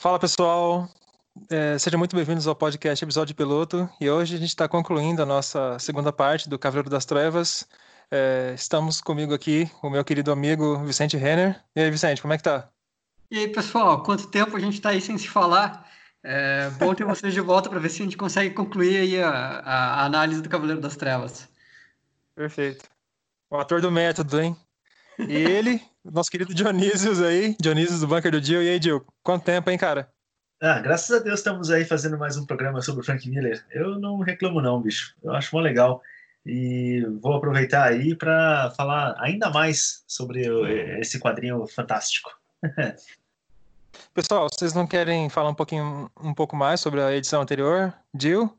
Fala pessoal, é, sejam muito bem-vindos ao podcast Episódio Piloto e hoje a gente está concluindo a nossa segunda parte do Cavaleiro das Trevas. É, estamos comigo aqui o meu querido amigo Vicente Renner. E aí, Vicente, como é que tá? E aí, pessoal, quanto tempo a gente está aí sem se falar? É bom ter vocês de volta para ver se a gente consegue concluir aí a, a, análise do Cavaleiro das Trevas. Perfeito. O ator do método, hein? E ele, nosso querido Dionísio aí, Dionísio do Bunker do Dio. E aí, Dio, quanto tempo, hein, cara? Ah, graças a Deus estamos aí fazendo mais um programa sobre o Frank Miller. Eu não reclamo não, bicho. Eu acho mó legal. E vou aproveitar aí para falar ainda mais sobre esse quadrinho fantástico. Pessoal, vocês não querem falar um pouquinho, um pouco mais sobre a edição anterior, Jill?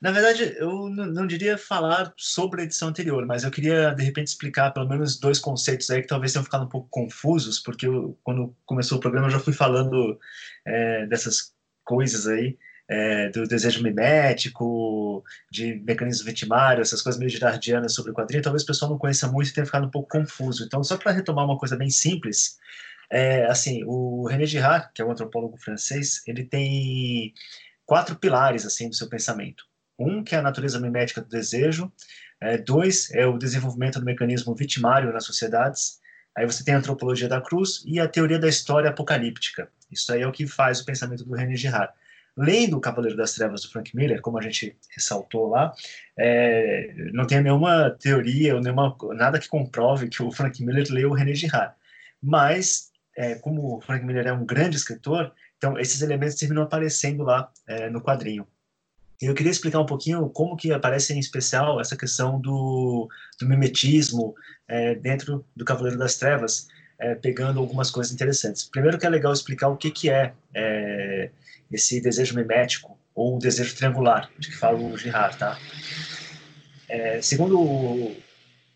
Na verdade, eu não diria falar sobre a edição anterior, mas eu queria, de repente, explicar pelo menos dois conceitos aí que talvez tenham ficado um pouco confusos, porque eu, quando começou o programa eu já fui falando é, dessas coisas aí, é, do desejo mimético, de mecanismo vitimário, essas coisas meio girardianas sobre o quadrinho, talvez o pessoal não conheça muito e tenha ficado um pouco confuso. Então, só para retomar uma coisa bem simples, é, assim, o René Girard, que é um antropólogo francês, ele tem quatro pilares assim do seu pensamento. Um, que é a natureza mimética do desejo. É, dois, é o desenvolvimento do mecanismo vitimário nas sociedades. Aí você tem a antropologia da cruz e a teoria da história apocalíptica. Isso aí é o que faz o pensamento do René Girard. Lendo O Cavaleiro das Trevas do Frank Miller, como a gente ressaltou lá, é, não tem nenhuma teoria ou nenhuma, nada que comprove que o Frank Miller leu o René Girard. Mas, é, como o Frank Miller é um grande escritor, então esses elementos terminam aparecendo lá é, no quadrinho. Eu queria explicar um pouquinho como que aparece em especial essa questão do, do mimetismo é, dentro do Cavaleiro das Trevas, é, pegando algumas coisas interessantes. Primeiro que é legal explicar o que, que é, é esse desejo mimético, ou o desejo triangular, de que fala o Girard, tá? É, segundo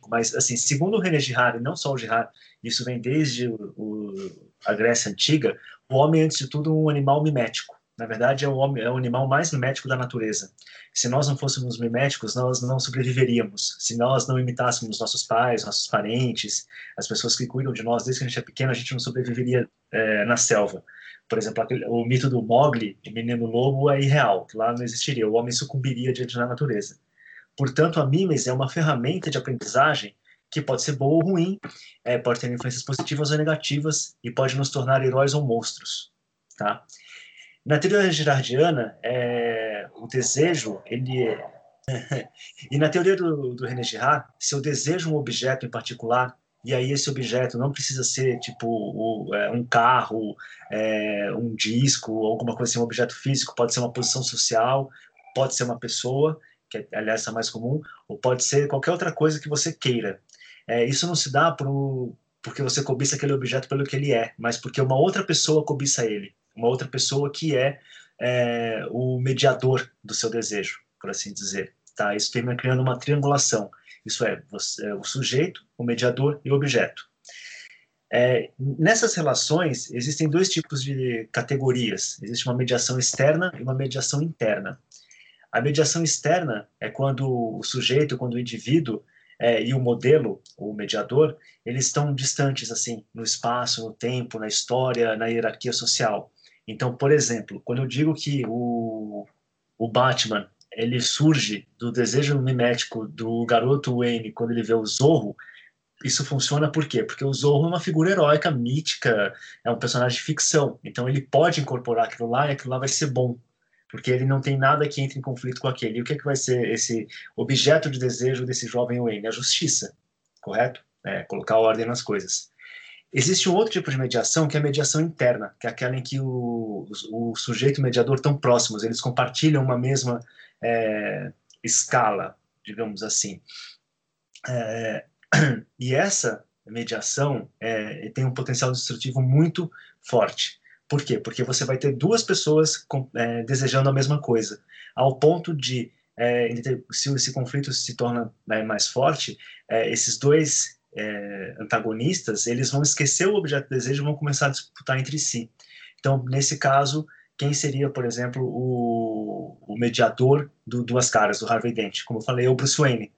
mas assim, segundo o René Girard, e não só o Girard, isso vem desde o, o, a Grécia Antiga, o homem, antes de tudo, é um animal mimético. Na verdade, é o, homem, é o animal mais mimético da natureza. Se nós não fôssemos miméticos, nós não sobreviveríamos. Se nós não imitássemos nossos pais, nossos parentes, as pessoas que cuidam de nós desde que a gente é pequeno, a gente não sobreviveria é, na selva. Por exemplo, aquele, o mito do Mogli, menino lobo, é irreal. Lá não existiria. O homem sucumbiria diante da natureza. Portanto, a mimes é uma ferramenta de aprendizagem que pode ser boa ou ruim, é, pode ter influências positivas ou negativas e pode nos tornar heróis ou monstros, tá? Na teoria girardiana, é, o desejo, ele é... e na teoria do, do René Girard, se eu desejo um objeto em particular, e aí esse objeto não precisa ser tipo o, é, um carro, é, um disco, alguma coisa assim, um objeto físico, pode ser uma posição social, pode ser uma pessoa, que é, aliás é mais comum, ou pode ser qualquer outra coisa que você queira. É, isso não se dá pro, porque você cobiça aquele objeto pelo que ele é, mas porque uma outra pessoa cobiça ele uma outra pessoa que é, é o mediador do seu desejo, por assim dizer. Tá? Isso termina criando uma triangulação. Isso é, você, é o sujeito, o mediador e o objeto. É, nessas relações, existem dois tipos de categorias. Existe uma mediação externa e uma mediação interna. A mediação externa é quando o sujeito, quando o indivíduo é, e o modelo, o mediador, eles estão distantes, assim, no espaço, no tempo, na história, na hierarquia social. Então, por exemplo, quando eu digo que o, o Batman ele surge do desejo mimético do garoto Wayne quando ele vê o Zorro, isso funciona por quê? Porque o Zorro é uma figura heróica, mítica, é um personagem de ficção. Então ele pode incorporar aquilo lá e aquilo lá vai ser bom. Porque ele não tem nada que entre em conflito com aquele. E o que, é que vai ser esse objeto de desejo desse jovem Wayne? A justiça, correto? É, colocar ordem nas coisas. Existe um outro tipo de mediação, que é a mediação interna, que é aquela em que o, o, sujeito e o mediador estão próximos, eles compartilham uma mesma é, escala, digamos assim. É, e essa mediação é, tem um potencial destrutivo muito forte. Por quê? Porque você vai ter duas pessoas com, é, desejando a mesma coisa, ao ponto de, é, se esse conflito se torna né, mais forte, é, esses dois é, antagonistas, eles vão esquecer o objeto de desejo e vão começar a disputar entre si. Então, nesse caso, quem seria, por exemplo, o, o mediador do Duas Caras, do Harvey Dent? Como eu falei, é o Bruce Wayne.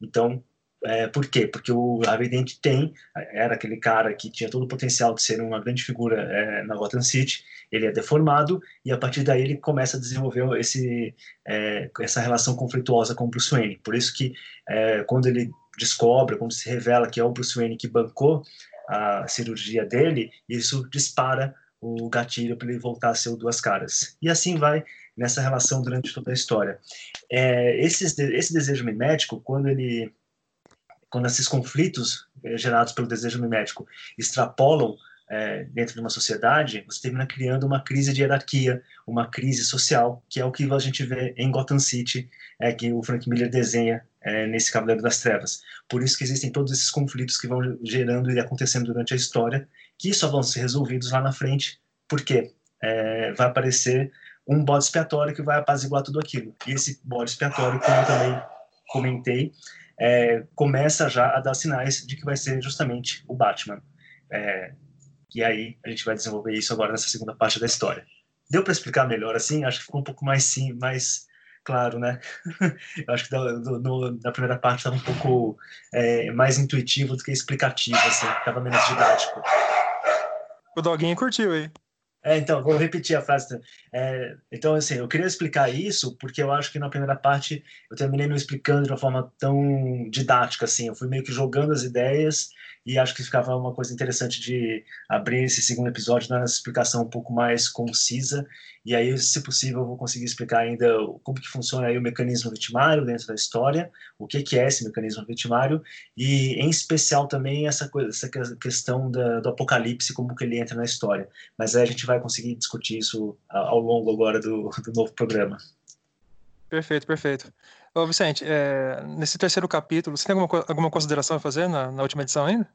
Então, É, por quê? Porque o Harvey Dent tem, era aquele cara que tinha todo o potencial de ser uma grande figura é, na Gotham City, ele é deformado, e a partir daí ele começa a desenvolver esse, é, essa relação conflituosa com o Bruce Wayne. Por isso que é, quando ele descobre, quando se revela que é o Bruce Wayne que bancou a cirurgia dele, isso dispara o gatilho para ele voltar a ser o Duas Caras. E assim vai nessa relação durante toda a história. É, esses, esse desejo mimético, quando ele quando esses conflitos é, gerados pelo desejo mimético extrapolam é, dentro de uma sociedade, você termina criando uma crise de hierarquia, uma crise social, que é o que a gente vê em Gotham City, é, que o Frank Miller desenha é, nesse Cavaleiro das Trevas. Por isso que existem todos esses conflitos que vão gerando e acontecendo durante a história, que só vão ser resolvidos lá na frente, porque é, vai aparecer um bode expiatório que vai apaziguar tudo aquilo. E esse bode expiatório, como eu também comentei, é, começa já a dar sinais de que vai ser justamente o Batman. É, e aí a gente vai desenvolver isso agora nessa segunda parte da história. Deu para explicar melhor assim? Acho que ficou um pouco mais sim, mais claro, né? Eu acho que do, no, na primeira parte estava um pouco é, mais intuitivo do que explicativo, assim, ficava menos didático. O Doguinho curtiu aí. É, então, vou repetir a frase. É, então, assim, eu queria explicar isso porque eu acho que na primeira parte eu terminei não explicando de uma forma tão didática, assim. Eu fui meio que jogando as ideias e acho que ficava uma coisa interessante de abrir esse segundo episódio dando essa explicação um pouco mais concisa e aí, se possível, eu vou conseguir explicar ainda como que funciona aí o mecanismo vitimário dentro da história, o que que é esse mecanismo vitimário e, em especial, também essa coisa, essa questão da, do apocalipse, como que ele entra na história. Mas aí a gente vai conseguir discutir isso ao longo agora do, do novo programa. Perfeito, perfeito. Ô, Vicente, é, nesse terceiro capítulo, você tem alguma, alguma consideração a fazer na, na última edição ainda?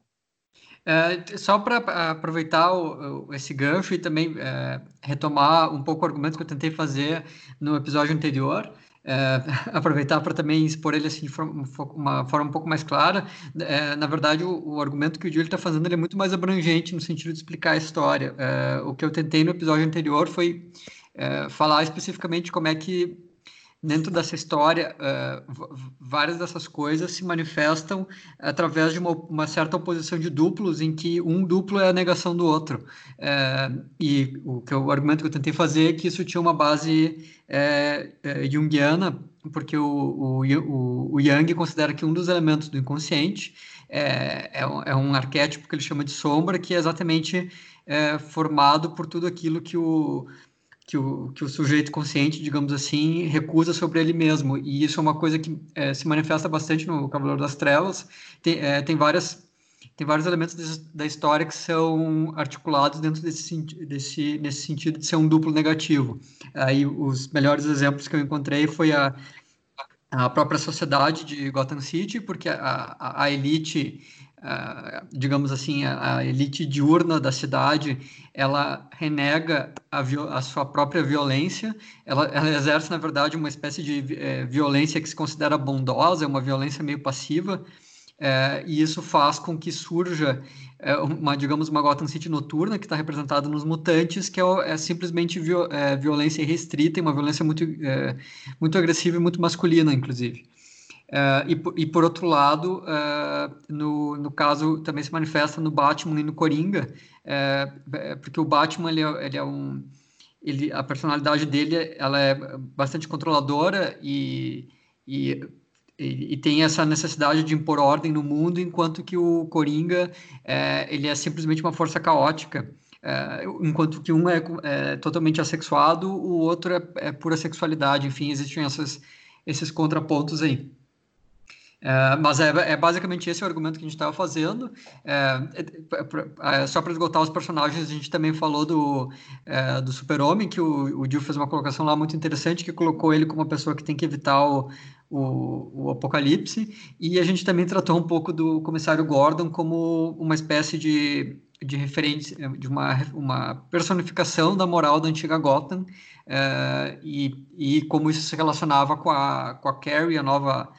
É, só para aproveitar o, o, esse gancho e também é, retomar um pouco o argumento que eu tentei fazer no episódio anterior, é, aproveitar para também expor ele assim de uma forma um pouco mais clara. É, na verdade, o, o, argumento que o Júlio está fazendo é muito mais abrangente no sentido de explicar a história. É, o que eu tentei no episódio anterior foi é, falar especificamente como é que dentro dessa história, uh, várias dessas coisas se manifestam através de uma, uma, certa oposição de duplos, em que um duplo é a negação do outro. Uh, e o, que o argumento que eu tentei fazer é que isso tinha uma base uh, junguiana, porque o, o, o, Jung considera que um dos elementos do inconsciente é, é, um, é um arquétipo que ele chama de sombra, que é exatamente formado por tudo aquilo que o que o, que o sujeito consciente, digamos assim, recusa sobre ele mesmo. E isso é uma coisa que é, se manifesta bastante no Cavaleiro das Trevas. Tem, é, tem, várias, tem vários elementos desse, da história que são articulados dentro desse, desse, nesse sentido de ser um duplo negativo. Aí os melhores exemplos que eu encontrei foi a, a própria sociedade de Gotham City, porque a, a, a elite digamos assim, a, a, elite diurna da cidade, ela renega a, a sua própria violência, ela, ela, exerce, na verdade, uma espécie de é, violência que se considera bondosa, é uma violência meio passiva, é, e isso faz com que surja é, uma, digamos, uma Gotham City noturna que está representada nos mutantes, que é, é simplesmente viol, violência irrestrita e uma violência muito, muito agressiva e muito masculina, inclusive. Uh, e, e, por outro lado, uh, no, no caso, também se manifesta no Batman e no Coringa, uh, porque o Batman ele é, ele é, um. Ele, a personalidade dele ela é bastante controladora e, e, e, tem essa necessidade de impor ordem no mundo, enquanto que o Coringa ele é simplesmente uma força caótica. enquanto que um é, é, totalmente assexuado, o outro é, é pura sexualidade. Enfim, existem essas, esses contrapontos aí. É, mas é, é, basicamente esse o argumento que a gente estava fazendo. É, é, é só para esgotar os personagens, a gente também falou do, do Super-Homem, que o, o Jill fez uma colocação lá muito interessante, que colocou ele como uma pessoa que tem que evitar o, o, o, apocalipse. E a gente também tratou um pouco do comissário Gordon como uma espécie de, de referência, de uma, uma personificação da moral da antiga Gotham. e, e como isso se relacionava com a, com a Carrie, a nova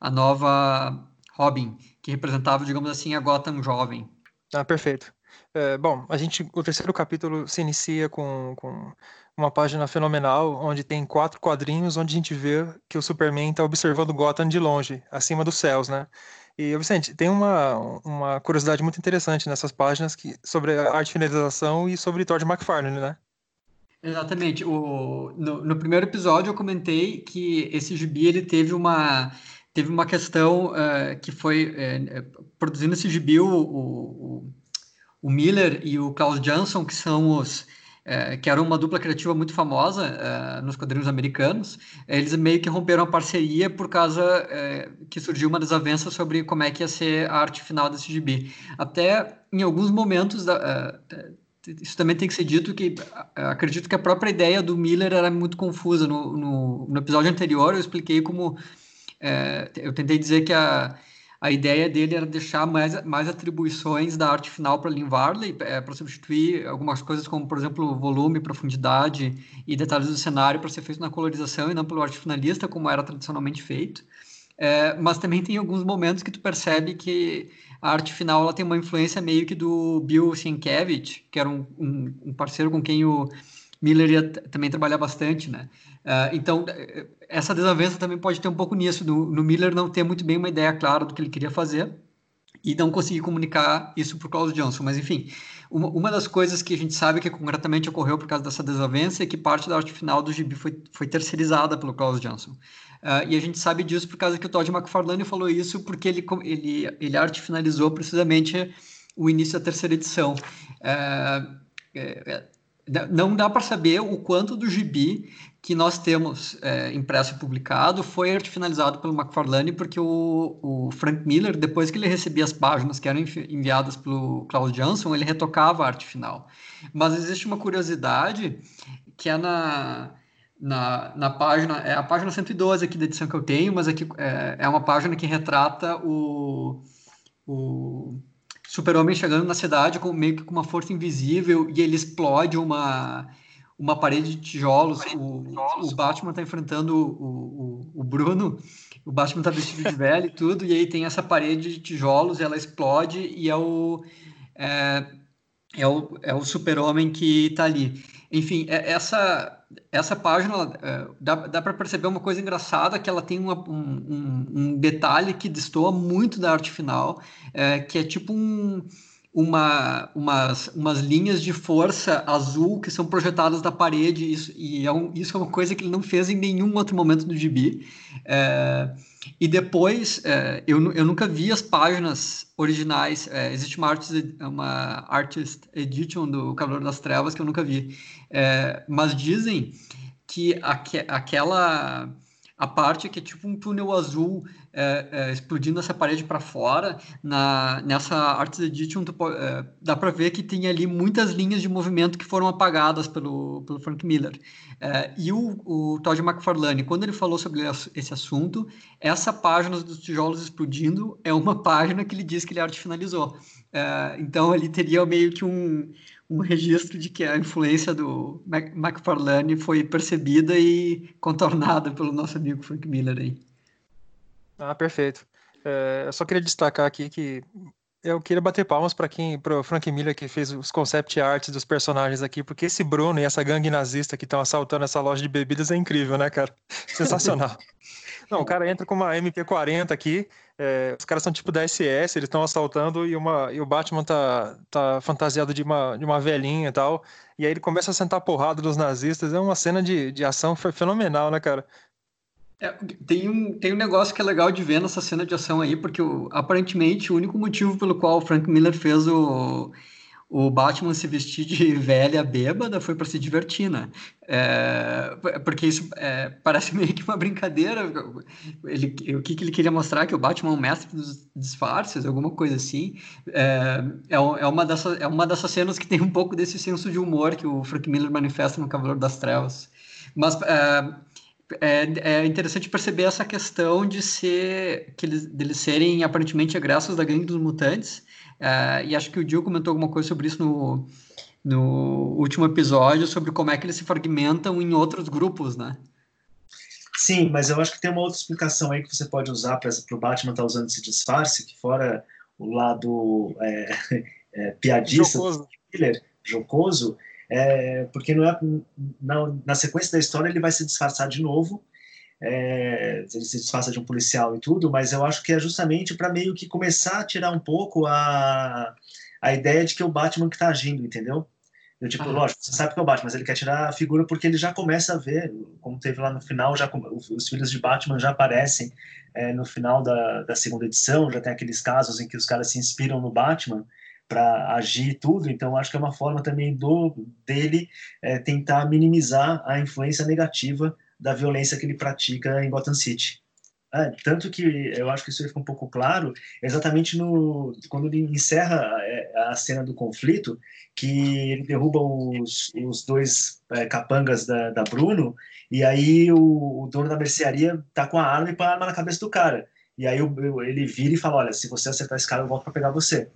a nova Robin, que representava, digamos assim, a Gotham jovem. Ah, perfeito. É, bom, a gente, o terceiro capítulo se inicia com, com uma página fenomenal, onde tem quatro quadrinhos, onde a gente vê que o Superman está observando Gotham de longe, acima dos céus, né? E, Vicente, tem uma, uma curiosidade muito interessante nessas páginas que, sobre a arte finalização e sobre Todd McFarlane, né? Exatamente. O, no, no, primeiro episódio eu comentei que esse gibi ele teve uma teve uma questão uh, que foi uh, produzindo esse gibi o, o, o, Miller e o Klaus Johnson que são os que eram uma dupla criativa muito famosa nos quadrinhos americanos eles meio que romperam a parceria por causa que surgiu uma desavença sobre como é que ia ser a arte final desse gibi até em alguns momentos da, isso também tem que ser dito que acredito que a própria ideia do Miller era muito confusa. No, no, no episódio anterior eu expliquei como é, eu tentei dizer que a, a ideia dele era deixar mais, mais atribuições da arte final para Lynn Varley, é, para substituir algumas coisas como, por exemplo, volume, profundidade e detalhes do cenário para ser feito na colorização e não pelo arte finalista, como era tradicionalmente feito. É, mas também tem alguns momentos que tu percebe que a arte final ela tem uma influência meio que do Bill Sienkiewicz, que era um, um, um parceiro com quem o Miller ia também trabalhar bastante, né? Uh, então, essa desavença também pode ter um pouco nisso, no, no, Miller não ter muito bem uma ideia clara do que ele queria fazer e não conseguir comunicar isso para o Klaus Johnson. Mas, enfim, uma, uma, das coisas que a gente sabe que concretamente ocorreu por causa dessa desavença é que parte da arte final do gibi foi, foi terceirizada pelo Klaus Johnson. Uh, e a gente sabe disso por causa que o Todd McFarlane falou isso, porque ele, ele, ele arte finalizou precisamente o início da terceira edição. Uh, é, não dá para saber o quanto do gibi que nós temos é, impresso e publicado foi arte finalizado pelo McFarlane, porque o, o, Frank Miller, depois que ele recebia as páginas que eram enviadas pelo Klaus Johnson, ele retocava a arte final. Mas existe uma curiosidade que é na, na, na página, é a página 112 aqui da edição que eu tenho, mas aqui é, é uma página que retrata o, o super-homem chegando na cidade com meio que com uma força invisível e ele explode uma uma parede de tijolos. O, o Batman está enfrentando o, o, o, Bruno. O Batman está vestido de velho e tudo. E aí tem essa parede de tijolos, ela explode e é o, é, é o, é o super-homem que está ali. Enfim, é, essa, essa página é, dá, dá para perceber uma coisa engraçada que ela tem uma, um, um, detalhe que destoa muito da arte final, é, que é tipo um uma, umas, umas linhas de força azul que são projetadas da parede, isso, e é um, isso é uma coisa que ele não fez em nenhum outro momento do gibi. É, e depois, é, eu, eu nunca vi as páginas originais, é, existe uma artist, uma artist edition do Calor das Trevas que eu nunca vi, é, mas dizem que aque, aquela a parte que é tipo um túnel azul é, é, explodindo essa parede para fora, na, nessa Arts Edition tu, é, dá para ver que tem ali muitas linhas de movimento que foram apagadas pelo, pelo Frank Miller. É, e o, o Todd McFarlane, quando ele falou sobre esse assunto, essa página dos tijolos explodindo é uma página que ele diz que ele arte finalizou. É, então ali teria meio que um um registro de que a influência do McFarlane foi percebida e contornada pelo nosso amigo Frank Miller aí. Ah, perfeito. É, eu só queria destacar aqui que eu queria bater palmas para quem, para o Frank Miller que fez os concept arts dos personagens aqui, porque esse Bruno e essa gangue nazista que estão assaltando essa loja de bebidas é incrível, né, cara? Sensacional. Não, o cara entra com uma MP40 aqui, é, os caras são tipo da SS, eles estão assaltando e, uma, e o Batman tá, tá fantasiado de uma, de uma velhinha e tal. E aí ele começa a sentar porrada dos nazistas. É uma cena de, de ação fenomenal, né, cara? É, tem, um, tem um negócio que é legal de ver nessa cena de ação aí, porque o, aparentemente o único motivo pelo qual o Frank Miller fez o, o Batman se vestir de velha bêbada foi para se divertir, né? É, porque isso é, parece meio que uma brincadeira. Ele, o que, que, ele queria mostrar? Que o Batman é um mestre dos disfarces, alguma coisa assim. É, é, é, uma dessas, é uma dessas cenas que tem um pouco desse senso de humor que o Frank Miller manifesta no Cavaleiro das Trevas. Mas é, é, é, interessante perceber essa questão de ser que eles, deles serem aparentemente egressos da gangue dos mutantes Uh, e acho que o Dio comentou alguma coisa sobre isso no, no último episódio, sobre como é que eles se fragmentam em outros grupos, né? Sim, mas eu acho que tem uma outra explicação aí que você pode usar para o Batman estar tá usando esse disfarce, que fora o lado é, é, piadista jocoso. jocoso, é, porque não é, na, na sequência da história ele vai se disfarçar de novo é, ele se disfarça de um policial e tudo, mas eu acho que é justamente para meio que começar a tirar um pouco a, a ideia de que é o Batman que está agindo, entendeu? Eu, tipo, ah. lógico, você sabe que é o Batman, mas ele quer tirar a figura porque ele já começa a ver, como teve lá no final, já os filhos de Batman já aparecem é, no final da, da segunda edição, já tem aqueles casos em que os caras se inspiram no Batman para agir tudo, então acho que é uma forma também do dele é, tentar minimizar a influência negativa da violência que ele pratica em Gotham City. Ah, tanto que eu acho que isso fica um pouco claro exatamente no quando ele encerra é, a cena do conflito, que ele derruba os, os dois é, capangas da, da, Bruno, e aí o, o, dono da mercearia tá com a arma e põe a arma na cabeça do cara. E aí ele vira e fala: Olha, se você acertar esse cara, eu volto para pegar você.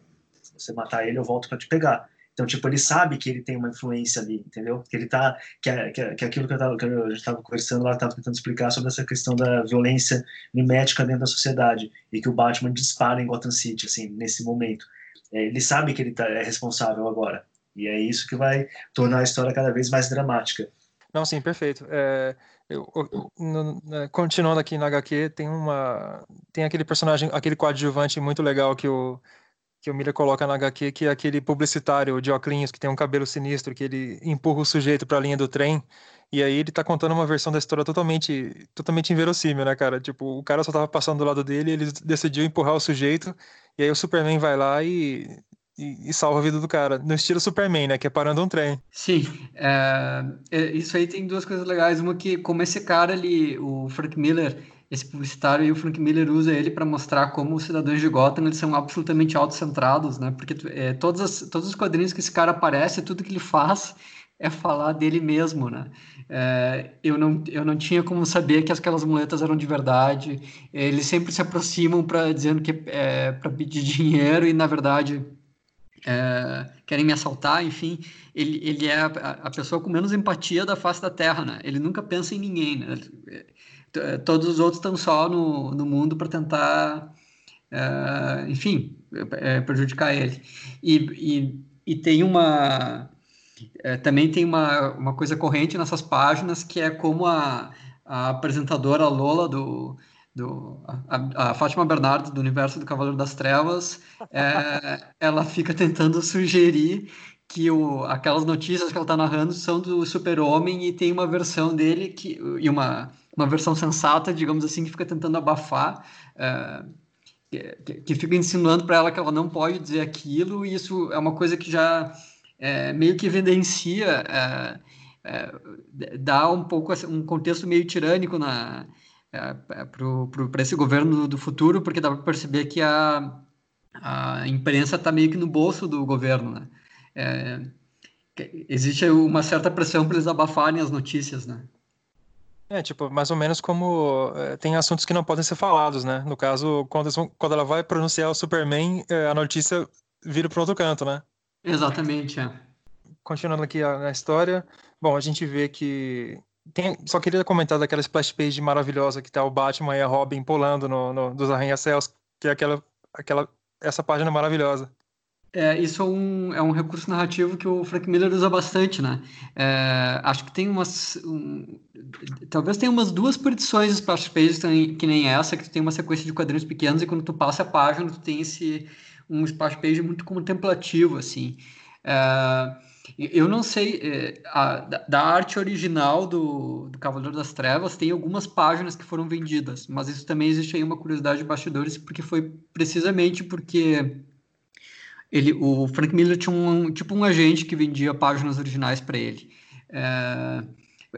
Você matar ele, eu volto para te pegar. Então, tipo, ele sabe que ele tem uma influência ali, entendeu? Que ele tá. Que, é, que, é, que é aquilo que, eu estava conversando lá, estava tentando explicar sobre essa questão da violência mimética dentro da sociedade e que o Batman dispara em Gotham City, assim, nesse momento. É, ele sabe que ele tá, é responsável agora. E é isso que vai tornar a história cada vez mais dramática. Não, sim, perfeito. É, eu, eu, no, né, continuando aqui na HQ, tem uma. Tem aquele personagem, aquele coadjuvante muito legal que o que o Miller coloca na HQ, que é aquele publicitário de óculos que tem um cabelo sinistro, que ele empurra o sujeito para a linha do trem, e aí ele tá contando uma versão da história totalmente, totalmente inverossímil, né, cara? Tipo, o cara só tava passando do lado dele, ele decidiu empurrar o sujeito, e aí o Superman vai lá e, e, e salva a vida do cara, no estilo Superman, né, que é parando um trem. Sim, é, é isso aí tem duas coisas legais, uma que como esse cara, ele, o Frank Miller esse publicitário e o Frank Miller usa ele para mostrar como os cidadãos de Gotham eles são absolutamente autocentrados, né? Porque é, todos, as, todos os quadrinhos que esse cara aparece, tudo que ele faz é falar dele mesmo, né? É, eu, não, eu não tinha como saber que aquelas muletas eram de verdade. Eles sempre se aproximam para dizendo que é para pedir dinheiro e na verdade é, querem me assaltar, enfim, ele, ele é a, a, pessoa com menos empatia da face da Terra, né? Ele nunca pensa em ninguém, né? Eh, todos os outros estão só no, no mundo para tentar, uh, enfim, é, prejudicar ele. E, e, e tem uma. É, também tem uma, uma coisa corrente nessas páginas que é como a, a apresentadora Lola do, do a, a, Fátima Bernardo do universo do Cavaleiro das Trevas é, ela fica tentando sugerir que o, aquelas notícias que ela está narrando são do Super-Homem e tem uma versão dele que e uma uma versão sensata, digamos assim, que fica tentando abafar, é, que, que, fica insinuando para ela que ela não pode dizer aquilo, e isso é uma coisa que já é, meio que evidencia, é, é dá um pouco um contexto meio tirânico na para esse governo do futuro, porque dá para perceber que a, a imprensa está meio que no bolso do governo, né? É, existe uma certa pressão para eles abafarem as notícias, né? É, tipo, mais ou menos como é, tem assuntos que não podem ser falados, né? No caso, quando, quando ela vai pronunciar o Superman, é, a notícia vira para outro canto, né? Exatamente, é. Continuando aqui a, na história, bom, a gente vê que tem, só queria comentar daquela splash page maravilhosa que tá o Batman e a Robin pulando no, no dos arranha-céus, que é aquela, aquela, essa página maravilhosa. É, isso é um, é um recurso narrativo que o Frank Miller usa bastante, né? É, acho que tem umas. Um, talvez tenha umas duas petições de splash pages que nem essa, que tu tem uma sequência de quadrinhos pequenos e quando tu passa a página, tu tem esse um splash page muito contemplativo, assim. É, eu não sei, é, a, da arte original do, do Cavaleiro das Trevas, tem algumas páginas que foram vendidas, mas isso também existe aí uma curiosidade de bastidores, porque foi precisamente porque ele, o Frank Miller tinha um tipo um agente que vendia páginas originais para ele. É,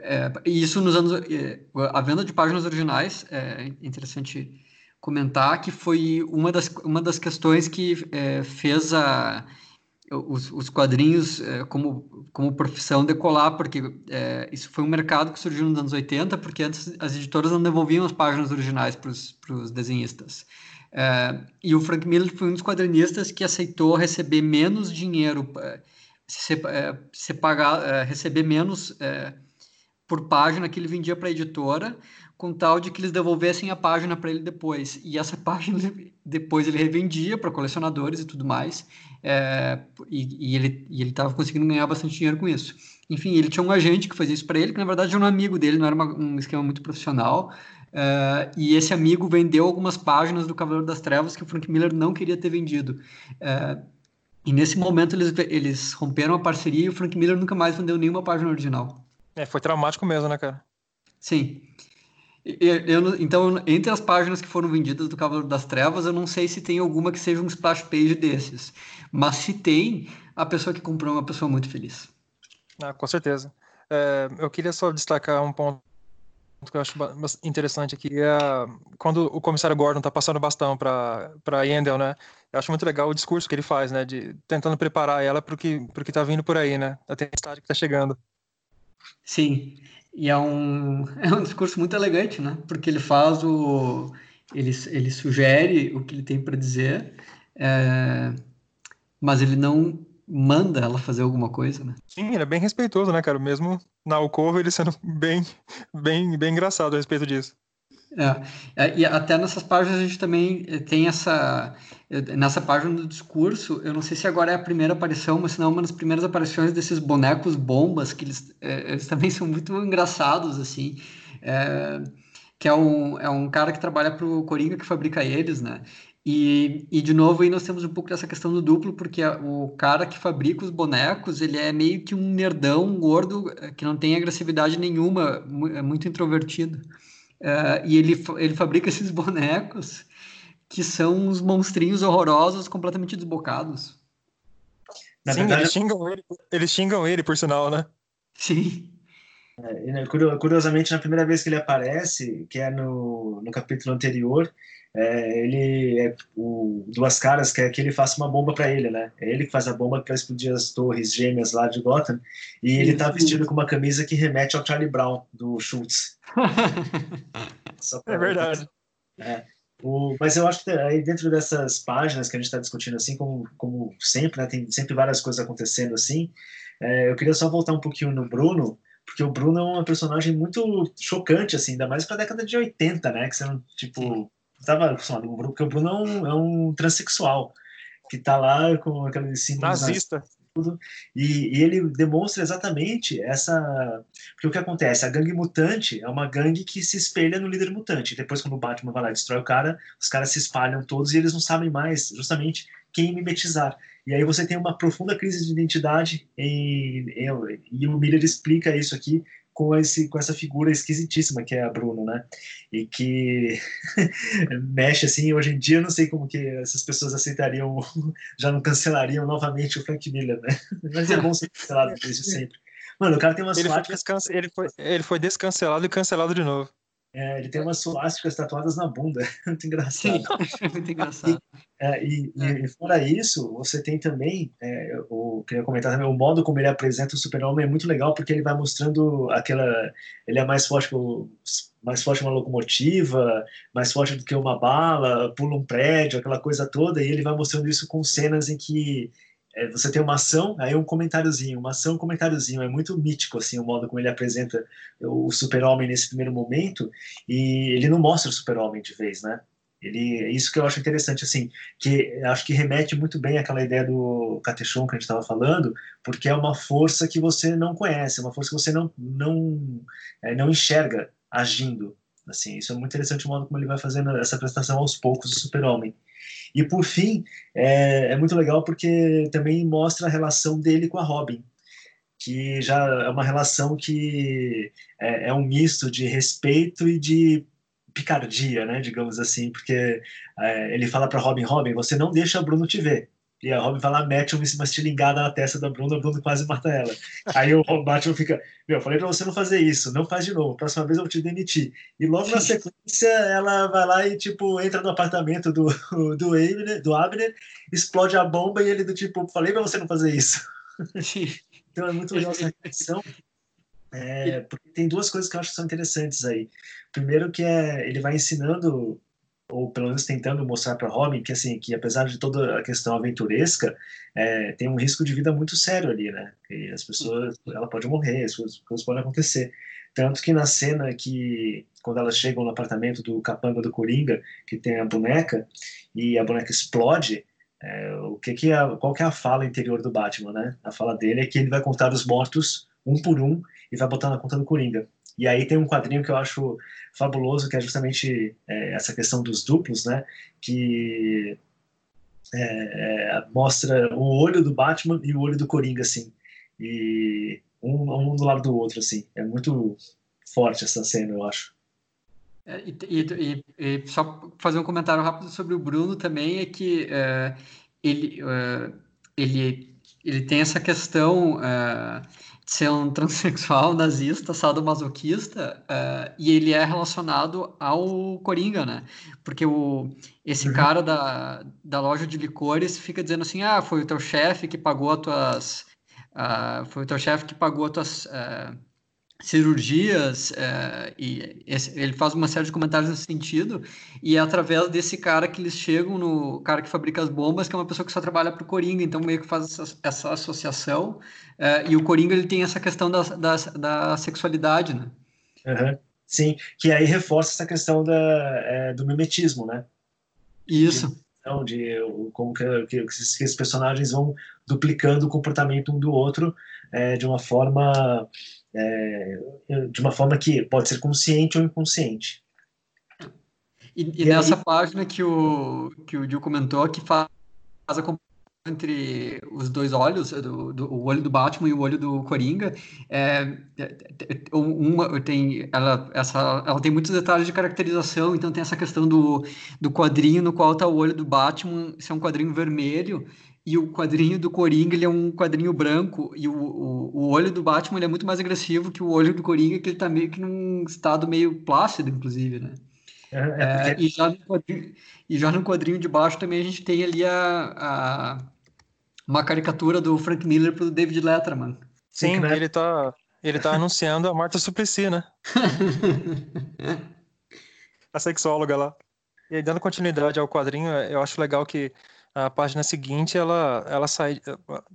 é, isso nos anos é, a venda de páginas originais é interessante comentar que foi uma das, uma das questões que é, fez a, os, os quadrinhos é, como, como profissão decolar, porque é, isso foi um mercado que surgiu nos anos 80, porque antes as editoras não devolviam as páginas originais para os desenhistas. É, e o Frank Miller foi um dos quadrinistas que aceitou receber menos dinheiro, é, se, é, se pagar, receber menos por página que ele vendia para a editora, com tal de que eles devolvessem a página para ele depois. E essa página depois ele revendia para colecionadores e tudo mais, é, e, e, ele estava conseguindo ganhar bastante dinheiro com isso. enfim, ele tinha um agente que fazia isso para ele, que na verdade era um amigo dele, não era uma, um esquema muito profissional. Uh, e esse amigo vendeu algumas páginas do Cavaleiro das Trevas que o Frank Miller não queria ter vendido. Uh, e nesse momento eles, eles romperam a parceria e o Frank Miller nunca mais vendeu nenhuma página original. É, foi traumático mesmo, né, cara? Sim. Eu, eu, então, entre as páginas que foram vendidas do Cavaleiro das Trevas, eu não sei se tem alguma que seja um splash page desses. Mas se tem, a pessoa que comprou é uma pessoa muito feliz. Ah, com certeza. É, eu queria só destacar um ponto que eu acho interessante aqui é quando o comissário Gordon está passando o bastão para Yandel, né? Eu acho muito legal o discurso que ele faz, né? De tentando preparar ela para o que para que está vindo por aí, né? A tempestade que está chegando. Sim, e é um é um discurso muito elegante, né? Porque ele faz o ele ele sugere o que ele tem para dizer, é, mas ele não manda ela fazer alguma coisa, né? Sim, ele é bem respeitoso, né, cara? Mesmo na alcova, ele sendo bem, bem, bem engraçado a respeito disso. É, é, e até nessas páginas a gente também eh, tem essa. Eh, nessa página do discurso, eu não sei se agora é a primeira aparição, mas se não, uma das primeiras aparições desses bonecos bombas, que eles, eh, eles também são muito engraçados, assim. É, que é um, é um cara que trabalha para o Coringa que fabrica eles, né? E, e, de novo, aí nós temos um pouco dessa questão do duplo, porque o cara que fabrica os bonecos, ele é meio que um nerdão, um gordo, eh, que não tem agressividade nenhuma, é muito introvertido. Uh, e ele, ele fabrica esses bonecos que são uns monstrinhos horrorosos, completamente desbocados. Na Sim, verdade... eles, xingam ele, eles xingam ele, por sinal, né? Sim. É, né, curiosamente, na primeira vez que ele aparece, que é no, no capítulo anterior, é, ele é o Duas Caras quer que ele faça uma bomba para ele, né? É ele que faz a bomba para explodir as torres gêmeas lá de Gotham. E ele tá vestido com uma camisa que remete ao Charlie Brown, do Schultz. é verdade. É. O, mas eu acho que aí dentro dessas páginas que a gente está discutindo assim, como, como sempre, né, tem sempre várias coisas acontecendo assim, é, eu queria só voltar um pouquinho no Bruno, porque o Bruno é um personagem muito chocante, assim, ainda mais para a década de 80, né, que você não, tipo, estava acostumado com o Bruno, porque o Bruno é um, é um transexual que está lá com aquele símbolo nazista. Tudo, e, e, ele demonstra exatamente essa. Porque o que acontece? A gangue mutante é uma gangue que se espelha no líder mutante. Depois, quando o Batman vai lá e destrói o cara, os caras se espalham todos e eles não sabem mais, justamente, quem mimetizar. E aí você tem uma profunda crise de identidade, em, em, e o Miller explica isso aqui com, esse, com essa figura esquisitíssima que é a Bruno, né? E que mexe assim, hoje em dia eu não sei como que essas pessoas aceitariam, já não cancelariam novamente o Frank Miller, né? Mas é bom ser cancelado desde sempre. Mano, o cara tem umas ele foi, ele, foi, ele foi descancelado e cancelado de novo. É, ele tem umas suásticas tatuadas na bunda. muito engraçado. Sim, muito engraçado. É, e, é, e, e, fora isso, você tem também, é, o, queria comentar também, o modo como ele apresenta o super-homem é muito legal, porque ele vai mostrando aquela... Ele é mais forte que mais forte que uma locomotiva, mais forte do que uma bala, pula um prédio, aquela coisa toda, e ele vai mostrando isso com cenas em que é, você tem uma ação, aí um comentáriozinho, uma ação, um comentáriozinho. É muito mítico, assim, o modo como ele apresenta o super-homem nesse primeiro momento, e ele não mostra o super-homem de vez, né? Ele, é isso que eu acho interessante, assim, que acho que remete muito bem àquela ideia do Catechon que a gente estava falando, porque é uma força que você não conhece, uma força que você não, não, é, não enxerga agindo. Assim, isso é muito interessante o modo como ele vai fazendo essa prestação aos poucos do super-homem. E por fim, é, é muito legal porque também mostra a relação dele com a Robin, que já é uma relação que é, é um misto de respeito e de picardia, né, digamos assim, porque é, ele fala para Robin, Robin, você não deixa Bruno te ver. E a Robin vai lá, mete uma estilingada na testa da Bruna, a Bruna quase mata ela. Aí o Batman fica, meu, falei pra você não fazer isso, não faz de novo, próxima vez eu vou te demitir. E logo na sequência, ela vai lá e, tipo, entra no apartamento do, do, Abner, do Abner, explode a bomba e ele do tipo, falei pra você não fazer isso. então é muito legal essa reflexão. É, porque tem duas coisas que eu acho que são interessantes aí. Primeiro que é, ele vai ensinando ou pelo menos tentando mostrar para Robin que assim que apesar de toda a questão aventuresca é, tem um risco de vida muito sério ali né? Que as pessoas ela pode morrer as coisas, coisas podem acontecer. Tanto que na cena que quando elas chegam no apartamento do capanga do coringa que tem a boneca e a boneca explode é, o que que é, qual que é a fala interior do Batman né? A fala dele é que ele vai contar os mortos um por um, e vai botar na conta do Coringa. E aí tem um quadrinho que eu acho fabuloso, que é justamente é, essa questão dos duplos, né? Que é, é, mostra o olho do Batman e o olho do Coringa, assim. E um, um do lado do outro, assim. É muito forte essa cena, eu acho. É, e, e, e, só fazer um comentário rápido sobre o Bruno também é que é, ele, é, ele, ele tem essa questão de ser um transexual nazista, sadomasoquista, uh, e ele é relacionado ao Coringa, né? Porque o, esse uhum. cara da, da loja de licores fica dizendo assim, ah, foi o teu chefe que pagou as tuas... Uh, foi o teu chefe que pagou as tuas... Uh, cirurgias, é, e esse, ele faz uma série de comentários nesse sentido, e é através desse cara que eles chegam no cara que fabrica as bombas, que é uma pessoa que só trabalha para o Coringa, então meio que faz essa, essa associação, é, e o Coringa ele tem essa questão da, da, da sexualidade, né? Uhum. Sim, que aí reforça essa questão da, é, do mimetismo, né? Isso. De, de como que, que, que, esses personagens vão duplicando o comportamento um do outro é, de uma forma é, de uma forma que pode ser consciente ou inconsciente. E, e, e nessa aí... página que o, que o Gil comentou, que faz a comparação entre os dois olhos, do, do, o olho do Batman e o olho do Coringa, é, uma, tem, ela, essa, ela tem muitos detalhes de caracterização, então tem essa questão do, do quadrinho no qual está o olho do Batman, se é um quadrinho vermelho, e o quadrinho do Coringa ele é um quadrinho branco. E o, o, o olho do Batman é muito mais agressivo que o olho do Coringa que ele está meio que num estado meio plácido inclusive né? É, é, é e, já no quadrinho, e já no quadrinho de baixo também a gente tem ali a, a uma caricatura do Frank Miller pro David Letterman. Sim né? ele está ele tá anunciando a Marta Suplicy né? A sexóloga lá. E aí, dando continuidade ao quadrinho, eu acho legal que a página seguinte ela, ela sai,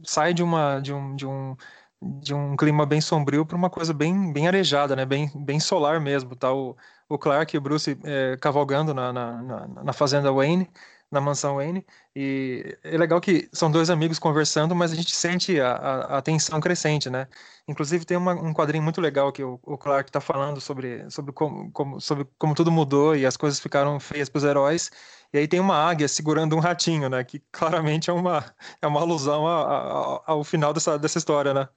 sai de, uma, de, um, de, um, de um clima bem sombrio para uma coisa bem, bem arejada, né? bem, bem solar mesmo. Tá? O, o Clark e o Bruce é, cavalgando na, na, na, na fazenda Wayne, na mansão Wayne, e é legal que são dois amigos conversando, mas a gente sente a, a, a tensão crescente, né? Inclusive tem uma, um quadrinho muito legal que o, o Clark está falando sobre, sobre, como, como, sobre como tudo mudou e as coisas ficaram feias para os heróis, e aí tem uma águia segurando um ratinho, né? Que claramente é uma, é uma alusão a, a, ao final dessa, dessa história, né?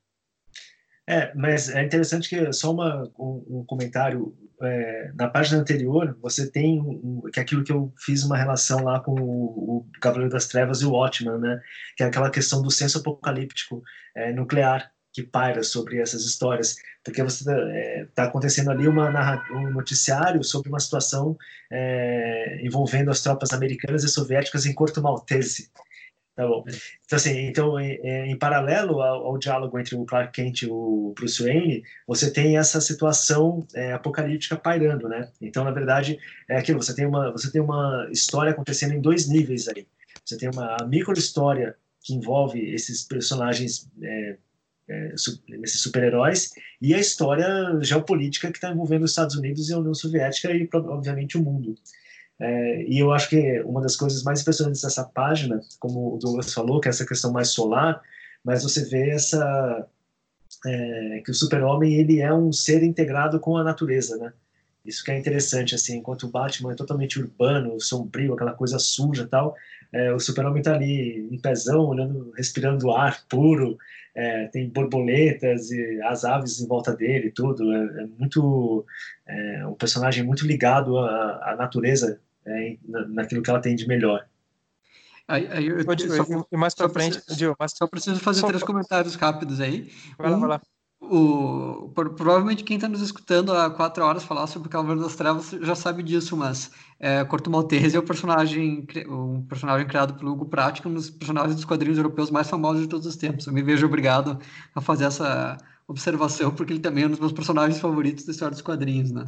É, mas é interessante que só uma, um, um comentário é, na página anterior você tem um, que é aquilo que eu fiz uma relação lá com o, o Cavaleiro das Trevas e o Watchman, né? Que é aquela questão do senso apocalíptico é, nuclear que paira sobre essas histórias, porque você está é, tá acontecendo ali uma um noticiário sobre uma situação é, envolvendo as tropas americanas e soviéticas em Corto Maltese. Tá bom. Então, assim, então em, em paralelo ao, ao, diálogo entre o Clark Kent e o Bruce Wayne, você tem essa situação é, apocalíptica pairando, né? Então, na verdade, é aquilo, você tem uma, você tem uma história acontecendo em dois níveis aí. Você tem uma micro história que envolve esses personagens é, é, esses super-heróis, e a história geopolítica que está envolvendo os Estados Unidos e a União Soviética e, obviamente, o mundo. É, e eu acho que uma das coisas mais impressionantes dessa página, como o Douglas falou, que é essa questão mais solar, mas você vê essa é, que o super-homem ele é um ser integrado com a natureza, né? Isso que é interessante, assim, enquanto o Batman é totalmente urbano, sombrio, aquela coisa suja tal, é, o super-homem está ali em pezão, olhando, respirando ar puro, é, tem borboletas e as aves em volta dele, tudo. É, é muito é, um personagem muito ligado à, à natureza, é, naquilo que ela tem de melhor. Aí, aí eu, eu, e mais para frente, preciso, Gil, mas... só preciso fazer só... três comentários rápidos aí. Vai lá, um, vai lá. O, provavelmente quem está nos escutando há quatro horas falar sobre o Cavaleiro das Trevas já sabe disso, mas é, Corto Maltese é o personagem, um personagem criado pelo Hugo Pratt, um dos personagens dos quadrinhos europeus mais famosos de todos os tempos. Eu me vejo obrigado a fazer essa observação, porque ele também é um dos meus personagens favoritos da história dos quadrinhos, né?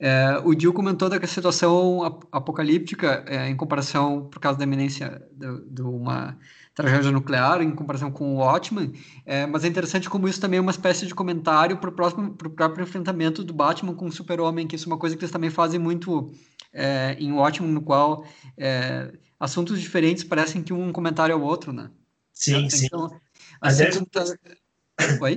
É, o Dio comentou da situação apocalíptica é, em comparação, por causa da eminência de, de uma tragédia nuclear em comparação com o Watchmen, é, mas é interessante como isso também é uma espécie de comentário para o próprio enfrentamento do Batman com o Super-Homem, que isso é uma coisa que eles também fazem muito é, em Watchmen, no qual é, assuntos diferentes parecem que um comentário ao outro, né? Sim, então, sim. Assim, Aliás, tá... Oi?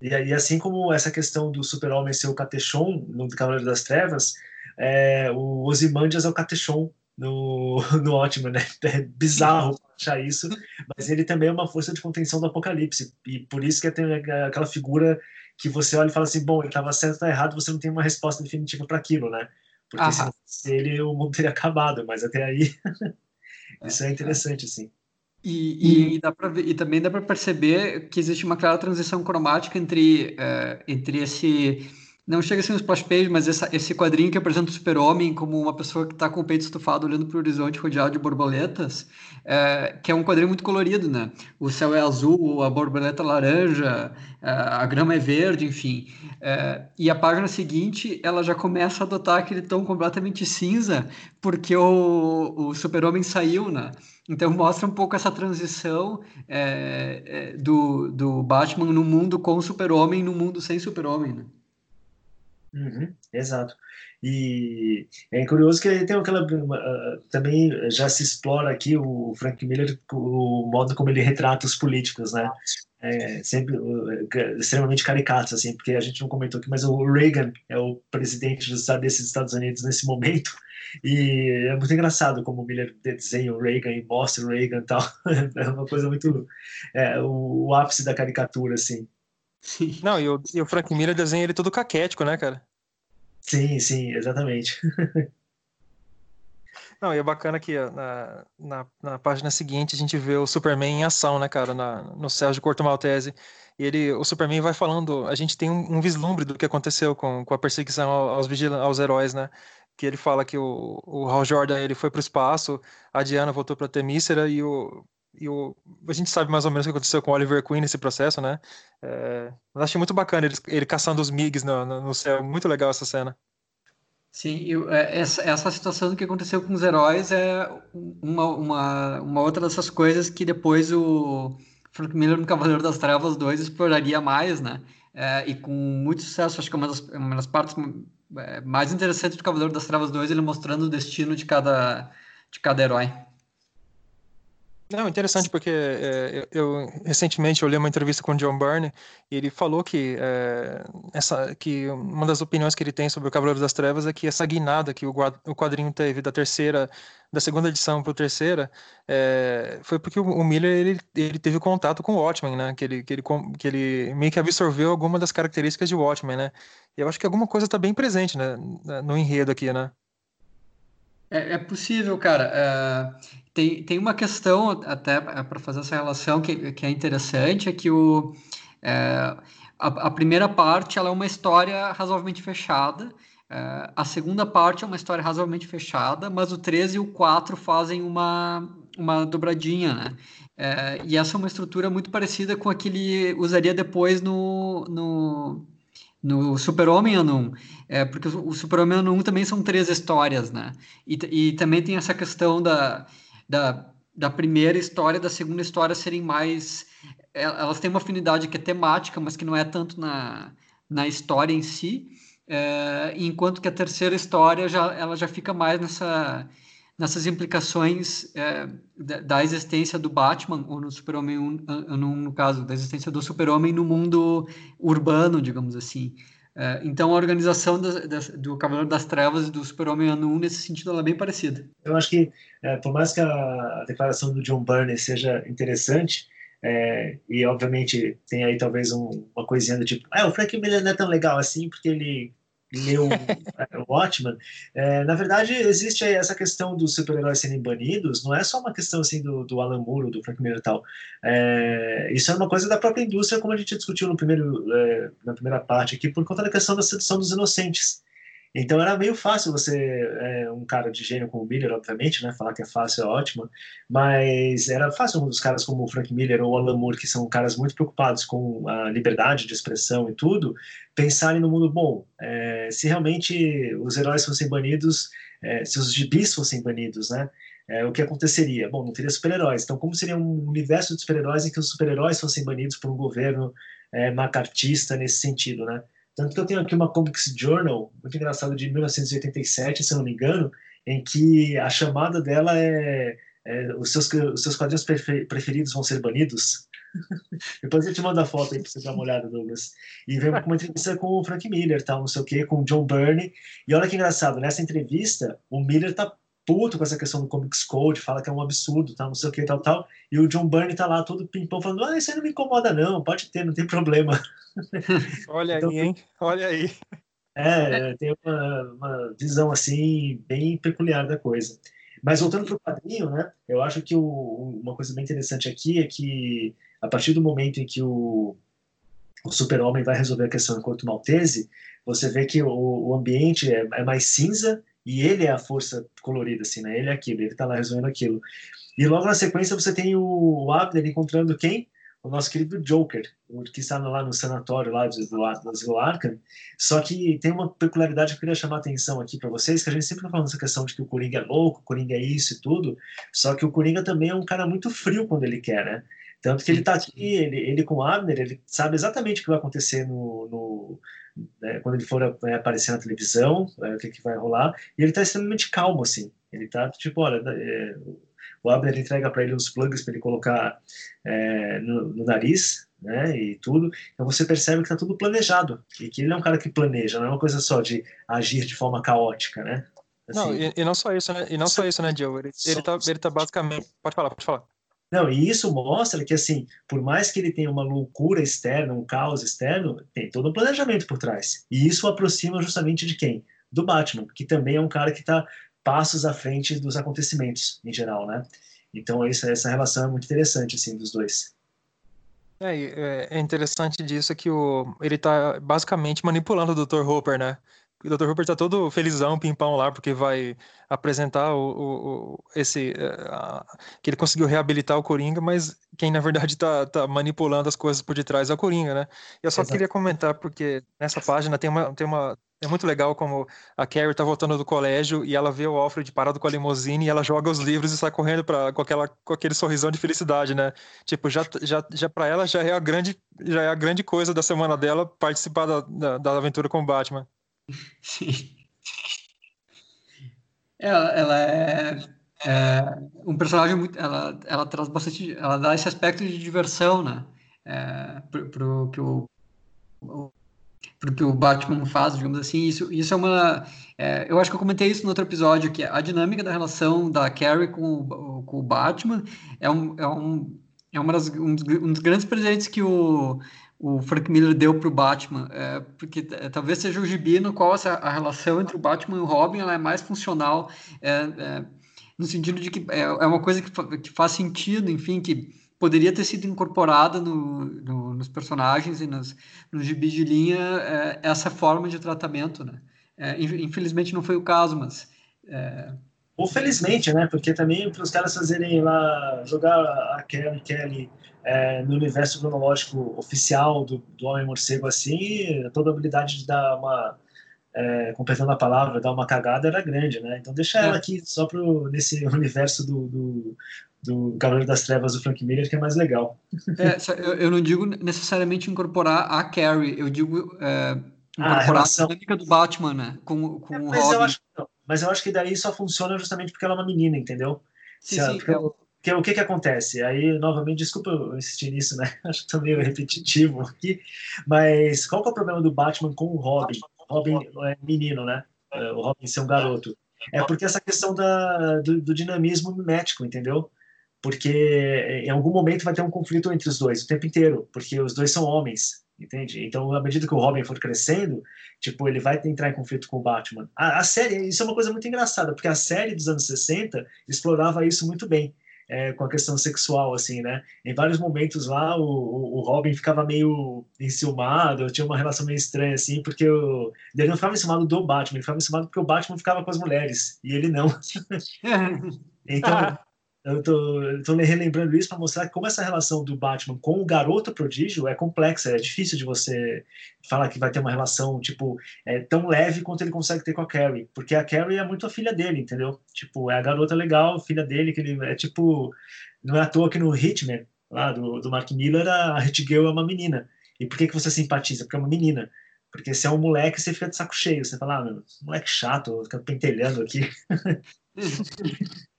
E, e assim como essa questão do super-homem ser o Catechon no Cavaleiro das Trevas, é, o Ozymandias é o Catechon no, no Ótimo, né? É bizarro achar isso, mas ele também é uma força de contenção do apocalipse, e por isso que tem aquela figura que você olha e fala assim, bom, ele estava certo ou errado, você não tem uma resposta definitiva para aquilo, né? Porque se fosse ele, o mundo teria acabado, mas até aí, isso é interessante, assim. E, e, dá pra ver, e também dá para perceber que existe uma clara transição cromática entre, uh, entre esse não chega a ser um splash page, mas essa, esse quadrinho que apresenta o super-homem como uma pessoa que está com o peito estufado olhando para o horizonte rodeado de borboletas, é, que é um quadrinho muito colorido, né? O céu é azul, a borboleta é laranja, é, a grama é verde, enfim. É, e a página seguinte, ela já começa a adotar aquele tom completamente cinza, porque o, o super-homem saiu, né? Então mostra um pouco essa transição é, é, do, do Batman no mundo com o super-homem no mundo sem super-homem, né? Uhum, exato. E é curioso que tem aquela uh, também já se explora aqui o Frank Miller o modo como ele retrata os políticos, né? É, sempre uh, extremamente caricatos assim, porque a gente não comentou aqui, mas o Reagan é o presidente dos, desses Estados Unidos nesse momento e é muito engraçado como o Miller desenha o Reagan e mostra o Reagan e tal. É uma coisa muito é, o, o ápice da caricatura assim. Sim. Não, e o, e o Frank Miller desenha ele todo caquético, né, cara? Sim, sim, exatamente. Não, e é bacana que na, na, na, página seguinte a gente vê o Superman em ação, né, cara, na, no céu de Corto Maltese. E ele, o Superman vai falando, a gente tem um, um vislumbre do que aconteceu com, com a perseguição aos, aos heróis, né? Que ele fala que o, o Hal Jordan ele foi para o espaço, a Diana voltou para Temícera e o, e o, a gente sabe mais ou menos o que aconteceu com o Oliver Queen nesse processo, né? É, eu achei muito bacana ele, ele caçando os MIGs no, no, no, céu, muito legal essa cena. Sim, eu, é, essa, essa situação que aconteceu com os heróis é uma, uma, uma outra dessas coisas que depois o Frank Miller no Cavaleiro das Trevas 2 exploraria mais, né? É, e com muito sucesso, acho que é uma das, uma das partes é, mais interessantes do Cavaleiro das Trevas 2, ele mostrando o destino de cada, de cada herói. Não, interessante porque é, eu, eu, recentemente eu li uma entrevista com o John Byrne e ele falou que é, essa que uma das opiniões que ele tem sobre o Cavaleiro das Trevas é que essa guinada que o, quadrinho teve da terceira da segunda edição para a terceira é, foi porque o, o, Miller ele, ele teve contato com o Watchmen, né? Que ele, que ele que ele meio que absorveu alguma das características de Watchmen, né? E eu acho que alguma coisa está bem presente, né? No enredo aqui, né? É, é possível, cara. É, tem, tem uma questão, até é, para fazer essa relação, que, que é interessante, é que o, é, a, a, primeira parte ela é uma história razoavelmente fechada, a segunda parte é uma história razoavelmente fechada, mas o 13 e o 4 fazem uma, uma dobradinha, né? E essa é uma estrutura muito parecida com a que ele usaria depois no, no no Super-Homem Ano 1, é, porque o Super-Homem Ano 1 também são três histórias, né? E, e também tem essa questão da, da, da primeira história e da segunda história serem mais... É, elas têm uma afinidade que é temática, mas que não é tanto na, na história em si, é, enquanto que a terceira história já, ela já fica mais nessa nessas implicações é, da, da, existência do Batman, ou no Super-Homem, no, no caso, da existência do Super-Homem no mundo urbano, digamos assim. É, então, a organização da, da, do Cavaleiro das Trevas e do Super-Homem Ano 1, nesse sentido, ela é bem parecida. Eu acho que, é, por mais que a declaração do John Byrne seja interessante, é, e obviamente tem aí talvez um, uma coisinha do tipo, ah, o Frank Miller não é tão legal assim, porque ele leu Watchman, é, na verdade existe essa questão dos super-heróis serem banidos, não é só uma questão assim do, do Alan Moore, do Frank Miller e tal. É, isso é uma coisa da própria indústria, como a gente discutiu no primeiro, é, na primeira parte aqui, por conta da questão da sedução dos inocentes. Então era meio fácil você, é, um cara de gênio como o Miller, obviamente, né, falar que é fácil é ótimo, mas era fácil dos caras como o Frank Miller ou o Alan Moore, que são caras muito preocupados com a liberdade de expressão e tudo, pensarem no mundo bom. É, se realmente os heróis fossem banidos, é, se os gibis fossem banidos, né, é, o que aconteceria? Bom, não teria super-heróis. Então, como seria um universo de super-heróis em que os super-heróis fossem banidos por um governo é, macartista nesse sentido, né? Tanto que eu tenho aqui uma Comics Journal, muito engraçada, de 1987, se eu não me engano, em que a chamada dela é, é, os, seus, os seus quadrinhos preferidos vão ser banidos? Depois eu te mando a foto aí pra você dar uma olhada, Douglas. E veio uma entrevista com o Frank Miller, tal, não sei o quê, com o John Byrne. E olha que engraçado, nessa entrevista, o Miller tá puto com essa questão do Comics Code, fala que é um absurdo, tal, não sei o que, tal, tal. E o John Byrne tá lá todo pimpão falando, ah, isso aí não me incomoda não, pode ter, não tem problema. Olha então, aí, hein? Olha aí. É, tem uma, uma, visão assim bem peculiar da coisa. Mas voltando para o quadrinho, né? Eu acho que o, uma coisa bem interessante aqui é que a partir do momento em que o, o super-homem vai resolver a questão enquanto maltese, você vê que o, o ambiente é, é, mais cinza e ele é a força colorida, assim, né? Ele é aquilo, ele está lá resolvendo aquilo. E logo na sequência você tem o, Abner encontrando quem? O nosso querido Joker, que está lá no sanatório lá do, do, do Arkham. Só que tem uma peculiaridade que eu queria chamar a atenção aqui para vocês, que a gente sempre tá falando essa questão de que o Coringa é louco, o Coringa é isso e tudo, só que o Coringa também é um cara muito frio quando ele quer, né? Tanto que ele está aqui, ele, ele com o Abner, ele sabe exatamente o que vai acontecer no, no né, quando ele for é, aparecer na televisão, é, o que, que vai rolar, e ele está extremamente calmo, assim. Ele está tipo, olha, é, o Abner entrega para ele os plugs para ele colocar é, no, no, nariz, né, e tudo. Então você percebe que está tudo planejado, e que ele é um cara que planeja, não é uma coisa só de agir de forma caótica, né? Assim, não, e, e, não só isso, né? E não só isso, né, Joe? Ele, ele, tá, ele tá basicamente. Pode falar, pode falar. Não, e isso mostra que, assim, por mais que ele tenha uma loucura externa, um caos externo, tem todo um planejamento por trás. E isso aproxima justamente de quem? Do Batman, que também é um cara que está passos à frente dos acontecimentos, em geral, né? Então, essa, essa relação é muito interessante, assim, dos dois. É, é, é interessante disso que o, ele está basicamente manipulando o Dr. Hopper, né? O Dr. Hooper tá todo felizão, pimpão lá, porque vai apresentar o, o, o esse uh, que ele conseguiu reabilitar o Coringa, mas quem na verdade tá, tá manipulando as coisas por detrás é o Coringa, né? Eu só Exato. queria comentar porque nessa página tem uma tem uma é muito legal como a Carrie tá voltando do colégio e ela vê o Alfred parado com a limusine e ela joga os livros e sai correndo para com aquela com aquele sorrisão de felicidade, né? Tipo, já já já para ela já é a grande já é a grande coisa da semana dela participar da, da, da aventura com o Batman. Sim. Ela, ela é, é, um personagem muito. Ela, ela traz bastante. Ela dá esse aspecto de diversão, né? É, pro, pro que o, pro que o Batman faz, digamos assim. Isso, isso é uma. É, eu acho que eu comentei isso no outro episódio, que a dinâmica da relação da Carrie com o, com o Batman é um. É um é uma das, um, dos, um dos grandes presentes que o, o Frank Miller deu para o Batman, é, porque é, talvez seja o gibi no qual essa, a relação entre o Batman e o Robin ela é mais funcional, é, é no sentido de que é, é uma coisa que, que, faz sentido, enfim, que poderia ter sido incorporada no, no, nos personagens e nos, nos gibis de linha é, essa forma de tratamento, né? infelizmente não foi o caso, mas... Ou felizmente, né? Porque também para os caras fazerem lá, jogar a Kelly, Kelly é, no universo cronológico oficial do, do Homem-Morcego assim, a probabilidade de dar uma, é, completando a palavra, dar uma cagada era grande, né? Então deixa ela é. aqui só pro, nesse universo do, do, do Cavaleiro das Trevas do Frank Miller, que é mais legal. É, eu, eu, não digo necessariamente incorporar a Carrie, eu digo é, incorporar ah, a, relação... a dinâmica do Batman, né? Com, com é, mas, o Robin. Eu acho, mas eu acho que daí só funciona justamente porque ela é uma menina, entendeu? Sim, sim. Ela, o que que acontece? Aí, novamente, desculpa eu insistir nisso, né? Acho que estou meio repetitivo aqui, mas qual que é o problema do Batman com o Robin? Robin é menino, né? É, o Robin ser um garoto. É porque essa questão da, do, do dinamismo mimético, entendeu? Porque em algum momento vai ter um conflito entre os dois, o tempo inteiro, porque os dois são homens, entende? Então, à medida que o Robin for crescendo, tipo, ele vai entrar em conflito com o Batman. A, a, série, isso é uma coisa muito engraçada, porque a série dos anos 60 explorava isso muito bem é, com a questão sexual, assim, né? Em vários momentos lá, o, o Robin ficava meio enciumado, tinha uma relação meio estranha, assim, porque o, ele não ficava enciumado do Batman, ele ficava enciumado porque o Batman ficava com as mulheres, e ele não. então, eu tô, tô me relembrando isso para mostrar como essa relação do Batman com o garoto prodígio é complexa, é difícil de você falar que vai ter uma relação, tipo, é, tão leve quanto ele consegue ter com a Carrie, porque a Carrie é muito a filha dele, entendeu? Tipo, é a garota legal, filha dele, que ele é tipo, não é à toa que no Hitman, lá do, do Mark Miller, a Hit Girl é uma menina. E por que, que você simpatiza? Porque é uma menina. Porque se é um moleque, você fica de saco cheio. Você fala, ah, meu, moleque chato, fica pentelhando aqui.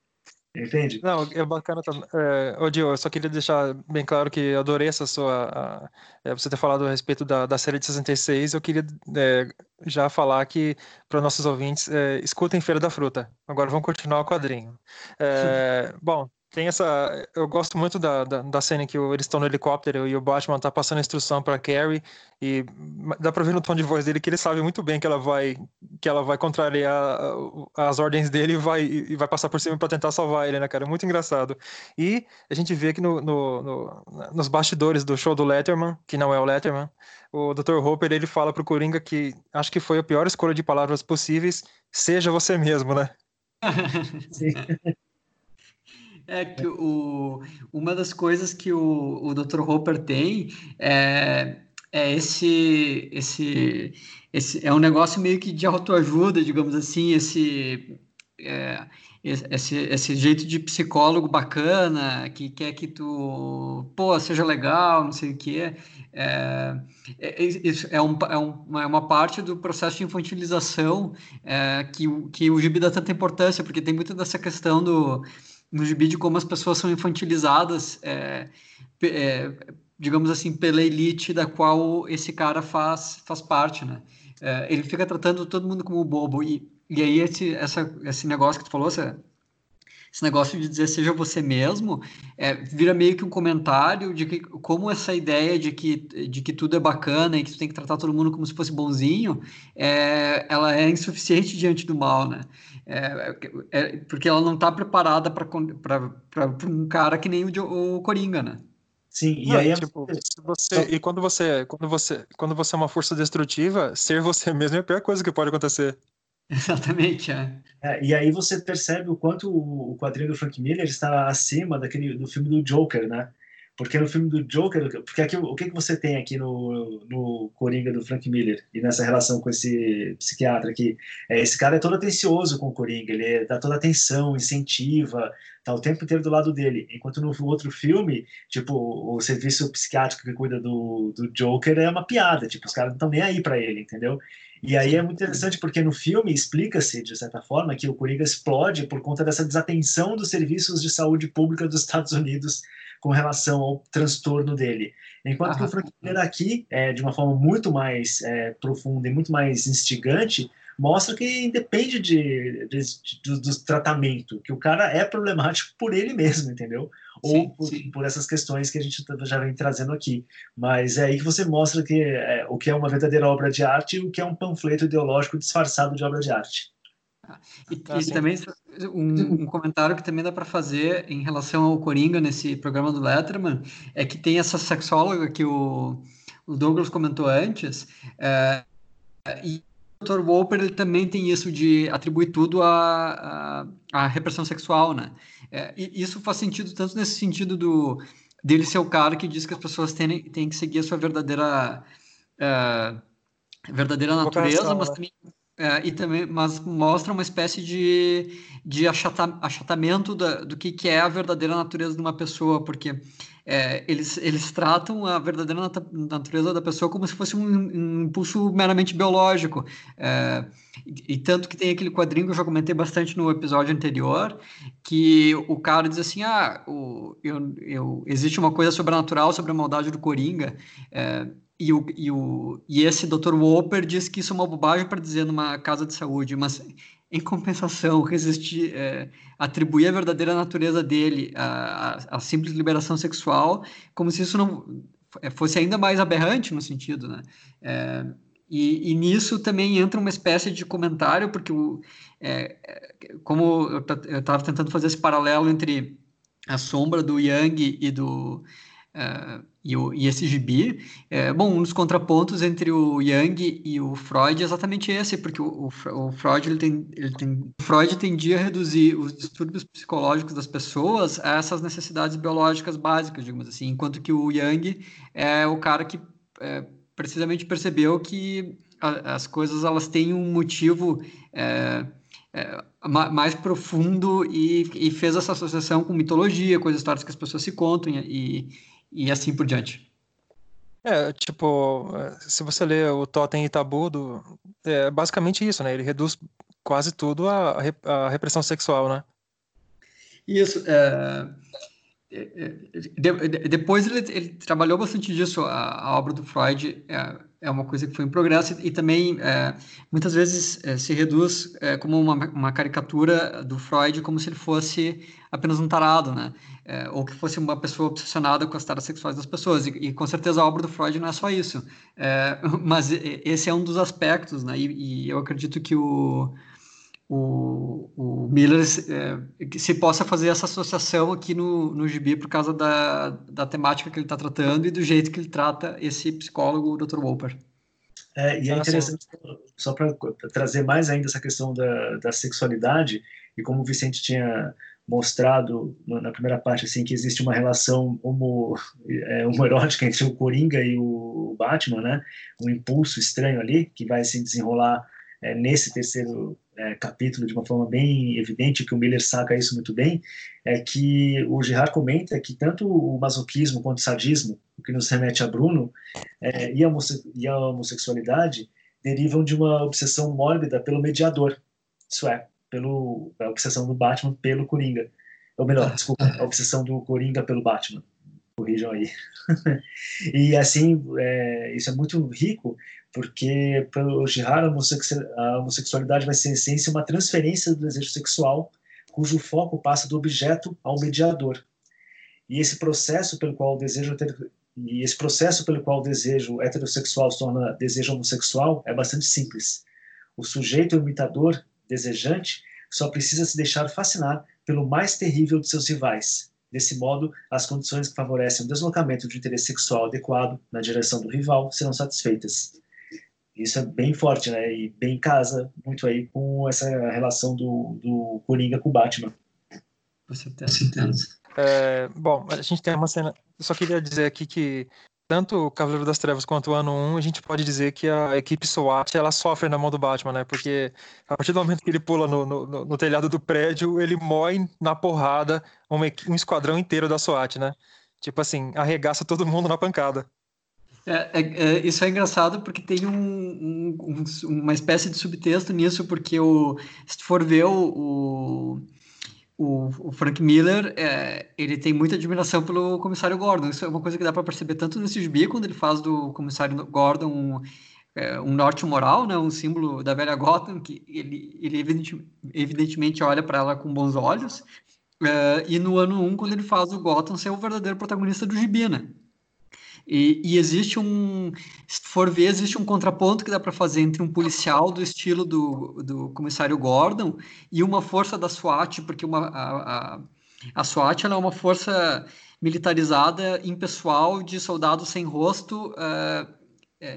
Entende? Não, é bacana também. É, ô, Dio, eu só queria deixar bem claro que eu adorei essa sua. A, é, você ter falado a respeito da, da série de 66. Eu queria é, já falar que, para nossos ouvintes, é, escutem Feira da Fruta. Agora vamos continuar o quadrinho. É, bom, tem essa. Eu gosto muito da, da, da cena em que eles estão no helicóptero e o Batman tá passando a instrução para Carrie e dá para ver no tom de voz dele que ele sabe muito bem que ela vai que ela vai contrariar as ordens dele e vai, e vai passar por cima para tentar salvar ele, né, cara? É muito engraçado. E a gente vê que no, no, no, nos bastidores do show do Letterman, que não é o Letterman, o Dr. Hopper ele fala pro Coringa que acho que foi a pior escolha de palavras possíveis, seja você mesmo, né? Sim. É que o, uma das coisas que o, o Dr. Hopper tem é, é esse, esse, esse. É um negócio meio que de autoajuda, digamos assim, esse. É, esse, esse jeito de psicólogo bacana, que quer que tu, pô, seja legal, não sei o quê. É, é, isso é, um, é, um, é uma parte do processo de infantilização é, que, que o gibi dá tanta importância, porque tem muito dessa questão do no gibi de como as pessoas são infantilizadas, é, é, digamos assim, pela elite da qual esse cara faz, faz parte, né? É, ele fica tratando todo mundo como bobo e, e aí esse, essa, esse negócio que tu falou, esse negócio de dizer seja você mesmo, é, vira meio que um comentário de que como essa ideia de que, de que tudo é bacana e que tu tem que tratar todo mundo como se fosse bonzinho, é, ela é insuficiente diante do mal, né? É, é, porque ela não está preparada para um cara que nem o, o Coringa, né? Sim, e não, aí é... tipo, você, e quando você, quando você, quando você é uma força destrutiva, ser você mesmo é a pior coisa que pode acontecer. Exatamente, é. é. E aí você percebe o quanto o quadrinho do Frank Miller está acima daquele do filme do Joker, né? Porque no filme do Joker, porque aqui, o que, que você tem aqui no, no Coringa do Frank Miller e nessa relação com esse psiquiatra aqui? É, esse cara é todo atencioso com o Coringa, ele dá toda atenção, incentiva, tá o tempo inteiro do lado dele. Enquanto no outro filme, tipo, o serviço psiquiátrico que cuida do, do Joker é uma piada, tipo, os caras não estão nem aí para ele, entendeu? E aí é muito interessante porque no filme explica-se, de certa forma, que o Coringa explode por conta dessa desatenção dos serviços de saúde pública dos Estados Unidos com relação ao transtorno dele. Enquanto ah, que o Frank Miller aqui, é, de uma forma muito mais é, profunda e muito mais instigante, mostra que independe de, de, de, do, do, tratamento, que o cara é problemático por ele mesmo, entendeu? Ou sim, por, sim. por, essas questões que a gente já vem trazendo aqui. Mas é aí que você mostra que é, o que é uma verdadeira obra de arte e o que é um panfleto ideológico disfarçado de obra de arte. E, ah, e também um, um, comentário que também dá para fazer em relação ao Coringa nesse programa do Letterman é que tem essa sexóloga que o, o Douglas comentou antes, é, e o Dr. Wolper ele também tem isso de atribuir tudo à, à, à repressão sexual, né? É, e isso faz sentido tanto nesse sentido do dele ser o cara que diz que as pessoas têm, têm que seguir a sua verdadeira é, verdadeira natureza, Vocação, mas né? também é, e também, mas mostra uma espécie de, de achata, achatamento da, do que, que é a verdadeira natureza de uma pessoa, porque é, eles, eles tratam a verdadeira nat natureza da pessoa como se fosse um, um impulso meramente biológico. É, e, e, tanto que tem aquele quadrinho que eu já comentei bastante no episódio anterior, que o cara diz assim: ah, o, eu, eu, existe uma coisa sobrenatural sobre a maldade do Coringa. É, e, o, e, o, e esse Dr. Wolper diz que isso é uma bobagem para dizer numa casa de saúde, mas em compensação, resistir, é, atribuir a verdadeira natureza dele à, simples liberação sexual, como se isso não é, fosse ainda mais aberrante no sentido, né? É, e, e, nisso também entra uma espécie de comentário, porque o, é como eu estava tentando fazer esse paralelo entre a sombra do Yang e do Uh, e, o, e, esse gibi, é, bom, um dos contrapontos entre o Jung e o Freud é exatamente esse, porque o, o, o Freud ele tem, ele tem, Freud tendia a reduzir os distúrbios psicológicos das pessoas a essas necessidades biológicas básicas, digamos assim, enquanto que o Jung é o cara que é, precisamente percebeu que a, as coisas elas têm um motivo é, é, mais profundo e, e, fez essa associação com mitologia, com as histórias que as pessoas se contam e, e assim por diante. É, tipo, se você lê o Totem e Tabu, do, é basicamente isso, né? Ele reduz quase tudo à, à repressão sexual, né? Isso. É... De, de, depois ele, ele, trabalhou bastante disso. A, a obra do Freud é, é, uma coisa que foi em progresso e, e também é, muitas vezes é, se reduz é, como uma, uma, caricatura do Freud como se ele fosse apenas um tarado, né? É, ou que fosse uma pessoa obsessionada com as taras sexuais das pessoas. E, e, com certeza a obra do Freud não é só isso. É, mas esse é um dos aspectos, né? E, e eu acredito que o o, o Miller é, se possa fazer essa associação aqui no, no gibi por causa da, da temática que ele está tratando e do jeito que ele trata esse psicólogo, o Dr. Wolper. É, e é interessante, só para trazer mais ainda essa questão da, da sexualidade, e como o Vicente tinha mostrado na primeira parte, assim, que existe uma relação homo, é, homoerótica entre o Coringa e o Batman, né? Um impulso estranho ali, que vai se desenrolar é, nesse terceiro é, capítulo de uma forma bem evidente, que o Miller saca isso muito bem, é que o Girard comenta que tanto o masoquismo quanto o sadismo, o que nos remete a Bruno, é, e, a e a homossexualidade derivam de uma obsessão mórbida pelo mediador, isso é, pelo, a obsessão do Batman pelo Coringa. Ou melhor, desculpa, a obsessão do Coringa pelo Batman. Corrijam aí. e assim, é, isso é muito rico, porque para o Girard a homossexualidade vai ser em essência uma transferência do desejo sexual, cujo foco passa do objeto ao mediador. E esse processo pelo qual o desejo e esse processo pelo qual o desejo heterossexual se torna desejo homossexual é bastante simples. O sujeito imitador, desejante, só precisa se deixar fascinar pelo mais terrível de seus rivais. Desse modo, as condições que favorecem o deslocamento de interesse sexual adequado na direção do rival serão satisfeitas. Isso é bem forte, né? E bem casa muito aí com essa relação do, do Coringa com o Batman. Com certeza. É, bom, a gente tem uma cena. Eu só queria dizer aqui que tanto o Cavaleiro das Trevas quanto o Ano 1, a gente pode dizer que a equipe SWAT ela sofre na mão do Batman, né? Porque a partir do momento que ele pula no, no, no telhado do prédio, ele moe na porrada um esquadrão inteiro da SWAT, né? Tipo assim, arregaça todo mundo na pancada. É, é, é, isso é engraçado porque tem um, um, uma espécie de subtexto nisso, porque o, se for ver o, o, o Frank Miller, é, ele tem muita admiração pelo comissário Gordon. Isso é uma coisa que dá para perceber tanto nesse gibi, quando ele faz do comissário Gordon um, é, um norte moral, né, um símbolo da velha Gotham, que ele, ele evidente, evidentemente olha para ela com bons olhos, é, e no ano 1, um, quando ele faz o Gotham ser o verdadeiro protagonista do gibi, né? E, e, existe um, se for ver, existe um contraponto que dá para fazer entre um policial do estilo do, do comissário Gordon e uma força da SWAT, porque uma, a, a, a SWAT é uma força militarizada, impessoal, de soldados sem rosto, uh,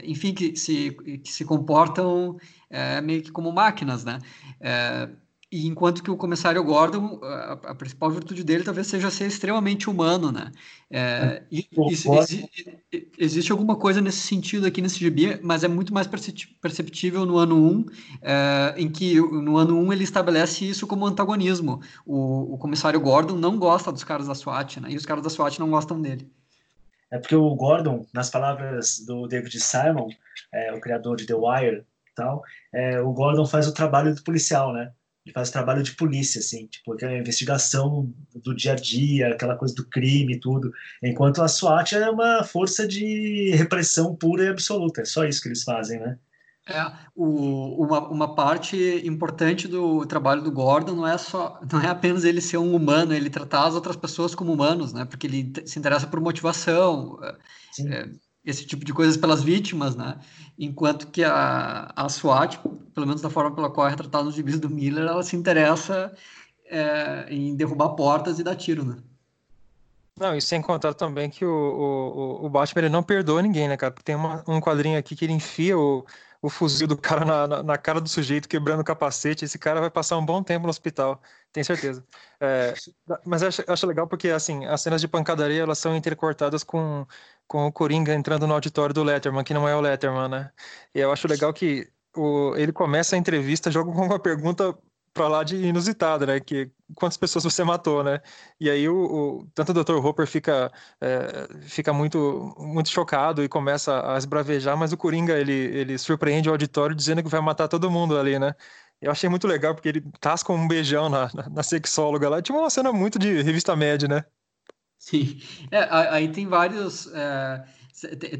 enfim, que se, que se comportam uh, meio que como máquinas, né? Uh, e enquanto que o comissário Gordon, a, a, principal virtude dele talvez seja ser extremamente humano, né? É, e, exi, existe alguma coisa nesse sentido aqui nesse gibi, mas é muito mais perceptível no ano 1, é, em que no ano 1 ele estabelece isso como antagonismo. O, o, comissário Gordon não gosta dos caras da SWAT, né? E os caras da SWAT não gostam dele. É porque o Gordon, nas palavras do David Simon, é, o criador de The Wire, tal, é, o Gordon faz o trabalho do policial, né? Ele faz trabalho de polícia, assim, tipo, aquela investigação do dia a dia, aquela coisa do crime e tudo, enquanto a SWAT é uma força de repressão pura e absoluta, é só isso que eles fazem, né? É, o, uma, uma parte importante do trabalho do Gordon não é só, não é apenas ele ser um humano, ele tratar as outras pessoas como humanos, né? Porque ele se interessa por motivação, é, esse tipo de coisas pelas vítimas, né? Enquanto que a, a SWAT, pelo menos da forma pela qual é retratada nos gibis do Miller, ela se interessa é, em derrubar portas e dar tiro, né? Não, e sem contar também que o, o, o Batman ele não perdoa ninguém, né, cara? Tem uma, um quadrinho aqui que ele enfia o, o fuzil do cara na, na, na, cara do sujeito, quebrando o capacete. Esse cara vai passar um bom tempo no hospital, tenho certeza. É, mas eu acho, eu acho, legal porque, assim, as cenas de pancadaria, elas são intercortadas com, com o Coringa entrando no auditório do Letterman, que não é o Letterman, né? E eu acho legal que o, ele começa a entrevista, joga com uma pergunta para lá de inusitada, né? Que quantas pessoas você matou, né? E aí o, o tanto o Dr. Hopper fica é, fica muito muito chocado e começa a esbravejar, mas o Coringa ele ele surpreende o auditório dizendo que vai matar todo mundo ali, né? Eu achei muito legal, porque ele tasca um beijão na, na, na sexóloga lá. Tinha uma cena muito de revista média, né? Sim. É, aí tem vários. É,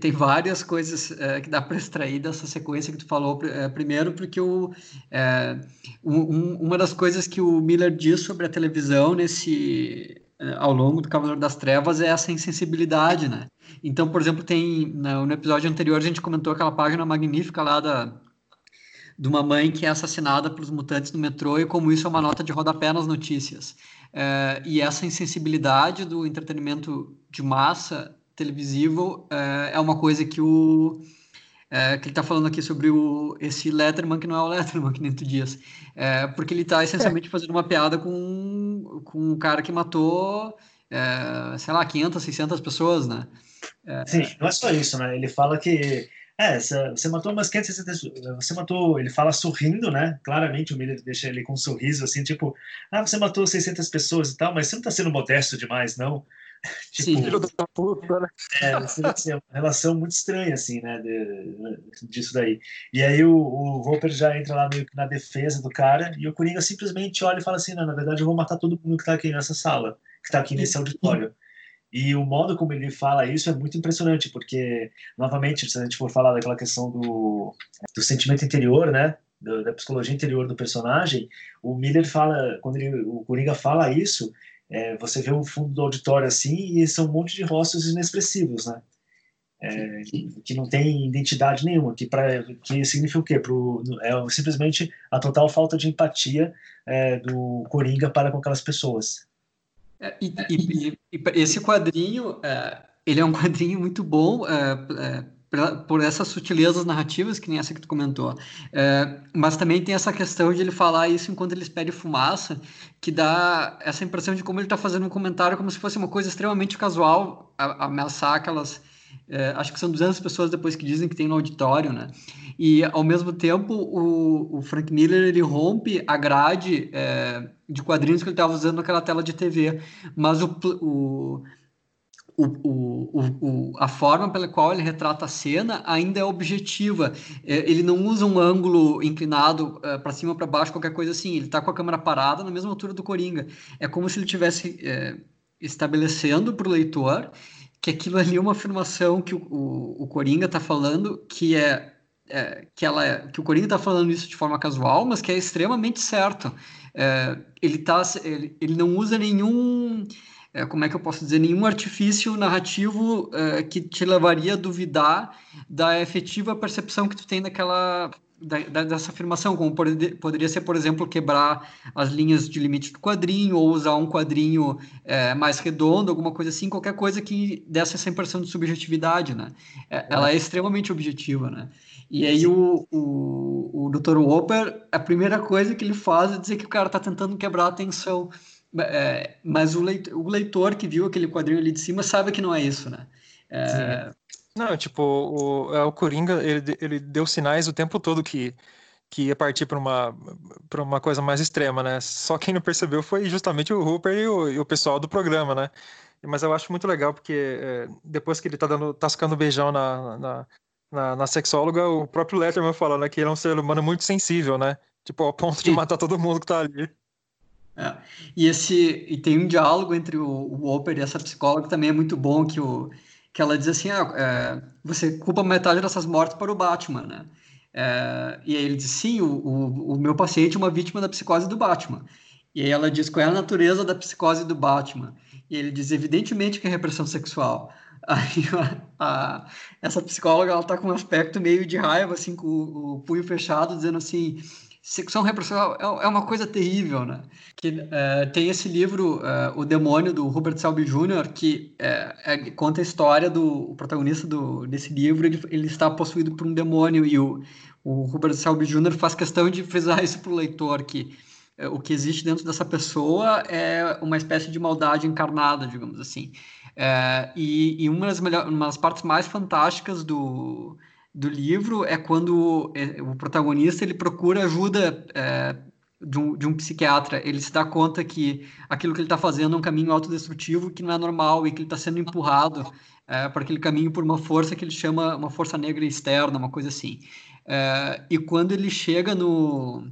tem várias coisas é, que dá para extrair dessa sequência que tu falou. É, primeiro, porque o, é, um, uma das coisas que o Miller diz sobre a televisão nesse é, ao longo do Cavaleiro das Trevas é essa insensibilidade, né? Então, por exemplo, tem no, episódio anterior a gente comentou aquela página magnífica lá da de uma mãe que é assassinada pelos mutantes no metrô e como isso é uma nota de rodapé nas notícias. É, e essa insensibilidade do entretenimento de massa televisivo é, é uma coisa que o é, que ele está falando aqui sobre o, esse Letterman, que não é o Letterman, que nem tu dias. É, porque ele está essencialmente fazendo uma piada com, com um cara que matou, é, sei lá, 500, 600 pessoas, né? É, Sim, não é só isso, né? Ele fala que é, você matou umas 560. Você matou. Ele fala sorrindo, né? Claramente o Miller deixa ele com um sorriso, assim, tipo, ah, você matou 600 pessoas e tal, mas você não tá sendo modesto demais, não. tipo, filho da puta, né? É, assim, é uma relação muito estranha, assim, né? De, disso daí. E aí o, o Roper já entra lá meio que na defesa do cara e o Coringa simplesmente olha e fala assim: não, na verdade eu vou matar todo mundo que tá aqui nessa sala, que tá aqui nesse auditório. E o modo como ele fala isso é muito impressionante, porque, novamente, se a gente for falar daquela questão do, do sentimento interior, né? Da, da psicologia interior do personagem, o Miller fala, quando ele, o Coringa fala isso, é, você vê o fundo do auditório assim e são um monte de rostos inexpressivos, né? É, que não tem identidade nenhuma, que, pra, que significa o quê? Pro, é simplesmente a total falta de empatia é, do Coringa para com aquelas pessoas. É, e, e, e, esse quadrinho, é, ele é um quadrinho muito bom é, por essas sutilezas narrativas, que nem essa que tu comentou. É, mas também tem essa questão de ele falar isso enquanto ele espere fumaça, que dá essa impressão de como ele está fazendo um comentário como se fosse uma coisa extremamente casual, a, ameaçar aquelas é, acho que são 200 pessoas depois que dizem que tem no auditório, né? E, ao mesmo tempo, o, o Frank Miller, ele rompe a grade é, de quadrinhos que ele estava usando naquela tela de TV, mas o, o, o, a forma pela qual ele retrata a cena ainda é objetiva. É, ele não usa um ângulo inclinado é, para cima para baixo, qualquer coisa assim. Ele está com a câmera parada na mesma altura do Coringa. É como se ele estivesse é, estabelecendo para o leitor que aquilo ali é uma afirmação que o, o, o Coringa está falando que é, é, que ela é, que o Coringa está falando isso de forma casual, mas que é extremamente certo. É, ele, tá, ele, ele não usa nenhum é, como é que eu posso dizer, nenhum artifício narrativo é, que te levaria a duvidar da efetiva percepção que tu tem daquela da, da, dessa afirmação, como poderia ser, por exemplo, quebrar as linhas de limite do quadrinho, ou usar um quadrinho é, mais redondo, alguma coisa assim, qualquer coisa que desse essa impressão de subjetividade, né? É, ela é extremamente objetiva, né? E aí o, o, o Dr. Whopper, a primeira coisa que ele faz é dizer que o cara está tentando quebrar a atenção, é, mas o leitor, o leitor que viu aquele quadrinho ali de cima sabe que não é isso, né? É, não, tipo, o, é, o Coringa, ele, ele deu sinais o tempo todo que, que ia partir para uma, pra uma coisa mais extrema, né? Só quem não percebeu foi justamente o Hooper e o, e o pessoal do programa, né? Mas eu acho muito legal, porque é, depois que ele tá dando, tascando beijão na, na, na, na, sexóloga, o próprio Letterman fala, né, que ele é um ser humano muito sensível, né? Tipo, ao ponto de matar todo mundo que tá ali. É. E esse e tem um diálogo entre o, o Hopper e essa psicóloga que também é muito bom, que o que ela diz assim, ah, é, você culpa metade dessas mortes para o Batman, né? É, e aí ele diz, sim, o, o, o, meu paciente é uma vítima da psicose do Batman. E aí ela diz, qual é a natureza da psicose do Batman? E ele diz, evidentemente que é repressão sexual. Aí a, a, essa psicóloga, ela tá com um aspecto meio de raiva, assim, com o, o punho fechado, dizendo assim, sexual repressão é, é uma coisa terrível, né? Que, é, tem esse livro, é, O Demônio, do Robert Selby Jr., que é, conta a história do protagonista do, desse livro, ele, ele, está possuído por um demônio, e o, o Robert Selby Jr. faz questão de frisar isso para o leitor, que o que existe dentro dessa pessoa é uma espécie de maldade encarnada, digamos assim. e, e uma, das melhor, uma das partes mais fantásticas do do livro é quando é, o protagonista ele procura ajuda é, de, um, de um psiquiatra. Ele se dá conta que aquilo que ele está fazendo é um caminho autodestrutivo que não é normal e que ele está sendo empurrado é, para aquele caminho por uma força que ele chama uma força negra externa, uma coisa assim. É, e quando ele chega no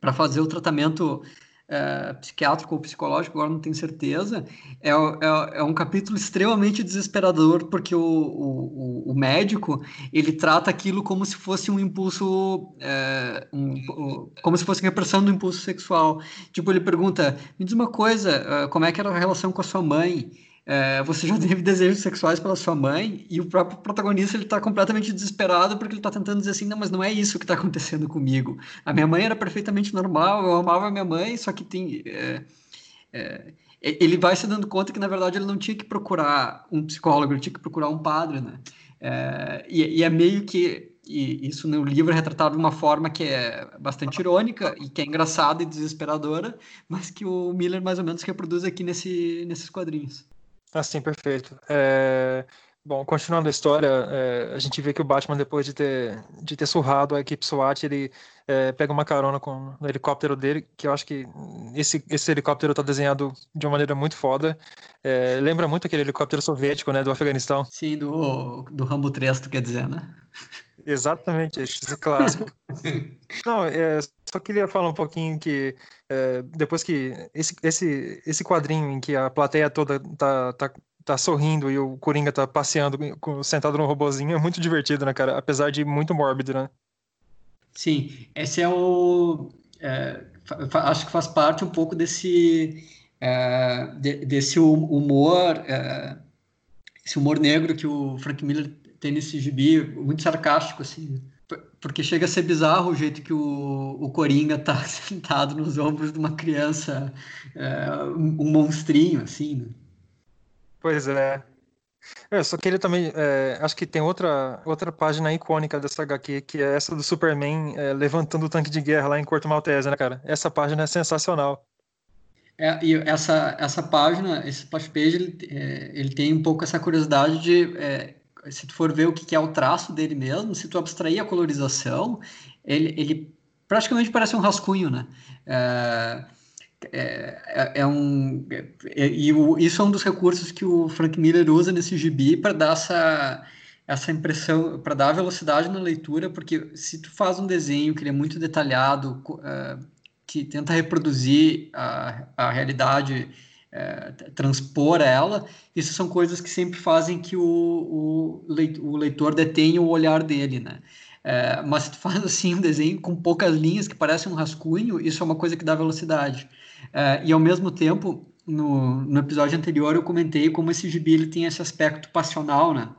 para fazer o tratamento é, psiquiátrico ou psicológico, agora não tenho certeza, é, é, é, um capítulo extremamente desesperador, porque o, o, o, médico, ele trata aquilo como se fosse um impulso, é, um, como se fosse repressão do impulso sexual. Tipo, ele pergunta, me diz uma coisa, é, como é que era a relação com a sua mãe? É, você já teve desejos sexuais pela sua mãe e o próprio protagonista ele está completamente desesperado porque ele está tentando dizer assim, não, mas não é isso que está acontecendo comigo. A minha mãe era perfeitamente normal, eu amava a minha mãe, só que tem é, é, ele vai se dando conta que na verdade ele não tinha que procurar um psicólogo, ele tinha que procurar um padre, né? É, e, e, é meio que e isso no livro é retratado de uma forma que é bastante irônica e que é engraçada e desesperadora, mas que o Miller mais ou menos reproduz aqui nesse, nesses quadrinhos. Ah, sim, perfeito. É, Bom, continuando a história, é, a gente vê que o Batman, depois de ter, de ter surrado a equipe SWAT, ele é, pega uma carona com o helicóptero dele, que eu acho que esse, esse helicóptero está desenhado de uma maneira muito foda. É, lembra muito aquele helicóptero soviético, né, do Afeganistão. Sim, do, do Rambo 3, tu quer dizer, né? Exatamente, esse clássico. Não, é, só queria falar um pouquinho que é, depois que esse, esse, esse quadrinho em que a plateia toda tá, tá, tá sorrindo e o Coringa tá passeando sentado no robozinho é muito divertido, né, cara? Apesar de muito mórbido, né? Sim, esse é o. É, acho que faz parte um pouco desse. É, de, desse humor. É, esse humor negro que o Frank Miller tem nesse gibi, muito sarcástico, assim. Porque chega a ser bizarro o jeito que o, o Coringa tá sentado nos ombros de uma criança, é, um monstrinho, assim, né? Pois é. É, só que ele também, é, acho que tem outra, outra página icônica dessa HQ, que é essa do Superman é, levantando o tanque de guerra lá em Corto Maltese, né, cara? Essa página é sensacional. É, e essa, essa página, esse splash page, ele, é, ele tem um pouco essa curiosidade de, é, se tu for ver o que é o traço dele mesmo, se tu abstrair a colorização, ele, ele praticamente parece um rascunho, né? É, é, é, é um é, e o, isso é um dos recursos que o Frank Miller usa nesse gibi para dar essa essa impressão para dar velocidade na leitura porque se tu faz um desenho que ele é muito detalhado uh, que tenta reproduzir a, a realidade uh, transpor ela isso são coisas que sempre fazem que o, o, leitor detenha o olhar dele né é, mas se tu faz assim um desenho com poucas linhas que parece um rascunho, isso é uma coisa que dá velocidade. É, e ao mesmo tempo, no, no episódio anterior eu comentei como esse gibi ele tem esse aspecto passional, né?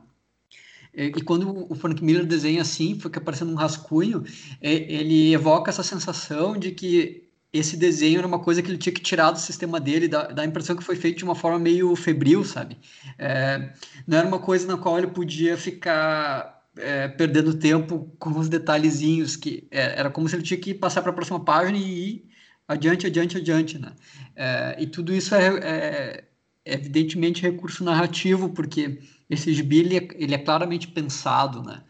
E, e quando o Frank Miller desenha assim, fica parecendo um rascunho, é, ele evoca essa sensação de que esse desenho era uma coisa que ele tinha que tirar do sistema dele, dá a impressão que foi feito de uma forma meio febril, sabe? É, não era uma coisa na qual ele podia ficar é, perdendo tempo com os detalhezinhos que é, era como se ele tinha que passar para a próxima página e ir adiante, adiante, adiante, né? É, e tudo isso é, é, é, evidentemente recurso narrativo, porque esse gibi ele é, ele claramente pensado, né?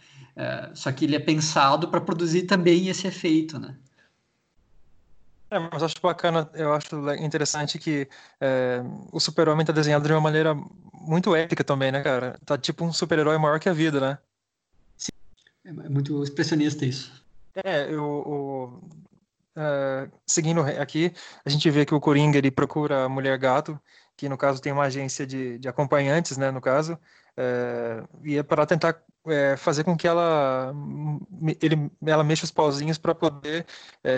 Só que ele é pensado para produzir também esse efeito, né? É, mas acho bacana, eu acho interessante que é, o super-homem está desenhado de uma maneira muito épica também, né, cara? Tá tipo um super-herói maior que a vida, né? É, é muito expressionista isso. É, o, uh, seguindo aqui, a gente vê que o Coringa ele procura a Mulher Gato, que no caso tem uma agência de, de acompanhantes, né, no caso, e é para tentar uh, fazer com que ela, ele, ela mexa os pauzinhos para poder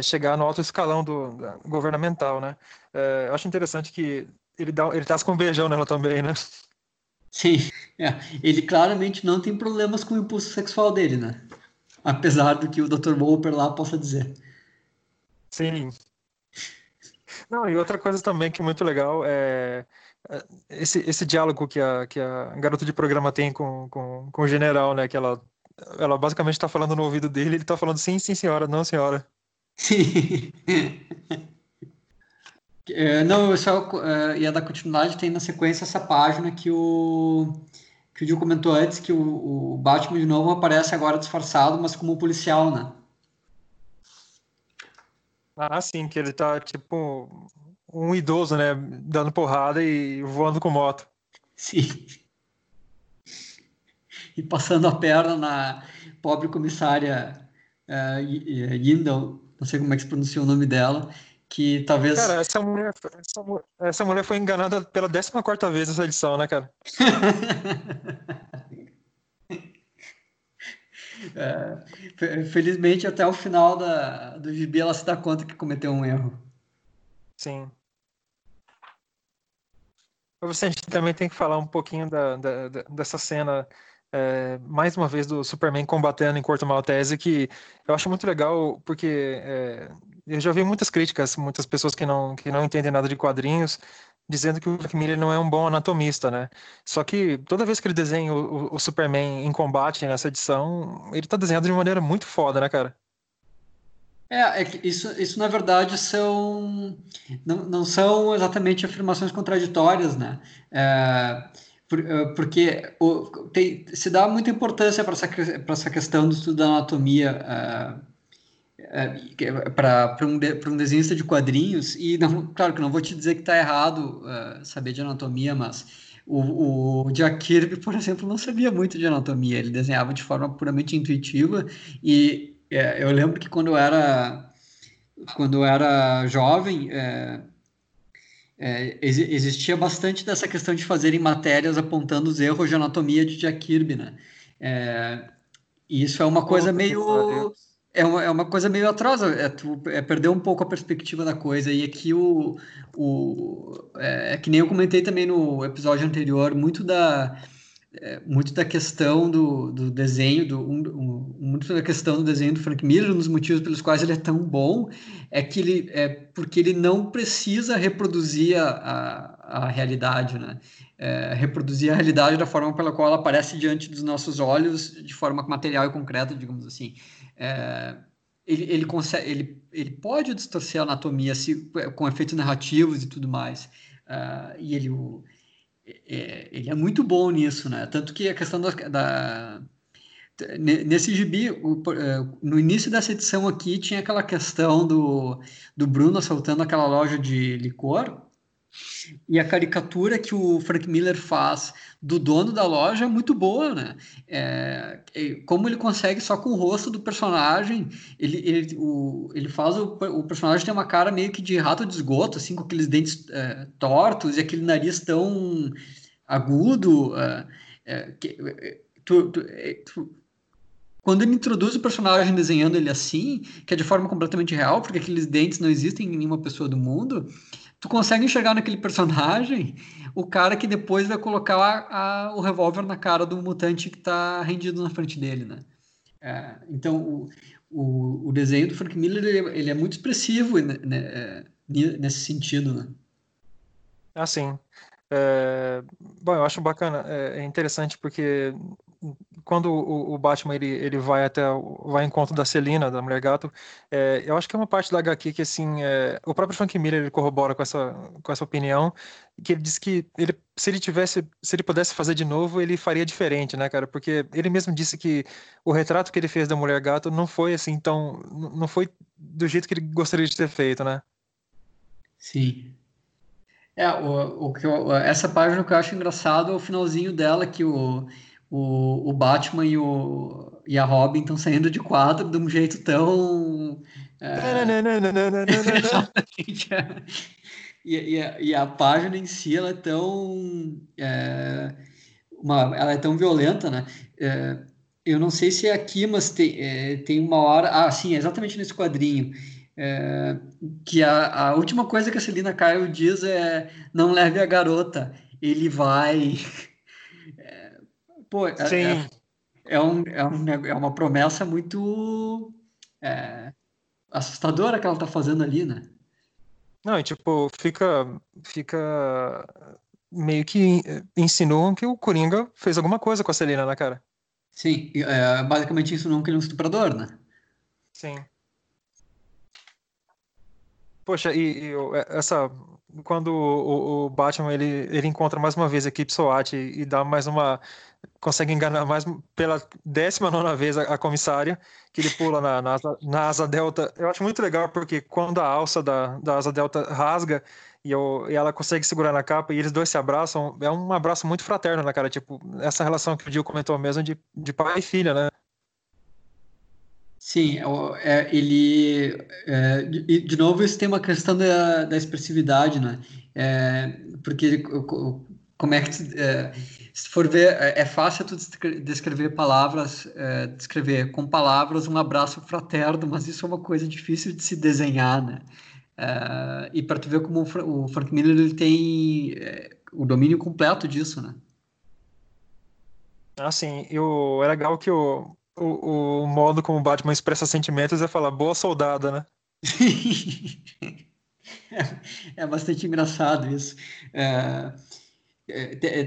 chegar no alto escalão do, governamental, né. eu acho interessante que ele dá, ele tasca um beijão nela também, né. Sim, é. ele claramente não tem problemas com o impulso sexual dele, né? Apesar do que o Dr. Wolper lá possa dizer. Sim. Não, e outra coisa também que é muito legal é, é esse, esse diálogo que a, que a garota de programa tem com, com, com o general, né? Que ela, ela basicamente está falando no ouvido dele, ele está falando sim, sim, senhora, não, senhora. É, não, eu só é, ia dar continuidade, tem na sequência essa página que o que o Gil comentou antes, que o, o, Batman de novo aparece agora disfarçado, mas como policial, né? Ah, sim, que ele tá tipo um idoso, né? Dando porrada e voando com moto. Sim. E passando a perna na pobre comissária uh, Yindel, não sei como é que se pronuncia o nome dela, que talvez. Cara, essa mulher, essa, essa mulher foi enganada pela 14 vez nessa edição, né, cara? é, felizmente, até o final da, do gibi, ela se dá conta que cometeu um erro. Sim. Você, a gente também tem que falar um pouquinho da, da, dessa cena é, mais uma vez do Superman combatendo em Corto Maltese, que eu acho muito legal, porque é, eu já vi muitas críticas, muitas pessoas que não, que não entendem nada de quadrinhos, dizendo que o Frank Miller não é um bom anatomista, né? Só que toda vez que ele desenha o, o Superman em combate nessa edição, ele tá desenhado de maneira muito foda, né, cara? É, é que isso, isso na verdade são não, não são exatamente afirmações contraditórias, né? É, eh, porque o, tem, se dá muita importância para essa, essa questão do estudo da anatomia uh, uh, para um, de, um desenhista de quadrinhos, e não, claro que não vou te dizer que está errado saber de anatomia, mas o, o Jack Kirby, por exemplo, não sabia muito de anatomia, ele desenhava de forma puramente intuitiva, e eu lembro que quando eu era, quando eu era jovem, é, ex existia bastante dessa questão de fazerem matérias apontando os erros de anatomia de Jack Kirby, né? É, e isso é uma coisa meio é uma, é uma coisa meio atrosa, é, tu, é perder um pouco a perspectiva da coisa. E aqui o, o é, é que nem eu comentei também no episódio anterior, muito da é, muito da questão do, do desenho, do, um, um, muito da questão do desenho do Frank Miller, um dos motivos pelos quais ele é tão bom, é que ele é porque ele não precisa reproduzir a, a, a realidade, né? É, reproduzir a realidade da forma pela qual ela aparece diante dos nossos olhos, de forma material e concreta, digamos assim. É, ele, ele, consegue, ele, ele pode distorcer a anatomia se, com efeitos narrativos e tudo mais. Uh, e ele o, é, ele é muito bom nisso, né? Tanto que a questão da, da nesse gibi, é, no início dessa edição aqui, tinha aquela questão do, do Bruno assaltando aquela loja de licor, e a caricatura que o Frank Miller faz do dono da loja é muito boa, né? É, é, como ele consegue só com o rosto do personagem, ele, ele, o, ele faz o, o personagem tem uma cara meio que de rato de esgoto, assim, com aqueles dentes é, tortos e aquele nariz tão agudo. É, é, que, é, tu, tu, tu, quando ele introduz o personagem desenhando ele assim, que é de forma completamente real, porque aqueles dentes não existem em nenhuma pessoa do mundo, tu consegue enxergar naquele personagem o cara que depois vai colocar a, a, o revólver na cara do mutante que está rendido na frente dele, né? É, então, o, o, o, desenho do Frank Miller, ele, ele é muito expressivo né, né, é, nesse sentido, né? Ah, sim. É, bom, eu acho bacana, é, é interessante porque quando o, o, Batman ele, ele vai até vai encontro da Celina, da Mulher Gato, é, eu acho que é uma parte da HQ que assim é, o próprio Frank Miller ele corrobora com essa com essa opinião que ele diz que ele se ele tivesse se ele pudesse fazer de novo ele faria diferente, né, cara? Porque ele mesmo disse que o retrato que ele fez da Mulher Gato não foi assim tão não foi do jeito que ele gostaria de ter feito, né? Sim. É, o, o que eu, essa página que eu acho engraçado é o finalzinho dela que o o, o Batman e, o, e a Robin estão saindo de quadro de um jeito tão. É... e, e, a, e, a, página em si ela é tão. É, uma, ela é tão violenta, né? É, eu não sei se é aqui, mas tem, é, tem uma hora. Ah, sim, exatamente nesse quadrinho. É, que a, a última coisa que a Celina Kyle diz é não leve a garota, ele vai pô, é, é, é, um, é, um, é uma promessa muito é, assustadora que ela tá fazendo ali, né? Não, e tipo, fica, fica meio que insinuam que o Coringa fez alguma coisa com a Celina na cara. Sim, é, basicamente insinuam que ele é um estuprador, né? Sim. Poxa, e, e essa quando o, o, Batman ele, ele encontra mais uma vez a equipe SWAT e, e dá mais uma consegue enganar mais pela décima nona vez a, a comissária que ele pula na, na, asa, na, asa, delta eu acho muito legal porque quando a alça da, da asa delta rasga e, eu, e ela consegue segurar na capa e eles dois se abraçam é um abraço muito fraterno na cara tipo essa relação que o Dio comentou mesmo de, de pai e filha né Sim, é, ele. É, de, de, novo, isso tem uma questão da, da expressividade, né? É, porque como é que. É, se for ver, é, é fácil tu descrever palavras, é, descrever com palavras um abraço fraterno, mas isso é uma coisa difícil de se desenhar, né? É, e para tu ver como o Frank Miller ele tem é, o domínio completo disso, né? Ah, sim. E o, é legal que o, o, o modo como o Batman expressa sentimentos é falar boa soldada, né? é, é, bastante engraçado isso. É,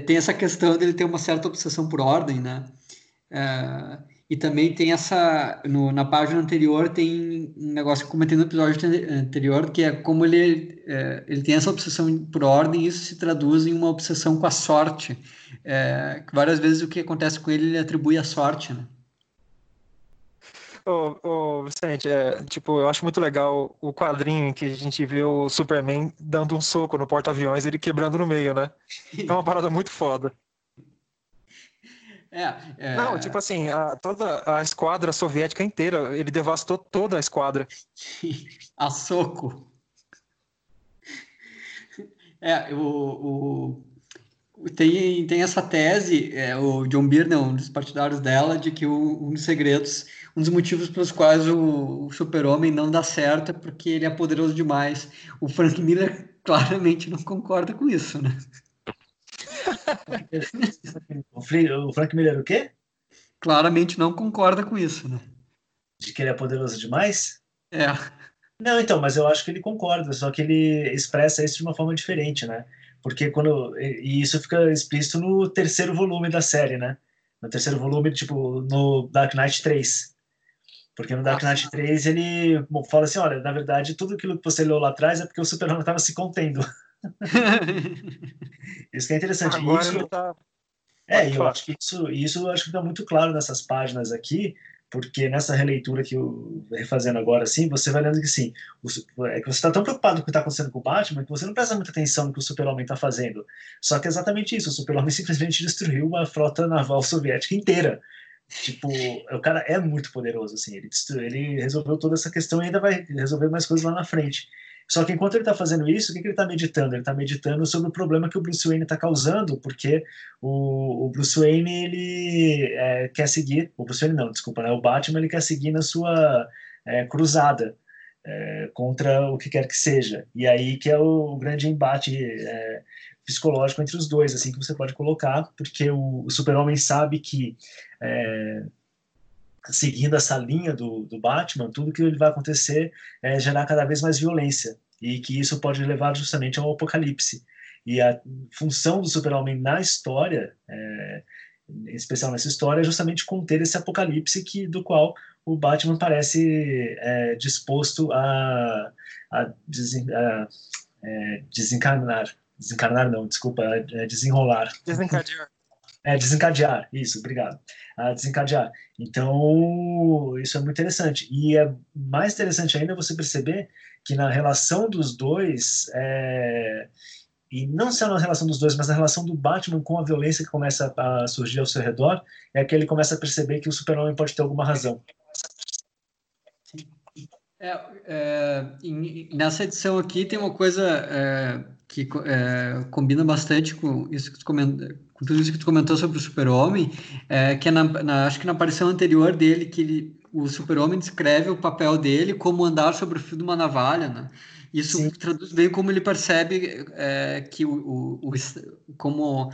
tem essa questão dele ter uma certa obsessão por ordem, né? É, e também tem essa. No, na página anterior tem um negócio que eu comentei no episódio anterior, que é como ele, é, ele tem essa obsessão por ordem e isso se traduz em uma obsessão com a sorte. É, várias vezes o que acontece com ele, ele atribui a sorte, né? Ô, ô, Vicente, é, tipo, eu acho muito legal o quadrinho em que a gente vê o Superman dando um soco no porta-aviões, ele quebrando no meio, né? É uma parada muito foda. É, é... Não, tipo assim, a, toda a esquadra soviética inteira, ele devastou toda a esquadra. a soco. É, o, o, tem, tem essa tese, é, o John Byrne, um dos partidários dela, de que o, um dos segredos um dos motivos pelos quais o, o super-homem não dá certo é porque ele é poderoso demais. O Frank Miller claramente não concorda com isso, né? o Frank Miller o quê? Claramente não concorda com isso, né? De que ele é poderoso demais? É. Não, então, mas eu acho que ele concorda, só que ele expressa isso de uma forma diferente, né? Porque quando. E isso fica explícito no terceiro volume da série, né? No terceiro volume, tipo, no Dark Knight 3. Porque no Dark Knight 3 ele fala assim: olha, na verdade, tudo aquilo que você leu lá atrás é porque o Superman estava se contendo. isso que é interessante. Agora isso... ele tá... É, eu acho que isso, isso acho que fica muito claro nessas páginas aqui, porque nessa releitura que eu refazendo agora, assim, você vai lendo que sim, é que você está tão preocupado com o que está acontecendo com o Batman que você não presta muita atenção no que o Super-Homem está fazendo. Só que é exatamente isso: o Super-Homem simplesmente destruiu uma frota naval soviética inteira. Tipo, o cara é muito poderoso, assim. Ele, ele resolveu toda essa questão e ainda vai resolver mais coisas lá na frente. Só que enquanto ele está fazendo isso, o que, que ele está meditando? Ele está meditando sobre o problema que o Bruce Wayne está causando, porque o, o Bruce Wayne ele é, quer seguir, o Bruce Wayne não, desculpa, né? o Batman ele quer seguir na sua é, cruzada é, contra o que quer que seja. E aí que é o, o grande embate é, psicológico entre os dois, assim que você pode colocar, porque o, o Super-Homem sabe que é, seguindo essa linha do, do Batman, tudo que vai acontecer é gerar cada vez mais violência e que isso pode levar justamente ao apocalipse. E a função do Super-Homem na história, é, em especial nessa história, é justamente conter esse apocalipse que do qual o Batman parece é, disposto a, a, desen, a é, desencarnar. Desencarnar não, desculpa, é desenrolar. Desencadear. É, desencadear, isso, obrigado. A desencadear. Então, isso é muito interessante. E é mais interessante ainda você perceber que na relação dos dois, é... e não só na relação dos dois, mas na relação do Batman com a violência que começa a surgir ao seu redor, é que ele começa a perceber que o super-homem pode ter alguma razão. É, é, nessa edição aqui tem uma coisa é, que é, combina bastante com isso que tu comentou, com tudo isso que tu comentou sobre o Super-Homem, é, que é na, na, acho que na aparição anterior dele, que ele, o Super-Homem descreve o papel dele como andar sobre o fio de uma navalha, né? Isso Sim. traduz bem como ele percebe é, que o, o, o, como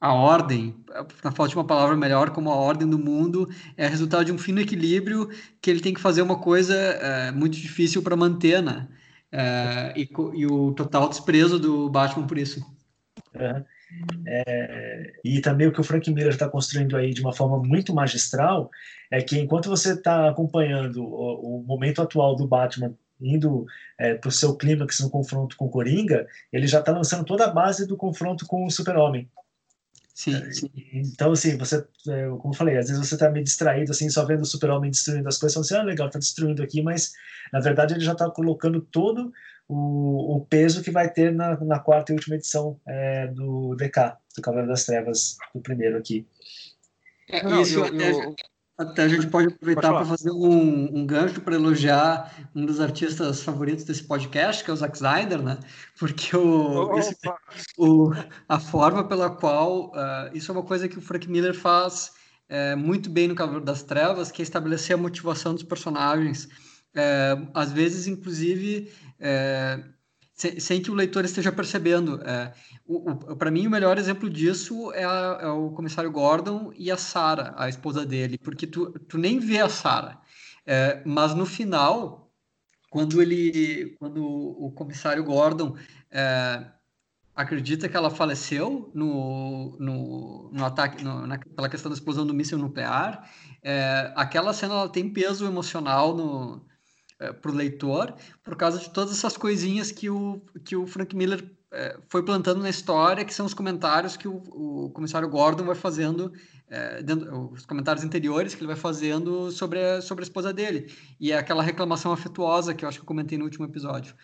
a ordem, na falta de uma palavra melhor, como a ordem do mundo é resultado de um fino equilíbrio que ele tem que fazer uma coisa é, muito difícil para manter, né? É, e, e, o total desprezo do Batman por isso. Uhum. É, e também o que o Frank Miller está construindo aí de uma forma muito magistral é que enquanto você está acompanhando o, o, momento atual do Batman indo é, para o seu clímax no confronto com o Coringa, ele já está lançando toda a base do confronto com o Super-Homem. Sim, é, sim. Então, assim, você, é, como eu falei, às vezes você está meio distraído, assim, só vendo o super-homem destruindo as coisas, falando assim, ah, legal, tá destruindo aqui, mas, na verdade, ele já está colocando todo o, o, peso que vai ter na, na quarta e última edição é, do DK, do Cavaleiro das Trevas, do primeiro aqui. É, Não, isso eu, até... eu... Até a gente pode aproveitar para fazer um, um gancho para elogiar um dos artistas favoritos desse podcast, que é o Zack Snyder, né? Porque o, esse, o a forma pela qual. Uh, isso é uma coisa que o Frank Miller faz é, muito bem no Cavaleiro das Trevas, que é estabelecer a motivação dos personagens. É, às vezes, inclusive. É, sem, sem, que o leitor esteja percebendo. É, para mim, o melhor exemplo disso é, a, é, o comissário Gordon e a Sarah, a esposa dele, porque tu, tu nem vê a Sarah. É, mas no final, quando ele, quando o comissário Gordon é, acredita que ela faleceu no, no, no ataque, no, na, pela questão da explosão do míssil nuclear, é, aquela cena ela tem peso emocional no é, para o leitor, por causa de todas essas coisinhas que o, que o Frank Miller é, foi plantando na história, que são os comentários que o, o comissário Gordon vai fazendo, é, dentro, os comentários anteriores que ele vai fazendo sobre a, sobre a esposa dele. E é aquela reclamação afetuosa que eu acho que eu comentei no último episódio.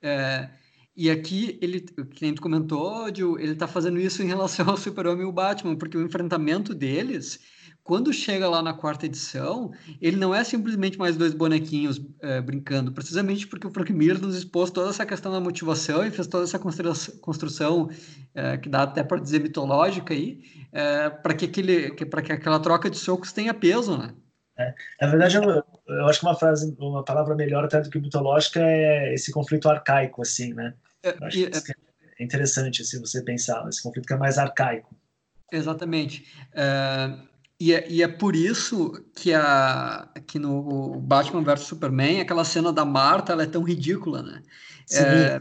É, e aqui, ele, que nem comentou, ele está fazendo isso em relação ao Super-Homem e o Batman, porque o enfrentamento deles quando chega lá na quarta edição, ele não é simplesmente mais dois bonequinhos é, brincando, precisamente porque o Frank Miller nos expôs toda essa questão da motivação e fez toda essa construção é, que dá até para dizer mitológica aí, é, para que, aquele, que, que aquela troca de socos tenha peso, né? É, na verdade, eu, eu, acho que uma frase, uma palavra melhor até do que mitológica é esse conflito arcaico, assim, né? É, e, é interessante, se assim, você pensar, esse conflito que é mais arcaico. Exatamente. É, e é, e é por isso que, a, que no Batman vs Superman, aquela cena da Marta ela é tão ridícula, né? Sim, é,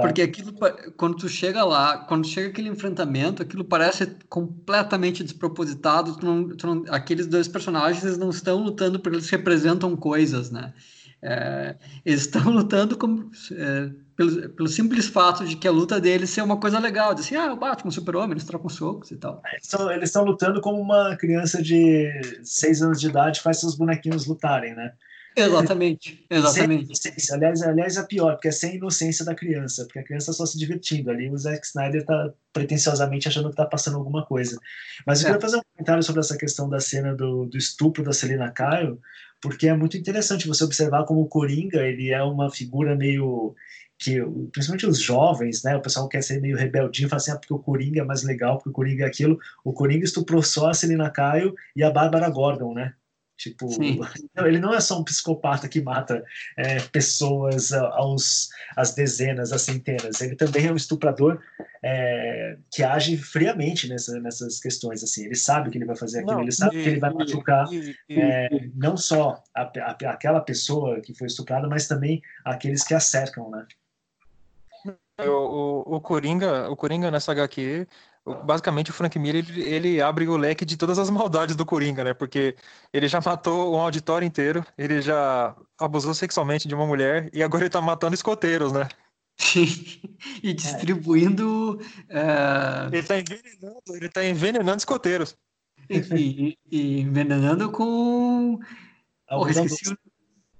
porque aquilo, quando tu chega lá, quando chega aquele enfrentamento, aquilo parece completamente despropositado. Tu não, tu não, aqueles dois personagens eles não estão lutando porque eles representam coisas, né? É, eles estão lutando como, é, pelo, pelo, simples fato de que a luta deles ser uma coisa legal, de assim, ah, o Batman, o super-homem, eles trocam socos e tal. Eles estão lutando como uma criança de seis anos de idade faz seus bonequinhos lutarem, né? Exatamente, exatamente. Sem, aliás, aliás, é pior, porque é sem inocência da criança, porque a criança só se divertindo. Ali o Zack Snyder tá pretensiosamente achando que tá passando alguma coisa. Mas eu é. queria fazer um comentário sobre essa questão da cena do, do estupro da Selina Kyle, porque é muito interessante você observar como o Coringa ele é uma figura meio que principalmente os jovens, né, o pessoal quer ser meio rebeldinho, fala assim, ah, porque o Coringa é mais legal, porque o Coringa é aquilo. O Coringa estuprou só a Selina Caio e a Bárbara Gordon, né? Tipo, ele não é só um psicopata que mata é, pessoas aos às dezenas, às centenas. Ele também é um estuprador é, que age friamente nessa, nessas questões. Assim, ele sabe que ele vai fazer aquilo, não, ele sabe e, que ele vai machucar e, e, é, não só a, a, aquela pessoa que foi estuprada, mas também aqueles que a cercam, né? O, o, o Coringa, o Coringa nessa HQ, basicamente o Frank Miller ele, ele, abre o leque de todas as maldades do Coringa, né? Porque ele já matou um auditório inteiro, ele já abusou sexualmente de uma mulher e agora ele tá matando escoteiros, né? e distribuindo. É... Ele tá envenenando, ele tá envenenando escoteiros. E, e envenenando com. Oh, esqueci.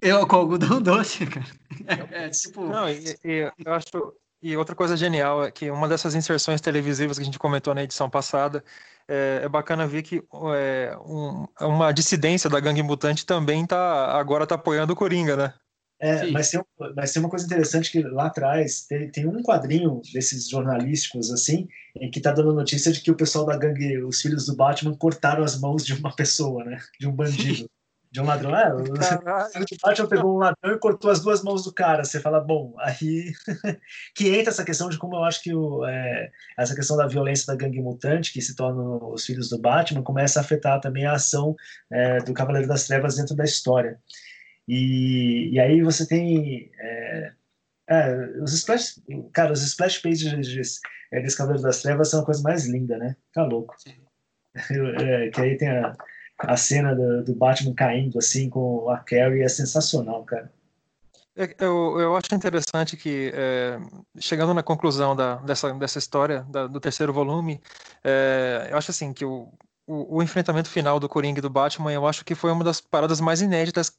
Eu, com algodão doce, cara. É, é tipo. Não, e, e, eu acho. E outra coisa genial é que uma dessas inserções televisivas que a gente comentou na edição passada, é, é bacana ver que é, um, uma dissidência da gangue mutante também tá, agora está apoiando o Coringa, né? É, mas tem, mas tem uma coisa interessante que lá atrás tem, tem um quadrinho desses jornalísticos assim, em que está dando notícia de que o pessoal da gangue, os filhos do Batman, cortaram as mãos de uma pessoa, né? De um bandido de um ladrão. É, o Batman pegou um ladrão e cortou as duas mãos do cara. Você fala, bom, aí que entra essa questão de como eu acho que o, é, essa questão da violência da gangue mutante, que se tornam os filhos do Batman, começa a afetar também a ação é, do Cavaleiro das Trevas dentro da história. E, e aí você tem. É, é, os splash, cara, os splash pages é, desse Cavaleiro das Trevas são a coisa mais linda, né? Tá louco. É, que aí tem a, a cena do, do, Batman caindo assim com a Carrie é sensacional, cara. Eu, eu acho interessante que, é, chegando na conclusão da, dessa, dessa história, da, do terceiro volume, é, eu acho assim que o, o, o, enfrentamento final do Coringa e do Batman, eu acho que foi uma das paradas mais inéditas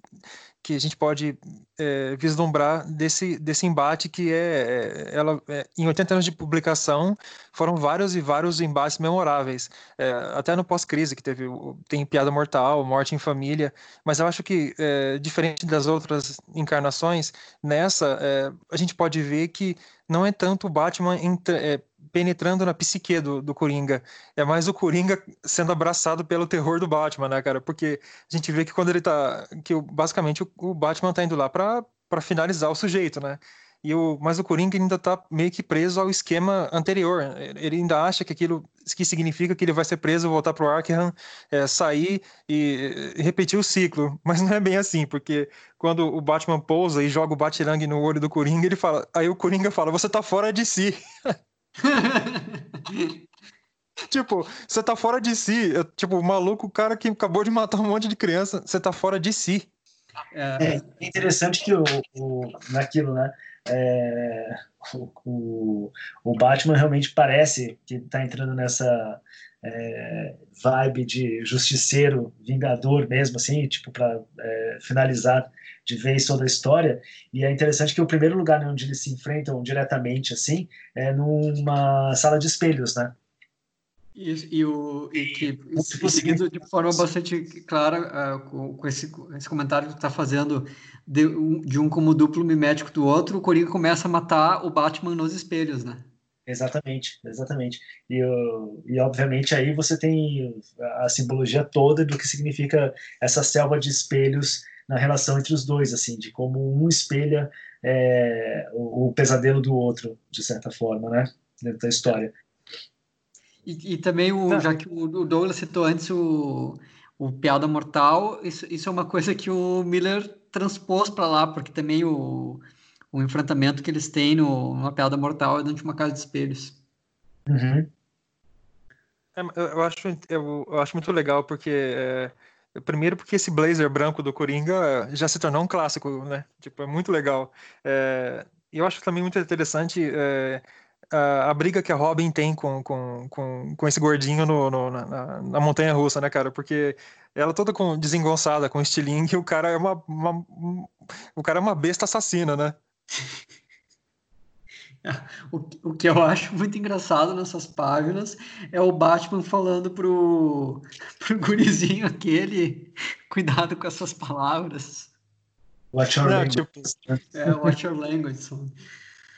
que a gente pode é, vislumbrar desse, desse embate que é, é ela é, em 80 anos de publicação foram vários e vários embates memoráveis é, até no pós-crise que teve tem piada mortal morte em família mas eu acho que é, diferente das outras encarnações nessa é, a gente pode ver que não é tanto o Batman entre, penetrando na psique do, do Coringa. É mais o Coringa sendo abraçado pelo terror do Batman, né, cara? Porque a gente vê que quando ele tá. que basicamente o, o Batman tá indo lá pra, pra finalizar o sujeito, né? E o, mas o Coringa ainda está meio que preso ao esquema anterior. Ele ainda acha que aquilo que significa que ele vai ser preso, voltar para o Arkham, é, sair e, e, repetir o ciclo. Mas não é bem assim, porque quando o Batman pousa e joga o Batirangue no olho do Coringa, ele fala, aí o Coringa fala: "Você está fora de si". tipo, você tá fora de si. Tipo, o maluco, o cara que acabou de matar um monte de criança, você tá fora de si. É, é interessante que o, o naquilo, né? É, o, o, Batman realmente parece que está entrando nessa é, vibe de justiceiro, vingador mesmo, assim, tipo, para é, finalizar de vez toda a história. E é interessante que o primeiro lugar onde eles se enfrentam diretamente, assim, é numa sala de espelhos, né? Isso, e, o, e que seguindo de forma bastante clara uh, com, com esse, esse comentário que tu está fazendo de, de, um como duplo mimético do outro, o Coringa começa a matar o Batman nos espelhos, né? Exatamente, exatamente. E, e obviamente aí você tem a simbologia toda do que significa essa selva de espelhos na relação entre os dois, assim, de como um espelha é, o, o pesadelo do outro, de certa forma, né? Dentro da história. E, e também, o, já que o Douglas citou antes o, o Piada Mortal, isso, isso é uma coisa que o Miller transpôs para lá, porque também o, o enfrentamento que eles têm no, numa Piada Mortal é dentro de uma casa de espelhos. Uhum. É, eu, acho, eu, eu, acho muito legal, porque... É, primeiro porque esse blazer branco do Coringa já se tornou um clássico, né? Tipo, é muito legal. É, e eu acho também muito interessante é, a, a, briga que a Robin tem com, com, com, com esse gordinho no, no na, na, montanha russa, né, cara? Porque ela toda com, desengonçada, com estilingue, e o cara é uma, uma, o cara é uma besta assassina, né? O, o que eu acho muito engraçado nessas páginas é o Batman falando pro, pro gurizinho aquele, cuidado com essas palavras. Watch your Não, language. Tipo, é, watch your language.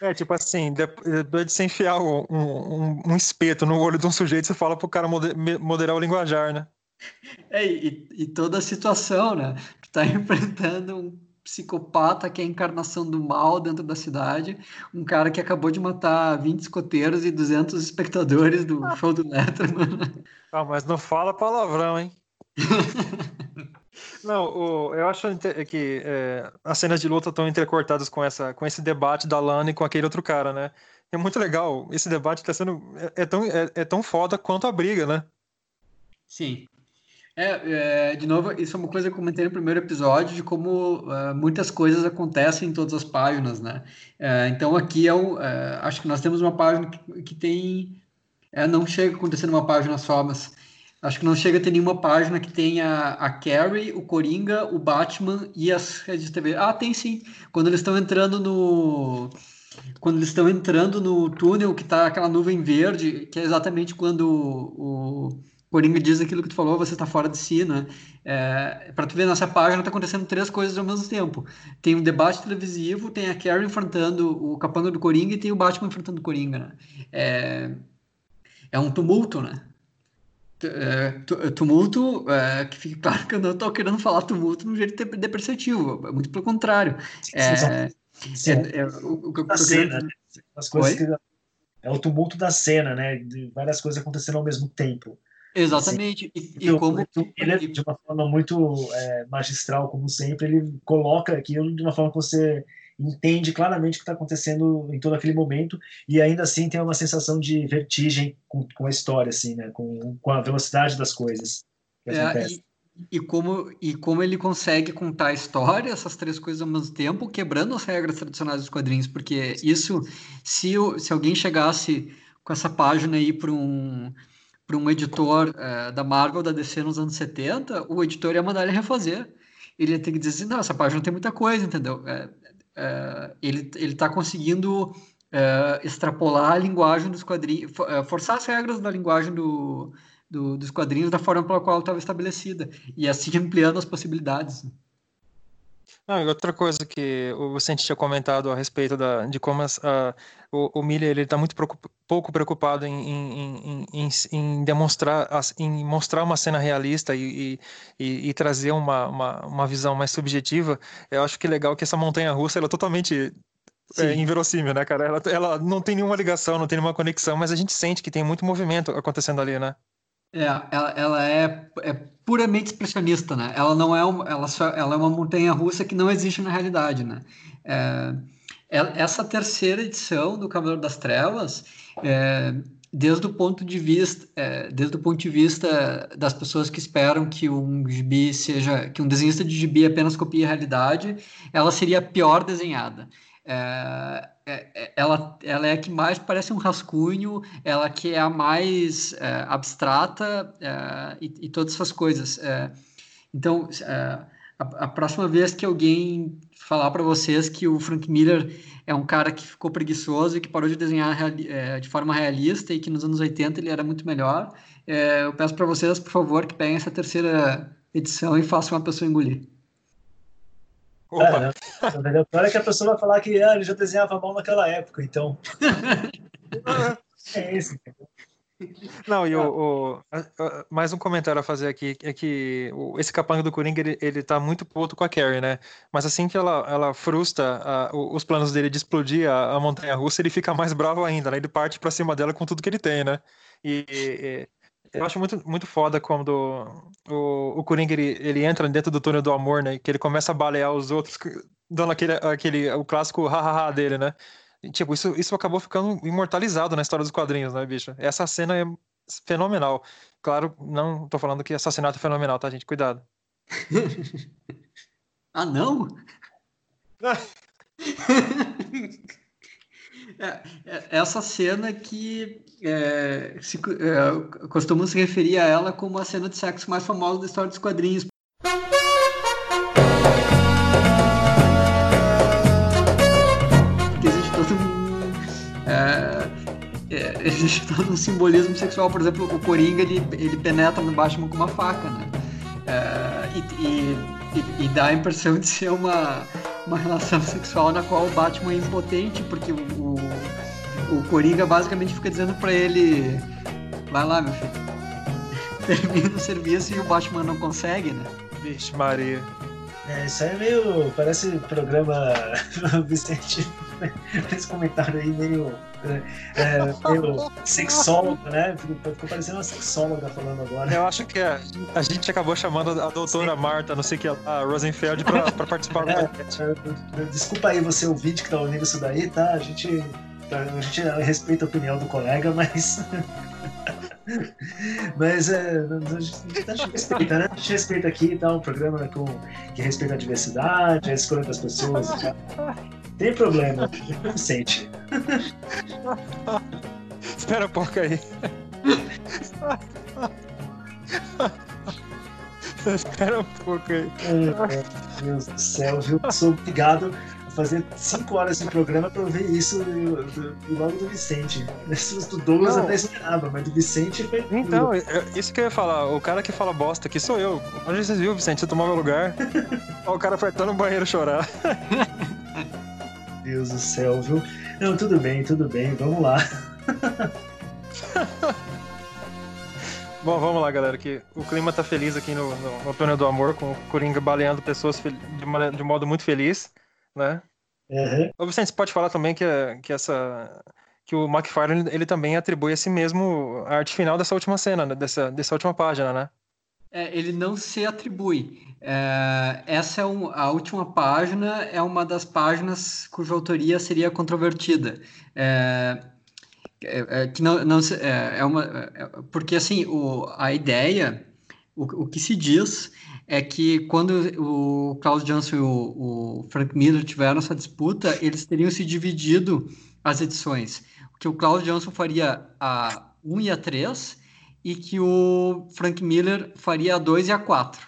É, tipo assim, depois de você enfiar um, um, um, espeto no olho de um sujeito, você fala pro cara moderar o linguajar, né? É, e, e toda a situação, né? Tu tá enfrentando um psicopata que é a encarnação do mal dentro da cidade, um cara que acabou de matar 20 escoteiros e 200 espectadores do ah. show do Letterman. Ah, mas não fala palavrão, hein? Não, o, eu acho que é, as cenas de luta estão entrecortadas com, essa, com esse debate da Lana e com aquele outro cara, né? É muito legal. Esse debate está sendo. É, é tão, é, é, tão foda quanto a briga, né? Sim. É, é, de novo, isso é uma coisa que eu comentei no primeiro episódio, de como uh, muitas coisas acontecem em todas as páginas, né? Então aqui é um, acho que nós temos uma página que, que tem, não chega a acontecer numa página só, mas Acho que não chega a ter nenhuma página que tenha a Carrie, o Coringa, o Batman e as redes de TV. Ah, tem sim. Quando eles estão entrando no. Quando eles estão entrando no túnel, que tá aquela nuvem verde, que é exatamente quando o, Coringa diz aquilo que tu falou, você tá fora de si, né? É, para tu ver nessa página tá acontecendo três coisas ao mesmo tempo. Tem um debate televisivo, tem a Carrie enfrentando o capanga do Coringa e tem o Batman enfrentando o Coringa, né? É, é um tumulto, né? É, é, tumulto, é, que fique claro que eu não estou querendo falar tumulto no jeito depreciativo, muito pelo contrário. É, o, que cena, né? As coisas que, é o tumulto da cena, né? De várias coisas acontecendo ao mesmo tempo. Exatamente. Assim, e, e, como ele de uma forma muito é, magistral, como sempre, ele coloca aquilo de uma forma que você entende claramente o que está acontecendo em todo aquele momento e ainda assim tem uma sensação de vertigem com, com a história, assim, né? Com, com a velocidade das coisas que é, e, e, como, e como ele consegue contar a história, essas três coisas ao mesmo tempo, quebrando as regras tradicionais dos quadrinhos, porque isso, se, se alguém chegasse com essa página aí para um para um editor é, da Marvel, da DC nos anos 70, o editor ia mandar ele refazer ele ia ter que dizer assim, não, essa página tem muita coisa, entendeu? É, é, ele está conseguindo é, extrapolar a linguagem dos quadrinhos, é, forçar as regras da linguagem do, do, dos quadrinhos da forma pela qual estava estabelecida e assim ampliando as possibilidades. Não, e outra coisa que o Vicente tinha comentado a respeito da, de como as, a, o, o Miller ele está muito pouco preocupado em, em, em, em, demonstrar em mostrar uma cena realista e, e, e trazer uma, uma, uma, visão mais subjetiva. Eu acho que é legal que essa montanha russa ela é totalmente é, inverossímil, né, cara? Ela, ela não tem nenhuma ligação, não tem nenhuma conexão, mas a gente sente que tem muito movimento acontecendo ali, né? É, ela, ela é, é, puramente expressionista, né? Ela não é uma, ela, só, ela é uma montanha russa que não existe na realidade, né? É, é essa terceira edição do Cavaleiro das Trevas, é, desde o ponto de vista, é, desde o ponto de vista das pessoas que esperam que um gibi seja, que um desenhista de gibi apenas copie a realidade, ela seria pior desenhada. É, é, é, ela, ela é a que mais parece um rascunho, ela que é a mais é, abstrata é, e, e, todas essas coisas. Então, a, a, próxima vez que alguém falar para vocês que o Frank Miller é um cara que ficou preguiçoso e que parou de desenhar de forma realista e que nos anos 80 ele era muito melhor, eu peço para vocês, por favor, que peguem essa terceira edição e façam uma pessoa engolir. É, né? O pior é que a pessoa vai falar que ah, ele já desenhava mal naquela época, então. é isso. Não, e o, o, mais um comentário a fazer aqui é que o, esse capanga do Coringa ele, ele tá muito puto com a Carrie, né? Mas assim que ela, ela frustra a, os planos dele de explodir a, montanha russa, ele fica mais bravo ainda, né? Ele parte pra cima dela com tudo que ele tem, né? E, e eu acho muito, muito foda quando o, o Coringa ele, ele entra dentro do túnel do amor, né? Que ele começa a balear os outros, dando aquele, aquele o clássico hahaha dele, né? E, tipo, isso, isso acabou ficando imortalizado na história dos quadrinhos, né, bicho? Essa cena é fenomenal. Claro, não tô falando que assassinato é fenomenal, tá, gente? Cuidado. ah, não? É, é, essa cena que é, se, é, costumam se referir a ela como a cena de sexo mais famosa da história dos quadrinhos. Porque. É, existe todo um simbolismo sexual. Por exemplo, o Coringa ele, ele penetra no Batman com uma faca, né? E, e, e dá a impressão de ser uma uma relação sexual na qual o Batman é impotente, porque o, o Coringa basicamente fica dizendo para ele: vai lá, meu filho. Termina o serviço e o Batman não consegue, né? Vixe, Maria. É, isso aí é meio. Parece programa Vicente. Esse comentário aí meio. É, meio sexólogo, né? Ficou, ficou parecendo uma sexóloga falando agora. Eu acho que a, a gente acabou chamando a doutora Sim. Marta, não sei o que, a Rosenfeld, pra, pra participar é, do Desculpa aí você ouvinte que tá ouvindo isso daí, tá? A gente, a gente respeita a opinião do colega, mas. Mas é, a gente respeita, né? A gente respeita aqui, tá? Um programa com, que respeita a diversidade, a escolha das pessoas. Tá? Tem problema, não sente. Espera um pouco aí. Espera um pouco aí. Meu Deus do céu, viu? Sou obrigado fazer cinco horas de programa para ouvir isso do, do, logo do Vicente. Do Douglas não. até esperava, mas do Vicente foi. Então, isso que eu ia falar. O cara que fala bosta aqui sou eu. Onde você viu, Vicente? Você tomou meu lugar. o cara até no banheiro chorar. Deus do céu, viu? Não, tudo bem, tudo bem, vamos lá. Bom, vamos lá, galera, que o clima tá feliz aqui no, no, no túnel do amor, com o Coringa baleando pessoas de, uma, de um modo muito feliz né? Uhum. Ô Vicente, você pode falar também que, que essa que o McFarlane ele também atribui a si mesmo a arte final dessa última cena, né? dessa, dessa última página, né? É, ele não se atribui. É, essa é um, a última página, é uma das páginas cuja autoria seria controvertida. É, é, é que não, não é, é uma, porque assim o, a ideia, o, o que se diz é que quando o Klaus Johnson e o, o, Frank Miller tiveram essa disputa, eles teriam se dividido as edições. Que o Klaus Johnson faria a 1 e a 3 e que o Frank Miller faria a 2 e a 4.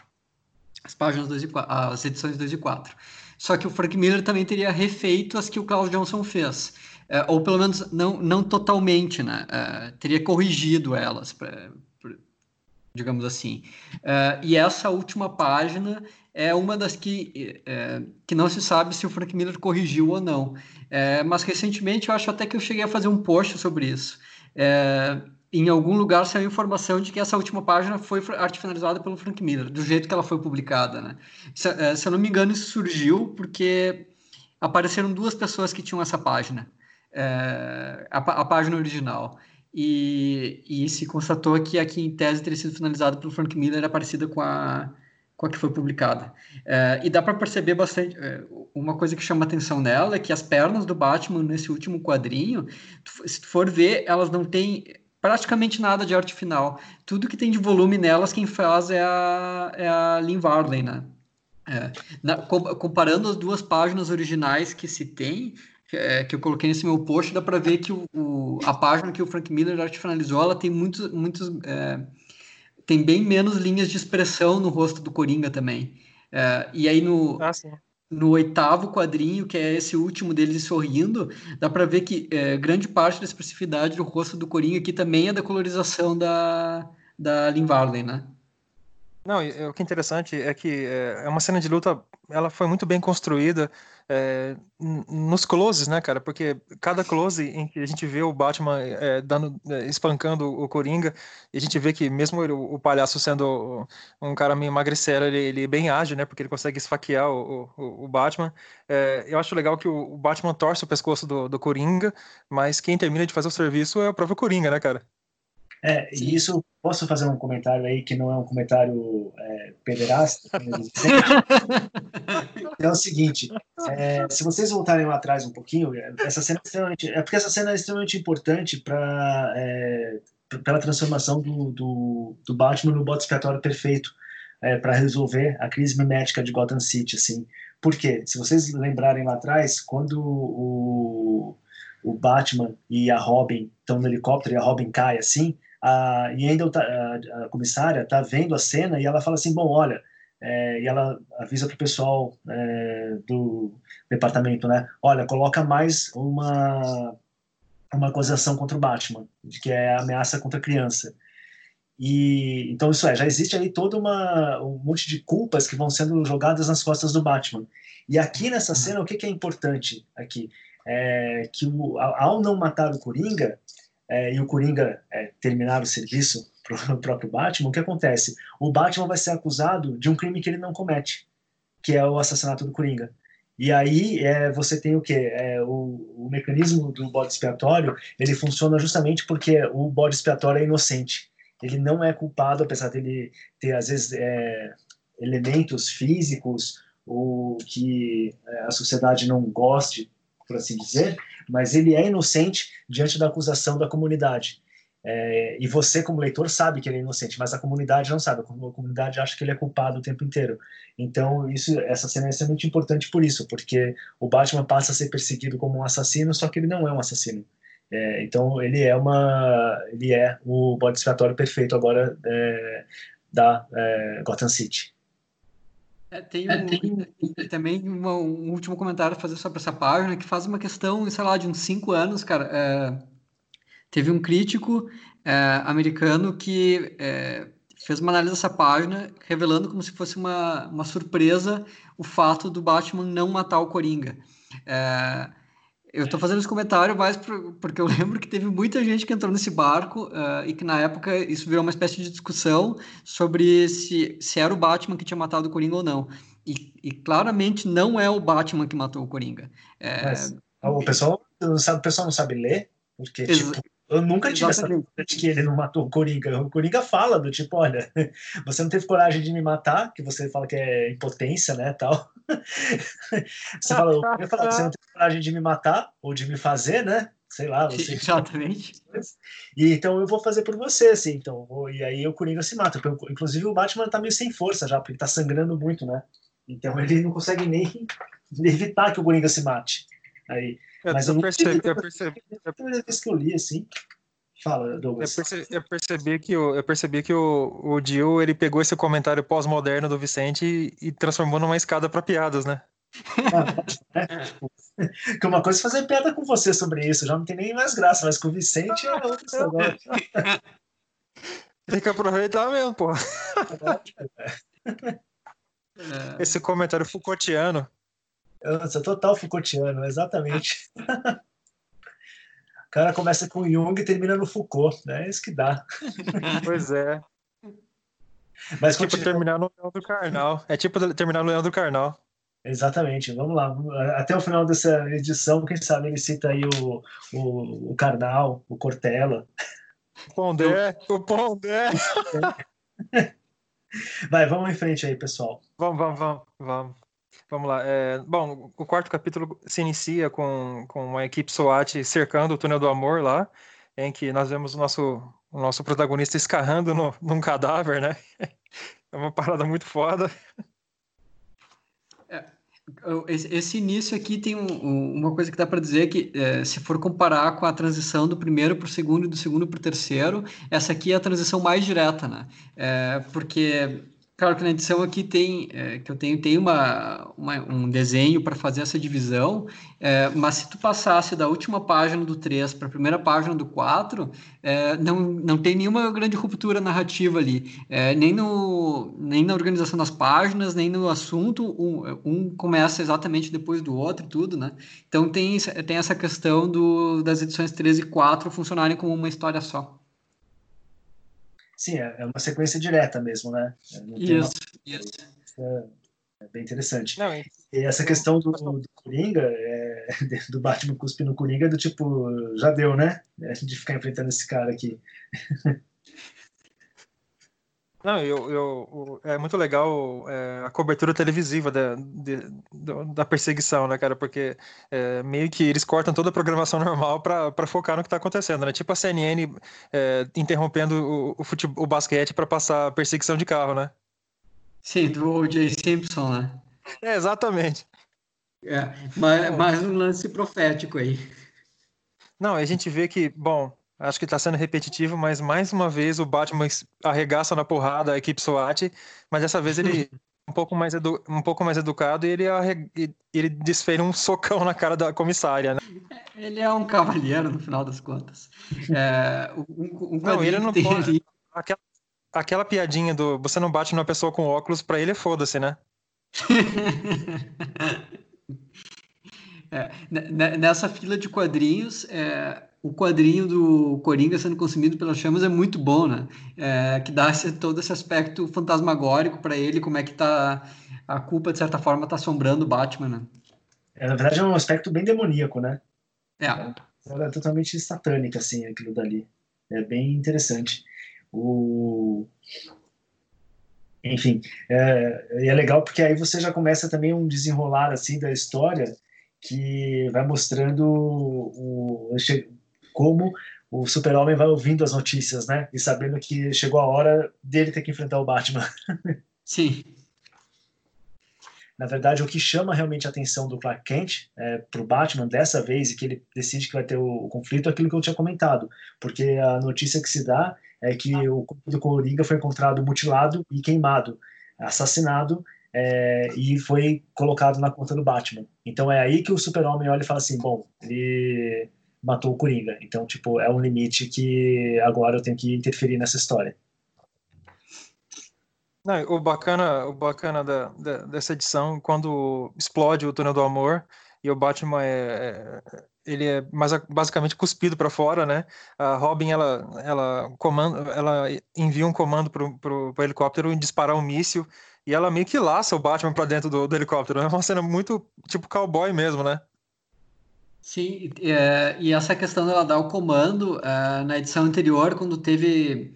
as páginas 2 e 4, as edições 2 e 4. Só que o Frank Miller também teria refeito as que o Klaus Johnson fez. É, ou pelo menos não, não totalmente, né? É, teria corrigido elas, pra, pra, digamos assim. É, e essa última página é uma das que, é, que não se sabe se o Frank Miller corrigiu ou não. É, mas recentemente eu acho até que eu cheguei a fazer um post sobre isso. É, em algum lugar saiu informação de que essa última página foi arte finalizada pelo Frank Miller, do jeito que ela foi publicada, né? Se, é, se eu não me engano, isso surgiu porque apareceram duas pessoas que tinham essa página, é, a, a, página original. E, e se constatou que aqui em tese teria sido finalizada pelo Frank Miller, era parecida com a, com a que foi publicada. É, e dá para perceber bastante. Uma coisa que chama atenção nela é que as pernas do Batman nesse último quadrinho, se tu for ver, elas não têm praticamente nada de arte final. Tudo que tem de volume nelas, quem faz é a, é a Lynn Varley, né? É, na, comparando as duas páginas originais que se tem, é, que eu coloquei nesse meu post, dá para ver que o, o, a página que o Frank Miller arte finalizou, ela tem muitos, muitos é, tem bem menos linhas de expressão no rosto do Coringa também. É, e aí no, ah, no oitavo quadrinho, que é esse último deles sorrindo, dá para ver que é, grande parte da expressividade do rosto do Coringa aqui também é da colorização da, da Lynn Varley, né? Não, o que é interessante é que é, é uma cena de luta, ela foi muito bem construída é, nos closes, né, cara? Porque cada close em que a gente vê o Batman é, dando, é, espancando o Coringa, e a gente vê que mesmo ele, o, palhaço sendo um cara meio magricelo, ele, ele bem ágil, né? Porque ele consegue esfaquear o, o, o Batman. É, eu acho legal que o, Batman torce o pescoço do, do Coringa, mas quem termina de fazer o serviço é o próprio Coringa, né, cara? É, e isso, posso fazer um comentário aí que não é um comentário é, pederasta? é o seguinte, é, se vocês voltarem lá atrás um pouquinho, essa cena é extremamente, é porque essa cena é extremamente importante para é, pela transformação do, do, do, Batman no bode expiatório perfeito é, para resolver a crise mimética de Gotham City, assim. Por quê? Se vocês lembrarem lá atrás, quando o, o Batman e a Robin estão no helicóptero e a Robin cai assim, a, e ainda tá, a, a comissária está vendo a cena e ela fala assim, bom, olha, é, e ela avisa para o pessoal é, do departamento, né, olha, coloca mais uma uma acusação contra o Batman, de que é ameaça contra a criança. E então isso é, já existe aí toda uma um monte de culpas que vão sendo jogadas nas costas do Batman. E aqui nessa uhum. cena o que, que é importante aqui é que o, ao não matar o Coringa, é, e o Coringa é, terminar o serviço para o próprio Batman, o que acontece? O Batman vai ser acusado de um crime que ele não comete, que é o assassinato do Coringa. E aí é, você tem o que? É, o, o, mecanismo do bode expiatório ele funciona justamente porque o bode expiatório é inocente. Ele não é culpado, apesar dele ter às vezes é, elementos físicos ou que é, a sociedade não goste, por assim dizer, mas ele é inocente diante da acusação da comunidade. É, e você, como leitor, sabe que ele é inocente, mas a comunidade não sabe. A comunidade acha que ele é culpado o tempo inteiro. Então, isso, essa cena é extremamente importante por isso, porque o Batman passa a ser perseguido como um assassino, só que ele não é um assassino. É, então, ele é uma, ele é o bode expiatório perfeito agora é, da é, Gotham City. É, tem, é, um, tem, também uma, um último comentário a fazer sobre essa página que faz uma questão, sei lá, de uns cinco anos, cara. É, teve um crítico é, americano que é, fez uma análise dessa página, revelando como se fosse uma, uma surpresa o fato do Batman não matar o Coringa. É, eu estou fazendo esse comentário mais porque eu lembro que teve muita gente que entrou nesse barco uh, e que na época isso virou uma espécie de discussão sobre se, se era o Batman que tinha matado o Coringa ou não. E, e claramente não é o Batman que matou o Coringa. É... Mas, o, pessoal, o pessoal não sabe ler, porque Ex tipo, eu nunca tive Exatamente. essa de que ele não matou o Coringa. O Coringa fala do tipo, olha, você não teve coragem de me matar, que você fala que é impotência, né, tal. Você fala, eu falo, você não teve coragem de me matar ou de me fazer, né? Sei lá, você. Exatamente. E então eu vou fazer por você, assim. Então, e aí o Coringa se mata. Inclusive o Batman tá meio sem força já, porque tá sangrando muito, né? Então ele não consegue nem evitar que o Coringa se mate. Aí, eu, mas eu, eu percebi, eu percebi. A primeira vez que eu li, assim. Fala, Douglas. Eu percebi, eu percebi que, o, eu percebi que o, o Dio, ele pegou esse comentário pós-moderno do Vicente e, e transformou numa escada para piadas, né? Ah, é, que uma coisa é fazer piada com você sobre isso, já não tem nem mais graça, mas com o Vicente é outra história. Tem que aproveitar mesmo, pô. É. Esse comentário Foucaultiano. Eu sou total Foucaultiano, exatamente. O cara começa com Jung e termina no Foucault, né? É isso que dá. Pois é. Mas é tipo terminar no Leandro Carnal. É tipo terminar no Leandro Carnal. Exatamente, vamos lá. Até o final dessa edição, quem sabe ele cita aí o, o, o Carnal, o Cortella. O Pondé, o Pondé. Vai, vamos em frente aí, pessoal. Vamos, vamos, vamos. Vamos, vamos lá. É, bom, o quarto capítulo se inicia com, com uma equipe SWAT cercando o túnel do amor lá, em que nós vemos o nosso, o nosso protagonista escarrando no, num cadáver, né? É uma parada muito foda. Esse início aqui tem um, uma coisa que dá para dizer que, é, se for comparar com a transição do primeiro para o segundo e do segundo para o terceiro, essa aqui é a transição mais direta, né? É, porque Claro que na edição aqui tem, é, que eu tenho, tem uma, uma um desenho para fazer essa divisão, é, mas se tu passasse da última página do 3 para a primeira página do 4, é, não, não tem nenhuma grande ruptura narrativa ali, é, nem, no, nem na organização das páginas, nem no assunto, um, um começa exatamente depois do outro e tudo, né? Então tem, tem essa questão do, das edições 3 e 4 funcionarem como uma história só. Sim, é, é uma sequência direta mesmo, né? Isso, uma... isso. É, é, bem interessante. Não, e essa questão do, do Coringa, é, do Batman cuspir no Coringa, é do tipo, já deu, né? De ficar enfrentando esse cara aqui. Não, eu, eu, é muito legal é, a cobertura televisiva da, de, da perseguição, né, cara? Porque é, meio que eles cortam toda a programação normal para focar no que está acontecendo, né? Tipo a CNN é, interrompendo o, o, futebol, o basquete para passar perseguição de carro, né? Sim, do O.J. Simpson, né? É, exatamente. É, mais, mais um lance profético aí. Não, a gente vê que, bom, Acho que está sendo repetitivo, mas mais uma vez o Batman arregaça na porrada a equipe SWAT, mas dessa vez ele é um pouco mais, edu um pouco mais educado e ele, ele desfere um socão na cara da comissária, né? Ele é um cavalheiro, no final das contas. É, um, um não, ele não pode... Ali... Aquela, aquela piadinha do você não bate numa pessoa com óculos, para ele é foda-se, né? é, nessa fila de quadrinhos, é, o quadrinho do Coringa sendo consumido pelas chamas é muito bom, né? É, que dá esse, todo esse aspecto fantasmagórico para ele, como é que tá a culpa de certa forma tá assombrando o Batman, né? É, na verdade é um aspecto bem demoníaco, né? É. é. É totalmente satânico assim aquilo dali. É bem interessante. O enfim, é, é legal porque aí você já começa também um desenrolar assim da história que vai mostrando o, como o super-homem vai ouvindo as notícias, né? E sabendo que chegou a hora dele ter que enfrentar o Batman. Sim. Na verdade, o que chama realmente a atenção do Clark Kent é, para o Batman dessa vez e que ele decide que vai ter o, o, conflito é aquilo que eu tinha comentado, porque a notícia que se dá é que o corpo do Coringa foi encontrado mutilado e queimado, assassinado é, e foi colocado na conta do Batman. Então é aí que o Super-Homem olha e fala assim: bom, ele matou o Coringa. Então, tipo, é um limite que agora eu tenho que interferir nessa história. Não, o bacana, o bacana da, da, dessa edição, quando explode o túnel do amor e o Batman é, é ele é mais, basicamente cuspido para fora, né? A Robin ela ela comanda, ela envia um comando pro, pro, pro helicóptero disparar um míssil e ela meio que laça o Batman para dentro do, do helicóptero. É uma cena muito tipo cowboy mesmo, né? Sim, é, e essa questão dela dar o comando, é, na edição anterior, quando teve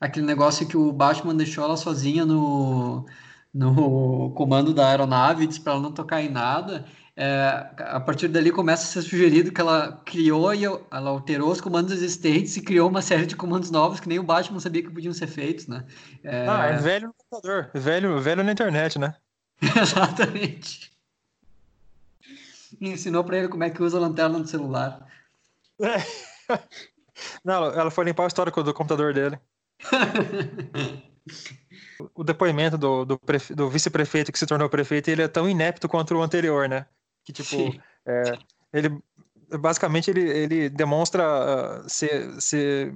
aquele negócio que o Batman deixou ela sozinha no, no comando da aeronave, disse para ela não tocar em nada, é, a partir dali começa a ser sugerido que ela criou e ela alterou os comandos existentes e criou uma série de comandos novos que nem o Batman sabia que podiam ser feitos, né? É... Ah, é velho no computador, velho, velho na internet, né? Exatamente e ensinou para ele como é que usa a lanterna do celular. É. Não, ela foi limpar o histórico do computador dele. o depoimento do, do, do vice-prefeito que se tornou prefeito, ele é tão inepto quanto o anterior, né? Que, tipo, é, ele basicamente ele, ele demonstra uh, ser, ser,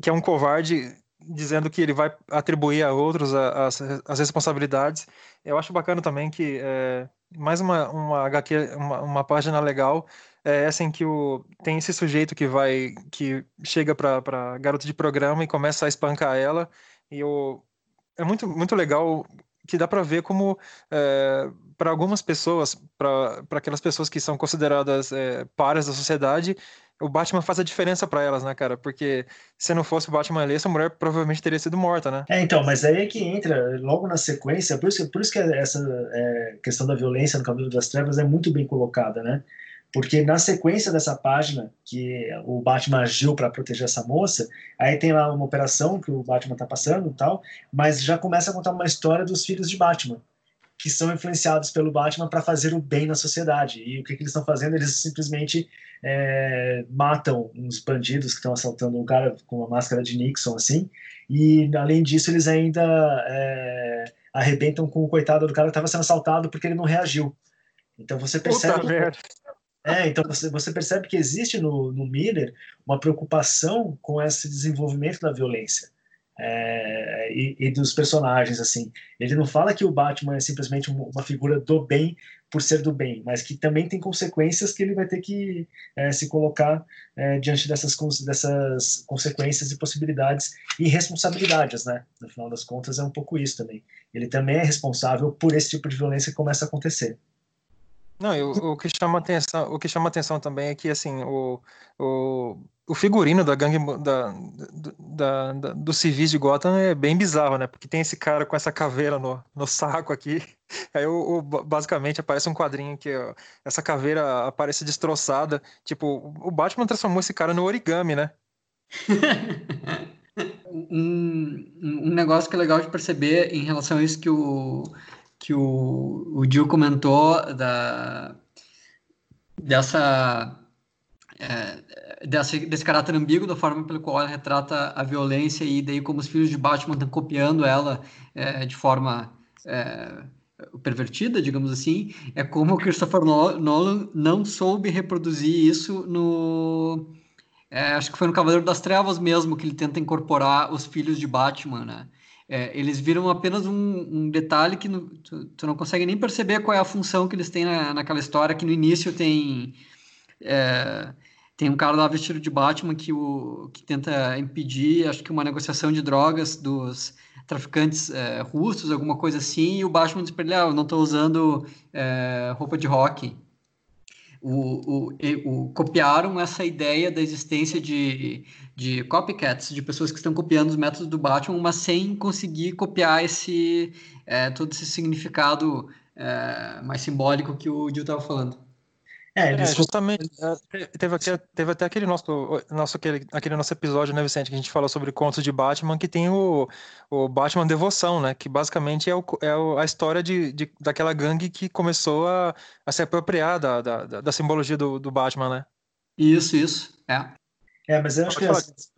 que é um covarde dizendo que ele vai atribuir a outros as, as responsabilidades. Eu acho bacana também que é, mais uma, uma HQ, uma, uma página legal é essa em que o, tem esse sujeito que vai que chega para garota de programa e começa a espancar ela. E o, é muito, muito legal que dá para ver como é, para algumas pessoas, para aquelas pessoas que são consideradas é, pares da sociedade, o Batman faz a diferença para elas, né, cara? Porque se não fosse o Batman ali, essa mulher provavelmente teria sido morta, né? É, então, mas aí é que entra logo na sequência, por isso, por isso que essa é, questão da violência no Cavaleiro das Trevas é muito bem colocada, né? Porque na sequência dessa página, que o Batman agiu para proteger essa moça, aí tem lá uma operação que o Batman está passando e tal, mas já começa a contar uma história dos filhos de Batman que são influenciados pelo Batman para fazer o bem na sociedade. E o que, que eles estão fazendo? Eles simplesmente é, matam uns bandidos que estão assaltando um cara com uma máscara de Nixon, assim, e além disso, eles ainda é, arrebentam com o coitado do cara que estava sendo assaltado porque ele não reagiu. Então você percebe. É, então você, você percebe que existe no, no Miller uma preocupação com esse desenvolvimento da violência é, e, e, dos personagens, assim. Ele não fala que o Batman é simplesmente uma figura do bem por ser do bem, mas que também tem consequências que ele vai ter que é, se colocar é, diante dessas, dessas consequências e possibilidades e responsabilidades, né? No final das contas, é um pouco isso também. Ele também é responsável por esse tipo de violência que começa a acontecer. Não, o, o, que chama atenção, o que chama atenção também é que assim o, o, o figurino da gangue da, da, da, do civis de Gotham é bem bizarro, né? Porque tem esse cara com essa caveira no, no saco aqui. Aí o, basicamente aparece um quadrinho que ó, essa caveira aparece destroçada. Tipo, o Batman transformou esse cara no origami, né? um, um negócio que é legal de perceber em relação a isso que o que o, o Gil comentou da, dessa, é, dessa, desse caráter ambíguo, da forma pelo qual ela retrata a violência e daí como os filhos de Batman estão copiando ela é, de forma é, pervertida, digamos assim, é como o Christopher Nolan não soube reproduzir isso no... É, acho que foi no Cavaleiro das Trevas mesmo que ele tenta incorporar os filhos de Batman, né? É, eles viram apenas um, um detalhe que no, tu, tu, não consegue nem perceber qual é a função que eles têm na, naquela história, que no início tem é, tem um cara lá vestido de Batman que, o, que tenta impedir, acho que uma negociação de drogas dos traficantes é, russos, alguma coisa assim, e o Batman diz para ele, ah, eu não estou usando é, roupa de rock o, o, o, copiaram essa ideia da existência de, de copycats, de pessoas que estão copiando os métodos do Batman, mas sem conseguir copiar esse é, todo esse significado é, mais simbólico que o Gil estava falando. É, é justamente. É, teve, aqui, teve até aquele nosso, nosso, aquele, aquele nosso episódio, né, Vicente, que a gente falou sobre contos de Batman, que tem o, o Batman Devoção, né? Que basicamente é, o, é a história de, de, daquela gangue que começou a, a se apropriar da, da, da simbologia do, do Batman, né? Isso, isso. É. É, mas eu acho que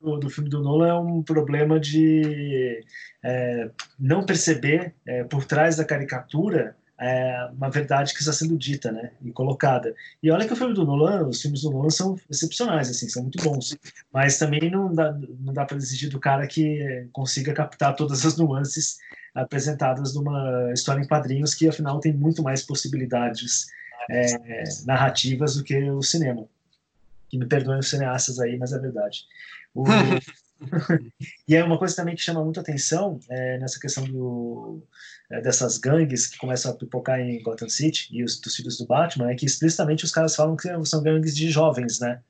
do, do, filme do Nolan é um problema de é, não perceber é, por trás da caricatura é, uma verdade que está sendo dita, né, e colocada. E olha que o filme do Nolan, os filmes do Nolan são excepcionais, assim, são muito bons, mas também não dá, não dá para exigir do cara que consiga captar todas as nuances apresentadas numa história em quadrinhos que, afinal, tem muito mais possibilidades é, narrativas do que o cinema. Que me perdoem os cineastas aí, mas é verdade. O... e é uma coisa também que chama muita atenção é, nessa questão do, é, dessas gangues que começam a pipocar em Gotham City e os dos filhos do Batman é que explicitamente os caras falam que são gangues de jovens, né?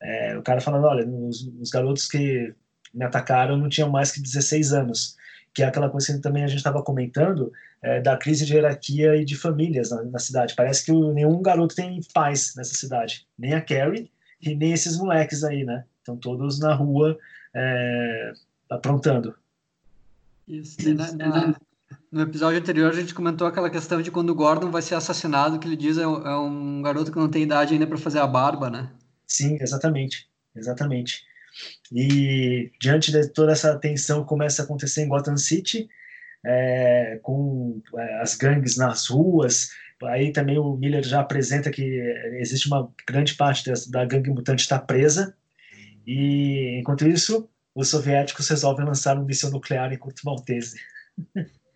É, o cara falando, olha, os, os, garotos que me atacaram não tinham mais que 16 anos, que é aquela coisa que também a gente estava comentando é, da crise de hierarquia e de famílias na, na cidade. Parece que nenhum garoto tem pais nessa cidade, nem a Carrie e nem esses moleques aí, né? Estão todos na rua é, aprontando. Isso. Na, na, no episódio anterior a gente comentou aquela questão de quando o Gordon vai ser assassinado, que ele diz é, é um garoto que não tem idade ainda para fazer a barba, né? Sim, exatamente, exatamente. E diante de toda essa tensão que começa a acontecer em Gotham City, é, com é, as gangues nas ruas, aí também o Miller já apresenta que existe uma grande parte da, da gangue mutante está presa, e enquanto isso, os soviéticos resolvem lançar um míssil nuclear em Curto Maltese.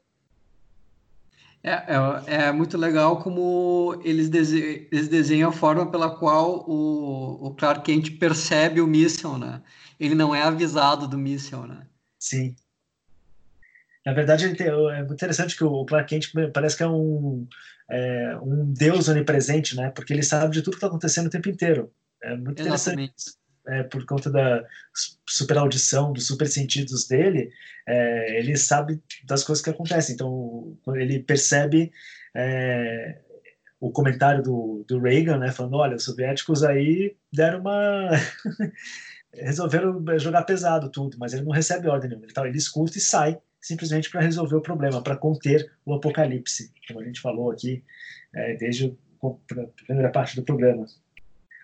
É, é, é, muito legal como eles, dese eles desenham a forma pela qual o, o Clark Kent percebe o míssil, né? Ele não é avisado do míssil, né? Sim. Na verdade, tem, é muito interessante que o Clark Kent parece que é um, é, um deus onipresente, né? Porque ele sabe de tudo que está acontecendo o tempo inteiro. É muito Exatamente. interessante é, por conta da super audição, dos super sentidos dele, é, ele sabe das coisas que acontecem. Então, ele percebe é, o comentário do, do Reagan, né, falando: olha, os soviéticos aí deram uma. resolveram jogar pesado tudo, mas ele não recebe ordem nenhuma. Ele, tá, ele escuta e sai simplesmente para resolver o problema, para conter o apocalipse, como a gente falou aqui é, desde a primeira parte do programa.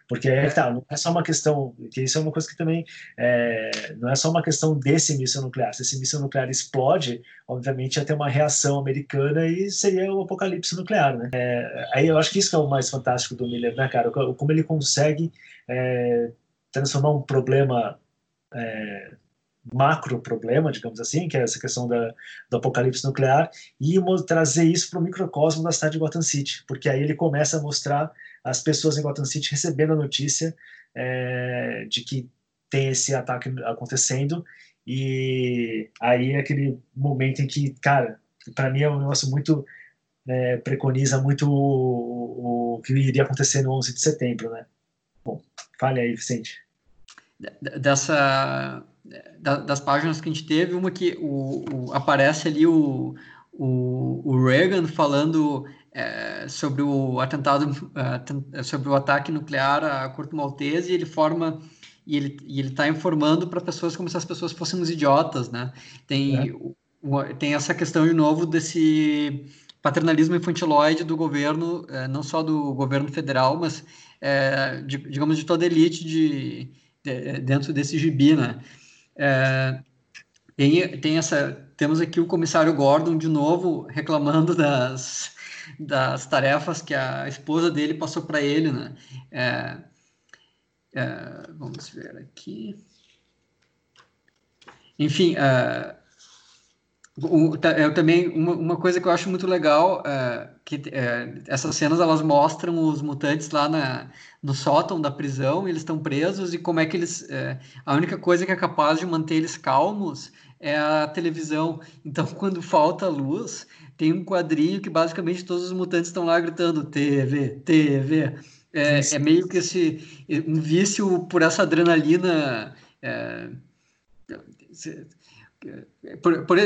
Porque é, tá, não é só uma questão, que isso é uma coisa que também é, não é só uma questão desse míssil nuclear. Se esse míssil nuclear explode, obviamente ia ter uma reação americana e seria o apocalipse nuclear, né? É, aí eu acho que isso que é o mais fantástico do Miller, né, cara? Como ele consegue é, transformar um problema é, macro problema, digamos assim, que é essa questão da, do apocalipse nuclear, e trazer isso para o microcosmo da cidade de Gotham City, porque aí ele começa a mostrar as pessoas em Gotham City recebendo a notícia é, de que tem esse ataque acontecendo, e aí é aquele momento em que, cara, para mim é um negócio muito é, preconiza muito o, o, que iria acontecer no 11 de setembro, né? Bom, fale aí, Vicente. Dessa das páginas que a gente teve, uma que o, o aparece ali o, o, o Reagan falando é, sobre o atentado, é, sobre o ataque nuclear a Corto Maltese, e ele forma e ele e ele está informando para pessoas como se as pessoas fossem uns idiotas, né? Tem é. tem essa questão de novo desse paternalismo infantiloide do governo, é, não só do governo federal, mas é, de, digamos de toda a elite de, de, dentro desse gibi, né? É, tem, tem essa, temos aqui o comissário Gordon de novo reclamando das, das tarefas que a esposa dele passou para ele, né? É, é, vamos ver aqui. Enfim, é, eu também uma, uma coisa que eu acho muito legal é, que é, essas cenas elas mostram os mutantes lá na, no sótão da prisão eles estão presos e como é que eles é, a única coisa que é capaz de manter eles calmos é a televisão. Então quando falta luz tem um quadrinho que basicamente todos os mutantes estão lá gritando TV TV é, é meio que esse um vício por essa adrenalina é, por, por,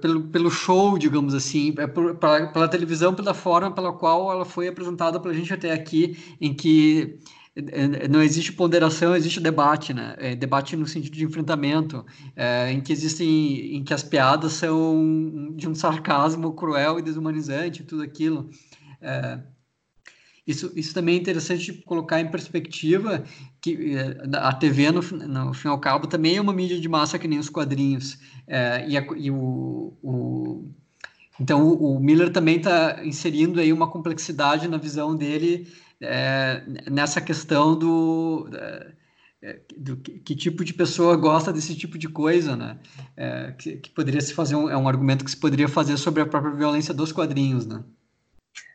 pelo, pelo show, digamos assim, é pela, pela televisão, pela forma pela qual ela foi apresentada para a gente até aqui, em que é, não existe ponderação, existe debate, né? É, debate no sentido de enfrentamento, é, em que existem, em que as piadas são de um sarcasmo cruel e desumanizante, tudo aquilo. É, isso, isso também é interessante colocar em perspectiva que eh, a TV, no, no fim ao cabo, também é uma mídia de massa que nem os quadrinhos. É, e, a, e o, o, então, o, Miller também está inserindo aí uma complexidade na visão dele é, nessa questão do, do que, que, tipo de pessoa gosta desse tipo de coisa, né? É, que, que, poderia se fazer um, é um argumento que se poderia fazer sobre a própria violência dos quadrinhos, né?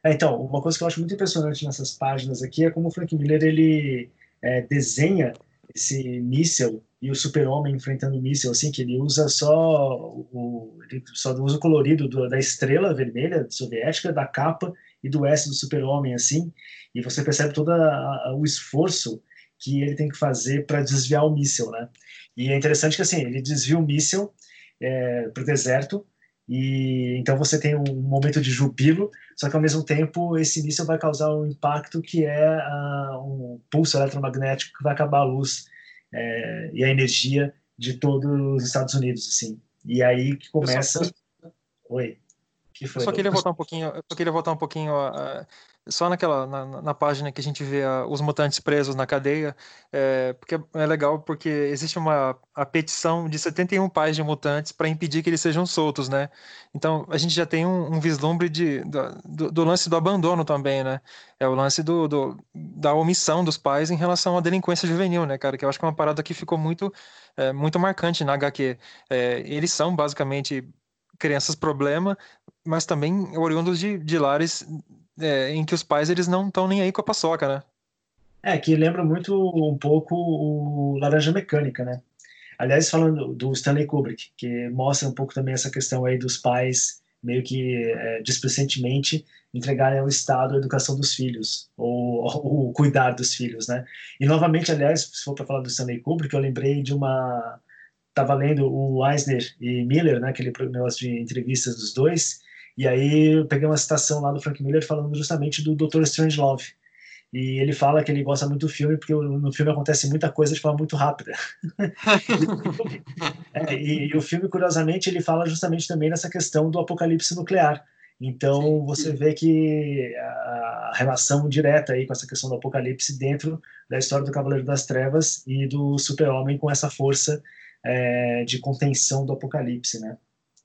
É, então, uma coisa que eu acho muito impressionante nessas páginas aqui é como o Frank Miller ele é, desenha esse míssel e o super-homem enfrentando o míssel, assim, que ele usa só o, ele só usa o colorido do, da estrela vermelha soviética, da capa e do S do super-homem, assim, e você percebe todo a, a, o esforço que ele tem que fazer para desviar o míssel, né? E é interessante que, assim, ele desvia o míssel é, para o deserto, e então você tem um momento de jubilo, só que ao mesmo tempo esse míssil vai causar um impacto que é uh, um pulso eletromagnético que vai acabar a luz é, e a energia de todos os Estados Unidos, assim. E aí que começa. Oi. Que foi? Eu só queria voltar um pouquinho, eu só queria voltar um pouquinho uh, só naquela na, na, página que a gente vê a, os mutantes presos na cadeia, é, porque é legal porque existe uma a petição de 71 pais de mutantes para impedir que eles sejam soltos, né? Então a gente já tem um, um vislumbre de, do, do, lance do abandono também, né? É o lance do, do, da omissão dos pais em relação à delinquência juvenil, né, cara? Que eu acho que é uma parada que ficou muito, é, muito marcante na HQ. É, eles são basicamente crianças problema, mas também oriundos de, de lares é, em que os pais eles não estão nem aí com a paçoca, né? É, que lembra muito um pouco o Laranja Mecânica, né? Aliás, falando do Stanley Kubrick, que mostra um pouco também essa questão aí dos pais meio que é, displicentemente entregarem ao Estado a educação dos filhos, ou, ou, cuidar dos filhos, né? E novamente, aliás, se for para falar do Stanley Kubrick, eu lembrei de uma... Estava lendo o Eisner e Miller, né, aquele negócio de entrevistas dos dois, e aí eu peguei uma citação lá do Frank Miller falando justamente do Dr. Strangelove. E ele fala que ele gosta muito do filme porque no filme acontece muita coisa de forma muito rápida. é, e, e, o filme, curiosamente, ele fala justamente também nessa questão do apocalipse nuclear. Então você vê que a relação direta aí com essa questão do apocalipse dentro da história do Cavaleiro das Trevas e do Super-Homem com essa força é, de contenção do apocalipse, né?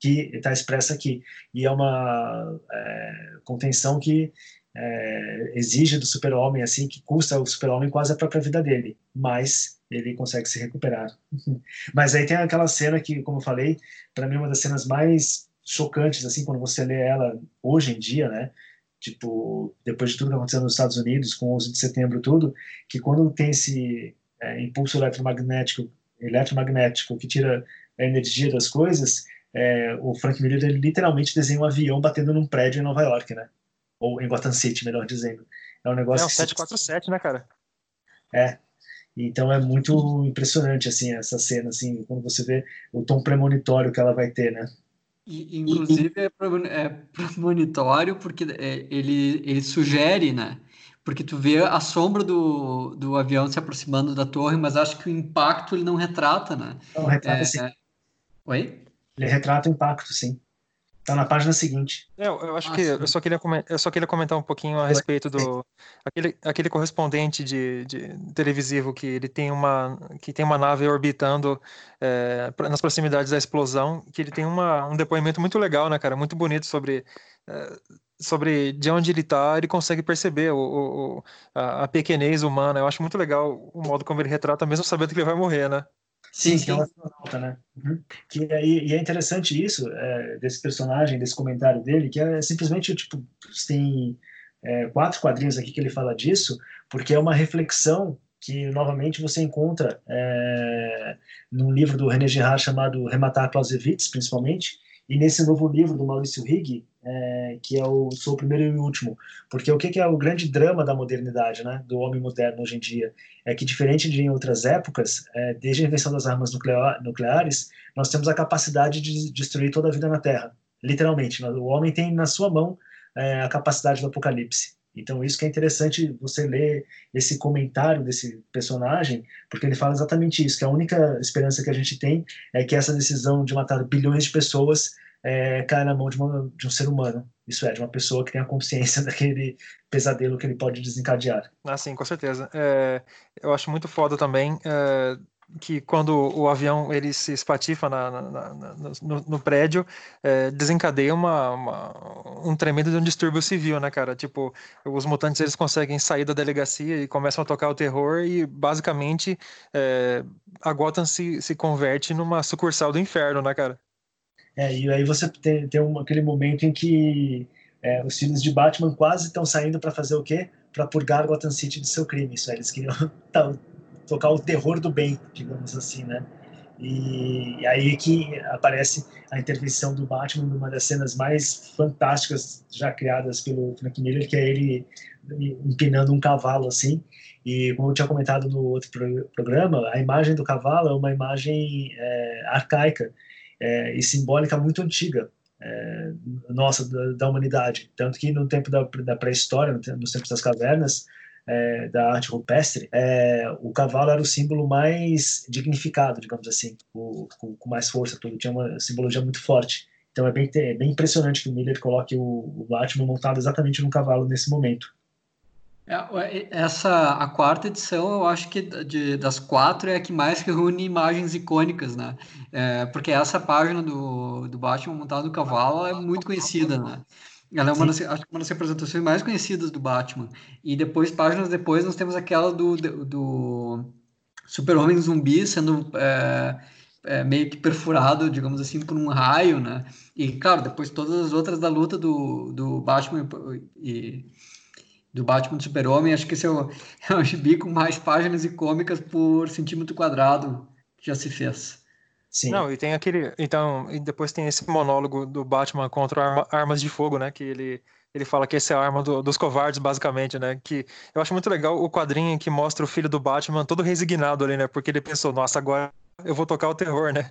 que está expressa aqui. E é uma é, contenção que é, exige do super-homem, assim, que custa o super-homem quase a própria vida dele, mas ele consegue se recuperar. mas aí tem aquela cena que, como eu falei, para mim é uma das cenas mais chocantes, assim, quando você lê ela hoje em dia, né? Tipo, depois de tudo que aconteceu nos Estados Unidos, com o 11 de setembro tudo, que quando tem esse é, impulso eletromagnético, eletromagnético que tira a energia das coisas, é, o Frank Miller ele literalmente desenha um avião batendo num prédio em Nova York, né? Ou em Gotham City, melhor dizendo. É um negócio. É um 747, se... né, cara? É. Então é muito impressionante assim essa cena, assim, quando você vê o tom premonitório que ela vai ter, né? E, inclusive é, é premonitório porque é, ele, ele sugere, né? Porque tu vê a sombra do, do avião se aproximando da torre, mas acho que o impacto ele não retrata, né? Não, retrata é, sim. Oi? Ele retrata o impacto, sim. Tá na página seguinte. É, eu, eu acho ah, que eu só, queria eu só queria comentar um pouquinho a respeito do aquele, aquele correspondente de, de televisivo que ele tem uma que tem uma nave orbitando é, nas proximidades da explosão, que ele tem uma, um depoimento muito legal, né, cara, muito bonito sobre é, sobre de onde ele está, ele consegue perceber o, o a, a pequenez humana. Eu acho muito legal o modo como ele retrata, mesmo sabendo que ele vai morrer, né? Sim, sim. que é um astronauta, né? Uhum. Que, é, e é interessante isso, é, desse personagem, desse comentário dele, que é simplesmente, tipo, tem é, quatro quadrinhos aqui que ele fala disso, porque é uma reflexão que, novamente, você encontra é, num livro do René Girard chamado Rematar Clausewitz, principalmente, e nesse novo livro do Maurício Rigg, é, que é o Sou o Primeiro e o Último. Porque o que, é o grande drama da modernidade, né, do homem moderno hoje em dia? É que, diferente de em outras épocas, é, desde a invenção das armas nuclear, nucleares, nós temos a capacidade de destruir toda a vida na Terra. Literalmente. Né? O homem tem na sua mão é, a capacidade do apocalipse. Então, isso que é interessante você ler esse comentário desse personagem, porque ele fala exatamente isso, que a única esperança que a gente tem é que essa decisão de matar bilhões de pessoas é, cai na mão de, uma, de, um ser humano. Isso é, de uma pessoa que tem a consciência daquele pesadelo que ele pode desencadear. Ah, sim, com certeza. É, eu acho muito foda também é, que quando o avião ele se espatifa na, na, na, no, no, prédio, é, desencadeia uma, uma, um tremendo de um distúrbio civil, né, cara? Tipo, os mutantes eles conseguem sair da delegacia e começam a tocar o terror e basicamente é, a Gotham se, se converte numa sucursal do inferno, né, cara? É, e aí você tem, tem um, aquele momento em que é, os filhos de Batman quase estão saindo para fazer o quê? Para purgar Gotham City do seu crime. Isso, eles queriam tá, tocar o terror do bem, digamos assim, né? E, aí que aparece a intervenção do Batman numa das cenas mais fantásticas já criadas pelo Frank Miller, que é ele empinando um cavalo assim. E como eu tinha comentado no outro programa, a imagem do cavalo é uma imagem é, arcaica é, e simbólica muito antiga é, nossa da, da, humanidade tanto que no tempo da, da pré-história nos tempos das cavernas é, da arte rupestre é, o cavalo era o símbolo mais dignificado digamos assim com, com, com mais força tudo tinha uma simbologia muito forte Então é bem, é bem impressionante que o Miller coloque o, o Batman montado exatamente num cavalo nesse momento. É, essa a quarta edição, eu acho que de, das quatro é a que mais reúne imagens icônicas, né? É, porque essa página do, do Batman montado no cavalo é muito conhecida, né? Ela é uma das, acho que uma das representações mais conhecidas do Batman. E depois, páginas depois, nós temos aquela do, do, do Super-Homem Zumbi sendo é, é, meio que perfurado, digamos assim, por um raio, né? E, claro, depois todas as outras da luta do, do Batman e, do Batman do Super-Homem, acho que esse é o, é o gibi com mais páginas icônicas por centímetro quadrado que já se fez. Sim. Não, e tem aquele. Então, e depois tem esse monólogo do Batman contra arma, armas de fogo, né? Que ele, ele fala que essa é a arma do, dos covardes, basicamente, né? Que eu acho muito legal o quadrinho que mostra o filho do Batman todo resignado ali, né? Porque ele pensou, nossa, agora eu vou tocar o terror, né?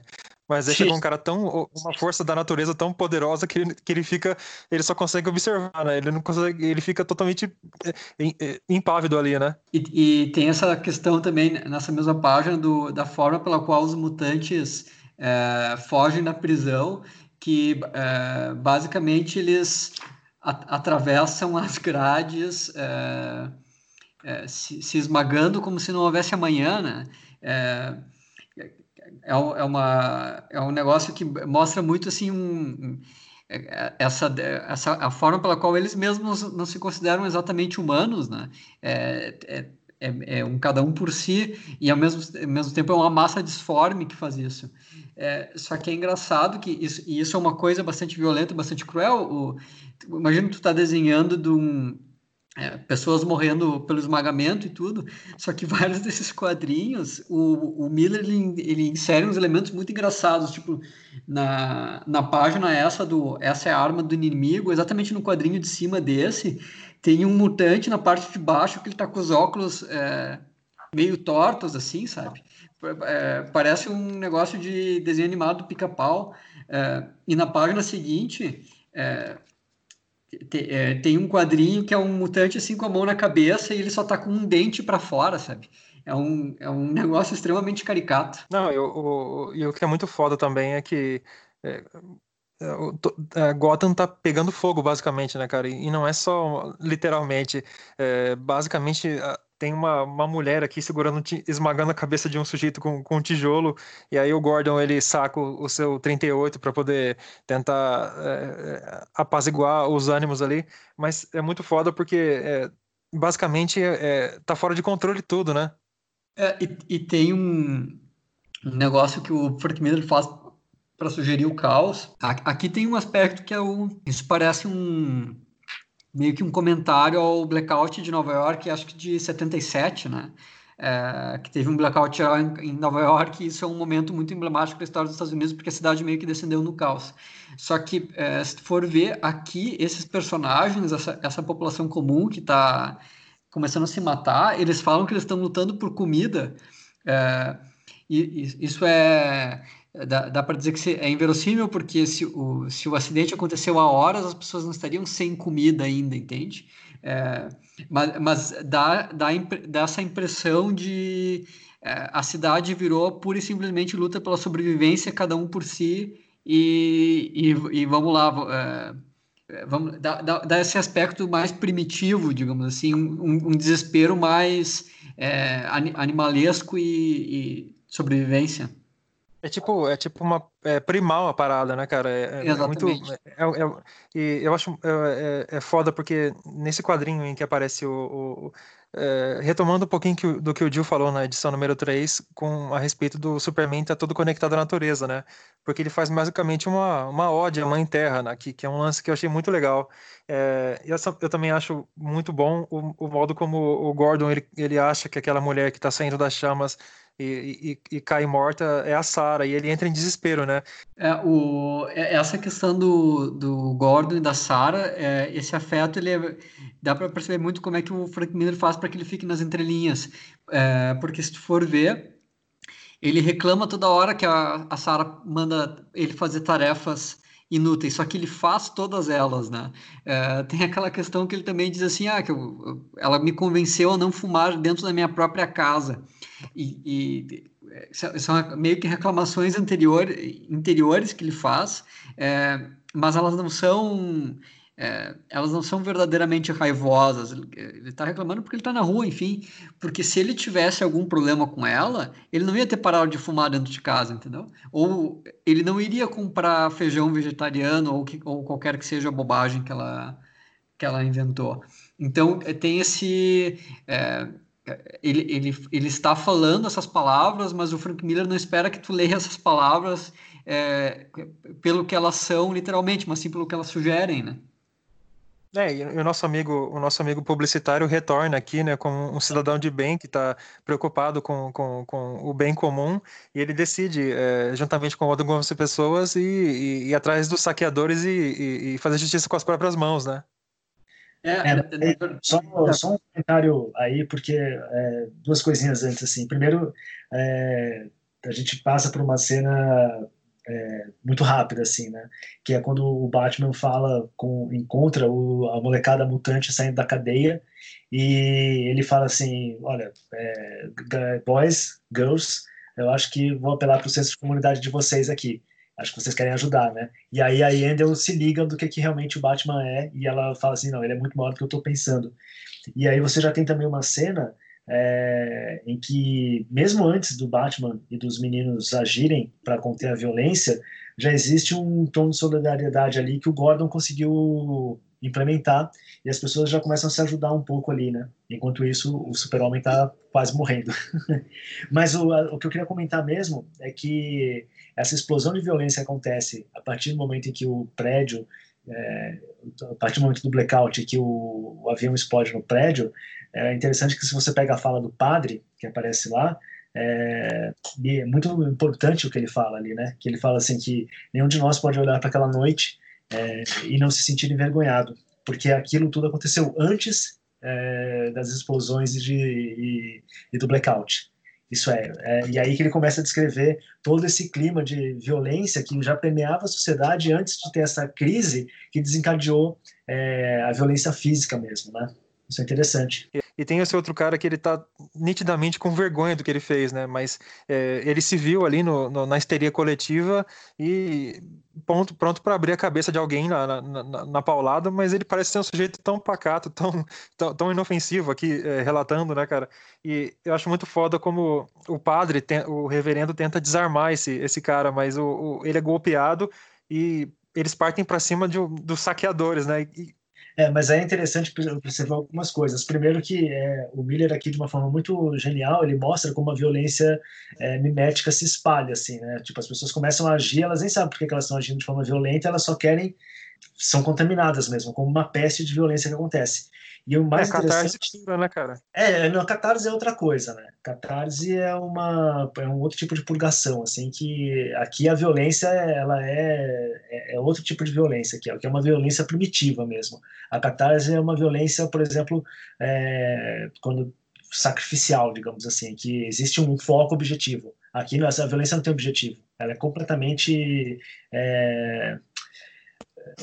Mas aí chega um cara tão. uma força da natureza tão poderosa que ele, que ele fica. Ele só consegue observar, né? Ele não consegue. Ele fica totalmente é, é, impávido ali, né? E, e tem essa questão também nessa mesma página do, da forma pela qual os mutantes é, fogem da prisão, que é, basicamente eles a, atravessam as grades. É, é se, se, esmagando como se não houvesse amanhã, né? É, é, é, uma, é um negócio que mostra muito assim um, é, essa, essa a forma pela qual eles mesmos não se consideram exatamente humanos, né? É, é, é, é um cada um por si e ao mesmo, ao mesmo tempo é uma massa disforme que faz isso. É, só que é engraçado que isso, e isso é uma coisa bastante violenta, bastante cruel. O, imagina tu tá desenhando de um, é, pessoas morrendo pelo esmagamento e tudo, só que vários desses quadrinhos, o, o Miller ele, ele insere uns elementos muito engraçados, tipo na, na página essa do essa é a arma do inimigo, exatamente no quadrinho de cima desse, tem um mutante na parte de baixo que ele tá com os óculos é, meio tortos assim, sabe? É, parece um negócio de desenho animado do pica-pau. É, e na página seguinte, é, tem, é, tem um quadrinho que é um mutante assim com a mão na cabeça e ele só tá com um dente para fora, sabe? É um, é um negócio extremamente caricato. Não, e o, e o que é muito foda também é que é, é é, Gotham tá pegando fogo, basicamente, né, cara? E, e não é só literalmente. É, basicamente, tem uma, uma mulher aqui segurando, esmagando a cabeça de um sujeito com, com um tijolo, e aí o Gordon ele saca o, o seu 38 para poder tentar é, apaziguar os ânimos ali, mas é muito foda porque é, basicamente é, tá fora de controle tudo, né? É, e, e, tem um, um negócio que o Frank Miller faz para sugerir o caos. Aqui tem um aspecto que é. Isso parece um meio que um comentário ao blackout de Nova York, acho que de 77, né? É, que teve um blackout em, Nova York, e isso é um momento muito emblemático da história dos Estados Unidos, porque a cidade meio que descendeu no caos. Só que, é, se for ver aqui, esses personagens, essa, essa população comum que está começando a se matar, eles falam que eles estão lutando por comida, é, isso é dá, dá para dizer que é inverossímil, porque se o, se o acidente aconteceu há horas, as pessoas não estariam sem comida ainda, entende? É, mas mas dá, dá, dá essa impressão de é, a cidade virou pura e simplesmente luta pela sobrevivência, cada um por si, e, e, e vamos lá. É, vamos dar, dar, esse aspecto mais primitivo, digamos assim, um, um desespero mais é, animalesco e, e sobrevivência. É tipo, é tipo uma é primal a parada, né, cara? É, é muito. É, é, e eu acho é, é, é, foda porque nesse quadrinho em que aparece o. o é, retomando um pouquinho que, do que o Jill falou na edição número 3, com, a respeito do Superman tá todo conectado à natureza, né? Porque ele faz basicamente uma, uma ode à Mãe Terra, né? que, que é um lance que eu achei muito legal. É, eu, eu, também acho muito bom o, o modo como o Gordon ele, ele acha que aquela mulher que está saindo das chamas e, e, e cai morta é a Sarah, e ele entra em desespero, né? É, o, é, essa questão do, do Gordon e da Sarah, é, esse afeto, ele é, dá para perceber muito como é que o Frank Miller faz para que ele fique nas entrelinhas. É, porque se tu for ver, ele reclama toda hora que a, a Sarah manda ele fazer tarefas inúteis, só que ele faz todas elas, né? É, tem aquela questão que ele também diz assim, ah, que eu, ela me convenceu a não fumar dentro da minha própria casa. E, e são meio que reclamações anterior, interiores que ele faz, é, mas elas não são é, elas não são verdadeiramente raivosas. Ele está reclamando porque ele está na rua, enfim. Porque se ele tivesse algum problema com ela, ele não ia ter parado de fumar dentro de casa, entendeu? Ou ele não iria comprar feijão vegetariano ou, que, ou qualquer que seja a bobagem que ela, que ela inventou. Então, é, tem esse. É, ele, ele, ele está falando essas palavras, mas o Frank Miller não espera que tu leia essas palavras é, pelo que elas são, literalmente, mas sim pelo que elas sugerem, né? É, e o nosso amigo, o nosso amigo publicitário retorna aqui, né, como um cidadão de bem que está preocupado com, com, com o bem comum e ele decide, é, juntamente com outras pessoas, ir, ir, ir atrás dos saqueadores e, e, fazer justiça com as próprias mãos, né? É, é, é, só, só, um comentário aí, porque é, duas coisinhas antes, assim. Primeiro, é, a gente passa por uma cena é, muito rápida, assim, né? Que é quando o Batman fala, com, encontra o, a molecada mutante saindo da cadeia e ele fala assim, olha, é, boys, girls, eu acho que vou apelar para o senso de comunidade de vocês aqui. Acho que vocês querem ajudar, né? E aí a Endel se liga do que, que realmente o Batman é e ela fala assim, não, ele é muito maior do que eu estou pensando. E aí você já tem também uma cena é, em que, mesmo antes do Batman e dos meninos agirem para conter a violência, já existe um tom de solidariedade ali que o Gordon conseguiu implementar e as pessoas já começam a se ajudar um pouco ali, né? Enquanto isso, o super-homem está quase morrendo. Mas o, o que eu queria comentar mesmo é que essa explosão de violência acontece a partir do momento em que o prédio é, a partir do momento do blackout que o, o, avião explode no prédio, é interessante que se você pega a fala do padre, que aparece lá, é, é muito importante o que ele fala ali, né? Que ele fala assim que nenhum de nós pode olhar para aquela noite é, e não se sentir envergonhado, porque aquilo tudo aconteceu antes é, das explosões e, de, e, e, do blackout. Isso é, é, e aí que ele começa a descrever todo esse clima de violência que já permeava a sociedade antes de ter essa crise que desencadeou é, a violência física mesmo, né? Isso é interessante. E tem esse outro cara que ele tá nitidamente com vergonha do que ele fez, né? Mas é, ele se viu ali no, no, na histeria coletiva e pronto, pronto para abrir a cabeça de alguém na, na, na, na, paulada, mas ele parece ser um sujeito tão pacato, tão, tão, tão inofensivo aqui, é, relatando, né, cara? E eu acho muito foda como o padre, o reverendo, tenta desarmar esse, esse cara, mas o, o ele é golpeado e eles partem para cima de, dos saqueadores, né? E, é, mas é interessante observar algumas coisas. Primeiro que é, o Miller aqui, de uma forma muito genial, ele mostra como a violência é, mimética se espalha, assim, né? Tipo, as pessoas começam a agir, elas nem sabem por que elas estão agindo de forma violenta, elas só querem, são contaminadas mesmo, como uma peste de violência que acontece. E o mais é, interessante... Catarse né, cara? É, não, catarse é outra coisa, né? Catarse é, uma, é um outro tipo de purgação, assim, que aqui a violência, ela é, é, é outro tipo de violência, que é, que é uma violência primitiva mesmo. A catarse é uma violência, por exemplo, é, quando sacrificial, digamos assim, que existe um foco objetivo. Aqui essa violência não tem objetivo, ela é completamente é,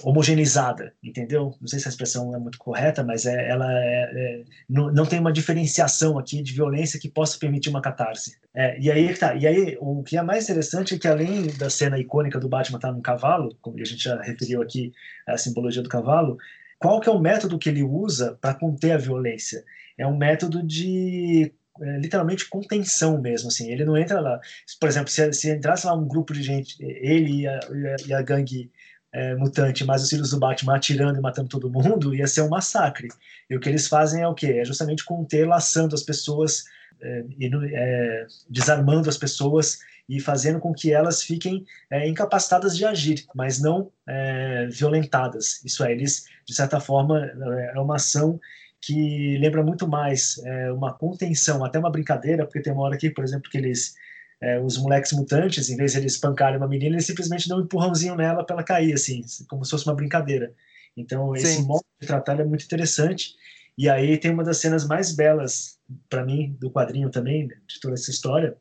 homogeneizada, entendeu? Não sei se a expressão é muito correta, mas é, ela é, é, não, não, tem uma diferenciação aqui de violência que possa permitir uma catarse. É, e aí tá. E aí o que é mais interessante é que além da cena icônica do Batman estar num cavalo, como a gente já referiu aqui a simbologia do cavalo, qual que é o método que ele usa para conter a violência? É um método de é, literalmente contenção mesmo, assim, ele não entra lá, por exemplo, se, se entrasse lá um grupo de gente, ele e a, e a gangue é, mutante, mas os filhos do Batman atirando e matando todo mundo, ia ser um massacre. E o que eles fazem é o quê? É justamente conter, laçando as pessoas, é, e, é, desarmando as pessoas e fazendo com que elas fiquem é, incapacitadas de agir, mas não é, violentadas. Isso é, eles, de certa forma, é, é uma ação que lembra muito mais uma contenção, até uma brincadeira, porque tem uma hora aqui, por exemplo, que eles é, os moleques mutantes, em vez de eles espancarem uma menina, eles simplesmente dão um empurrãozinho nela para ela cair, assim, como se fosse uma brincadeira. Então, esse Sim. modo de tratar é muito interessante. E aí tem uma das cenas mais belas, para mim, do quadrinho também, de toda essa história,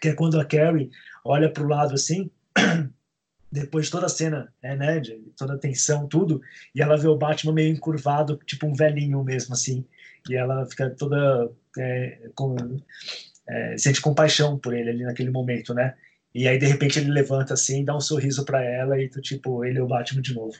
que é quando a Carrie olha para o lado assim, depois de toda a cena, é, né, de toda a tensão, tudo, e ela vê o Batman meio encurvado, tipo um velhinho mesmo, assim, e ela fica toda é, com é, sente compaixão por ele ali naquele momento, né? E aí de repente ele levanta assim, dá um sorriso para ela e tu tipo ele é o Batman de novo.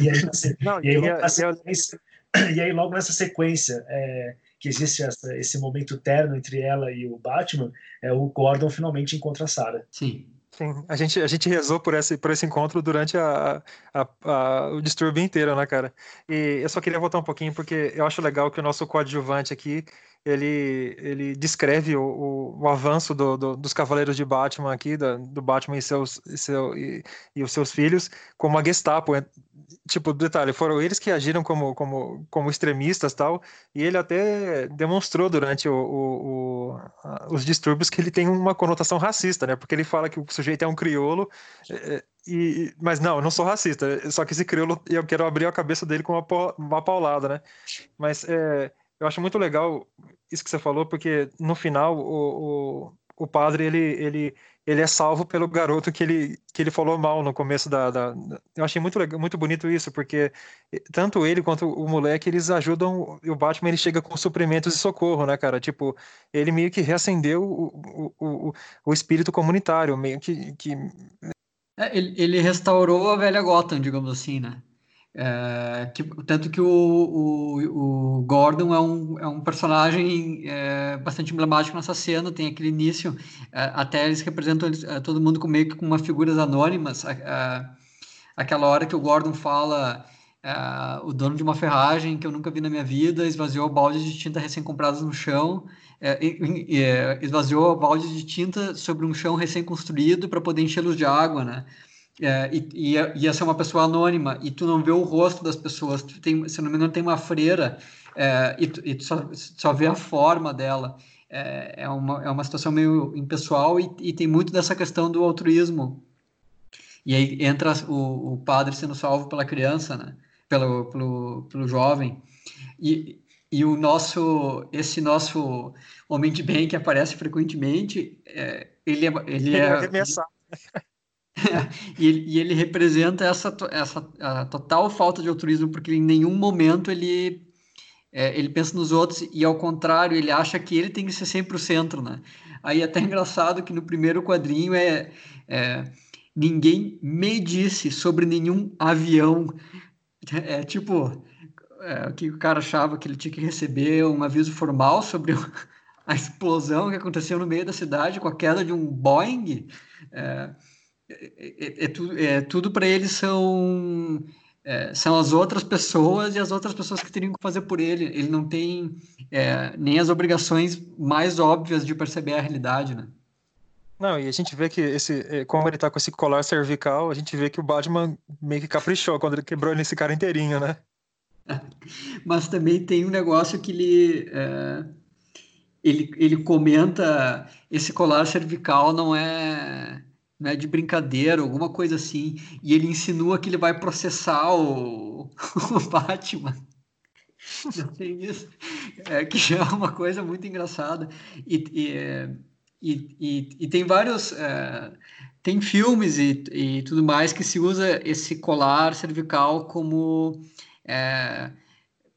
E aí, assim, Não, e, aí, logo sequência, e aí logo nessa sequência é, que existe essa, esse momento terno entre ela e o Batman, é o Gordon finalmente encontra a Sarah. Sim. Sim, a gente, a gente rezou por esse, por esse encontro durante a, a, a, o distúrbio inteiro, né, cara? E eu só queria voltar um pouquinho, porque eu acho legal que o nosso coadjuvante aqui, ele, ele descreve o, o, o avanço do, do, dos Cavaleiros de Batman aqui, do Batman e, seus, e, seu, e, e, os seus filhos, como a Gestapo. Tipo, detalhe, foram eles que agiram como, como, como extremistas tal, e ele até demonstrou durante o, os distúrbios que ele tem uma conotação racista, né? Porque ele fala que o sujeito é um criolo, é, é, e, mas não, eu não sou racista, só que esse crioulo, eu quero abrir a cabeça dele com uma, uma paulada, né? Mas é, eu acho muito legal isso que você falou, porque no final o, o, o padre ele, ele, ele é salvo pelo garoto que ele, que ele falou mal no começo da, da, Eu achei muito, legal, muito bonito isso, porque tanto ele quanto o moleque eles ajudam. O Batman ele chega com suprimentos e socorro, né, cara? Tipo, ele meio que reacendeu o, o, o, o espírito comunitário, meio que. que... É, ele, ele restaurou a velha Gotham, digamos assim, né? É, que, tanto que o, o, o, Gordon é um, é um personagem é, bastante emblemático nessa cena, tem aquele início, é, até eles representam eles, é, todo mundo com meio que com umas figuras anônimas, aquela hora que o Gordon fala o dono de uma ferragem que eu nunca vi na minha vida esvaziou baldes de tinta recém-comprados no chão, esvaziou baldes de tinta sobre um chão recém-construído para poder enchê-los de água, né? É, e, e ia ser uma pessoa anônima, e tu não vê o rosto das pessoas, tu tem, se não me engano, tem uma freira, é, e, tu, e tu só, só vê a forma dela. É, é, uma, é uma situação meio impessoal, e, e tem muito dessa questão do altruísmo. E aí entra o, o padre sendo salvo pela criança, né? pelo, pelo, pelo jovem. E, e o nosso, esse nosso homem de bem que aparece frequentemente, é, ele é, ele é, ele é e, ele, e, ele, representa essa, essa total falta de altruísmo, porque em nenhum momento ele, é, ele pensa nos outros e, ao contrário, ele acha que ele tem que ser sempre o centro, né? Aí é até engraçado que no primeiro quadrinho é, é ninguém me disse sobre nenhum avião. É tipo, é, que o cara achava que ele tinha que receber um aviso formal sobre a explosão que aconteceu no meio da cidade com a queda de um Boeing. É, é, é, é, tudo, é tudo para eles são é, são as outras pessoas e as outras pessoas que teriam que fazer por ele. Ele não tem é, nem as obrigações mais óbvias de perceber a realidade, né? Não, e a gente vê que esse, é, como ele tá com esse colar cervical, a gente vê que o Batman meio que caprichou quando ele quebrou esse cara inteirinho, né? Mas também tem um negócio que ele, é, ele, ele comenta esse colar cervical não é né, de brincadeira, alguma coisa assim, e ele insinua que ele vai processar o, o Batman. Isso. É, que já é uma coisa muito engraçada. E, e, e, e tem vários. É, tem filmes e, e tudo mais que se usa esse colar cervical como. É,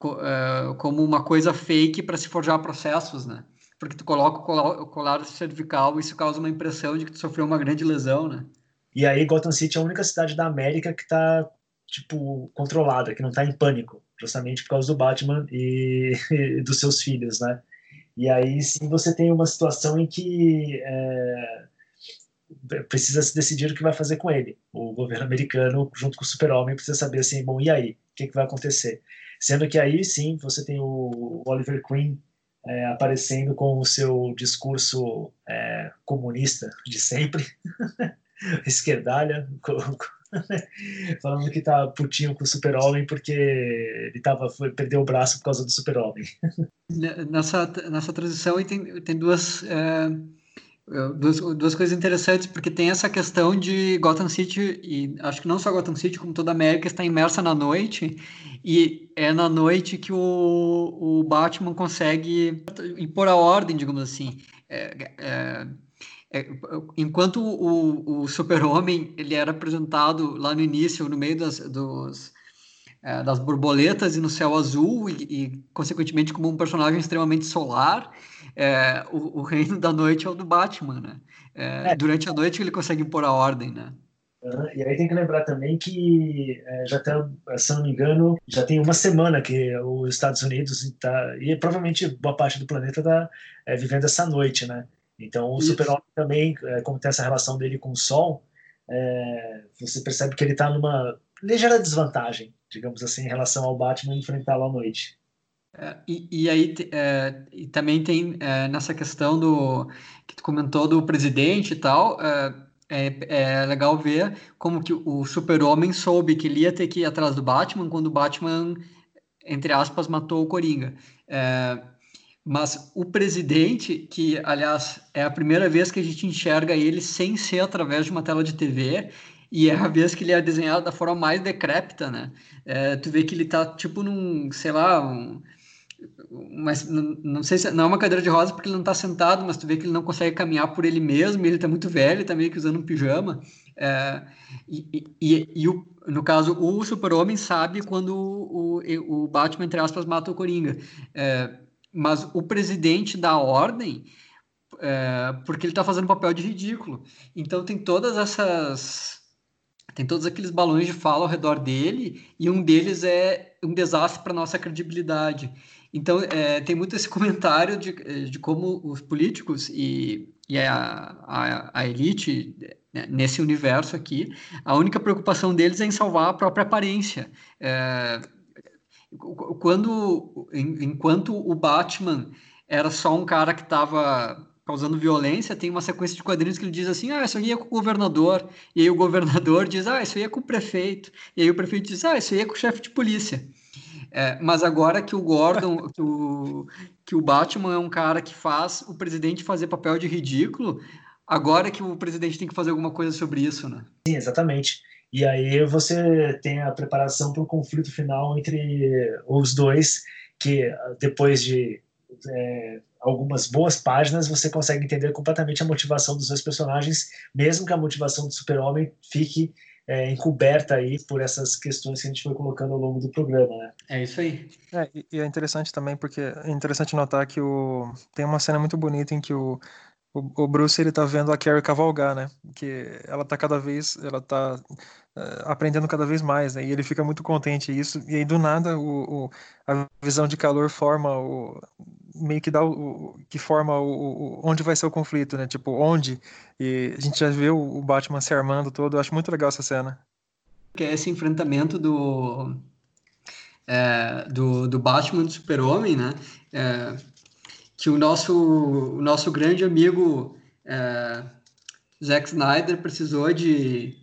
é como uma coisa fake para se forjar processos, né? Porque tu coloca o colar cervical e isso causa uma impressão de que tu sofreu uma grande lesão, né? E aí Gotham City é a única cidade da América que tá, tipo, controlada, que não tá em pânico, justamente por causa do Batman e, e dos seus filhos, né? E aí sim você tem uma situação em que é, precisa se decidir o que vai fazer com ele. O governo americano, junto com o super-homem, precisa saber assim, bom, e aí? O que, que vai acontecer? Sendo que aí sim você tem o Oliver Queen é, aparecendo com o seu discurso é, comunista de sempre, esquerdalha, falando que tá putinho com o super-homem porque ele tava, foi, perdeu o braço por causa do super-homem. Nessa, nessa transição tem, tem duas... É Duas, duas coisas interessantes, porque tem essa questão de Gotham City, e acho que não só Gotham City, como toda a América está imersa na noite, e é na noite que o, o Batman consegue impor a ordem, digamos assim. É, é, é, enquanto o, o super-homem ele era apresentado lá no início, no meio das, dos, é, das borboletas e no céu azul, e, e, consequentemente como um personagem extremamente solar, é, o, o, reino da noite é o do Batman, né? É, é. durante a noite ele consegue impor a ordem, né? E aí tem que lembrar também que é, já tem, se não me engano, já tem uma semana que os Estados Unidos está e provavelmente boa parte do planeta está é, vivendo essa noite, né? Então o Super-Homem também, é, como tem essa relação dele com o Sol, é, você percebe que ele está numa ligeira desvantagem, digamos assim, em relação ao Batman enfrentá-lo à noite. É, e, e, aí é, e também tem é, nessa questão do que tu comentou do presidente e tal, é, é legal ver como que o super-homem soube que ele ia ter que ir atrás do Batman quando o Batman, entre aspas, matou o Coringa. É, mas o presidente, que aliás é a primeira vez que a gente enxerga ele sem ser através de uma tela de TV, e é a vez que ele é desenhado da forma mais decrépita, né? É, tu vê que ele tá tipo num, sei lá, um, mas não, sei se não é uma cadeira de rosa porque ele não está sentado, mas tu vê que ele não consegue caminhar por ele mesmo, ele está muito velho, está meio que usando um pijama. É, e, e, e o, no caso, o super-homem sabe quando o, o, o, Batman, entre aspas, mata o Coringa. É, mas o presidente da ordem, é, porque ele está fazendo papel de ridículo. Então tem todas essas. Tem todos aqueles balões de fala ao redor dele, e um deles é um desastre para nossa credibilidade. Então, é, tem muito esse comentário de, de como os políticos e, e a, a, a elite né, nesse universo aqui, a única preocupação deles é em salvar a própria aparência. É, quando, enquanto o Batman era só um cara que estava causando violência, tem uma sequência de quadrinhos que ele diz assim, ah, isso aí é com o governador, e aí o governador diz, ah, isso aí é com o prefeito, e aí o prefeito diz, ah, isso aí é com o chefe de polícia. É, mas agora que o Gordon, que o, que o Batman é um cara que faz o presidente fazer papel de ridículo, agora que o presidente tem que fazer alguma coisa sobre isso, né? Sim, exatamente. E aí você tem a preparação para o conflito final entre os dois, que depois de é, algumas boas páginas você consegue entender completamente a motivação dos dois personagens, mesmo que a motivação do super-homem fique é, encoberta aí por essas questões que a gente foi colocando ao longo do programa, né? É isso aí. É, e é interessante também porque é interessante notar que o tem uma cena muito bonita em que o o, Bruce ele tá vendo a Carrie cavalgar, né? Que ela tá cada vez, ela tá uh, aprendendo cada vez mais, né? E ele fica muito contente isso. E aí do nada o, o a visão de calor forma o meio que dá o, que forma o, onde vai ser o conflito, né? Tipo onde e a gente já vê o, Batman se armando todo. Eu acho muito legal essa cena. Que é esse enfrentamento do é, do, do Batman do Super Homem, né? É, que o nosso, o nosso grande amigo é, Zack Snyder precisou de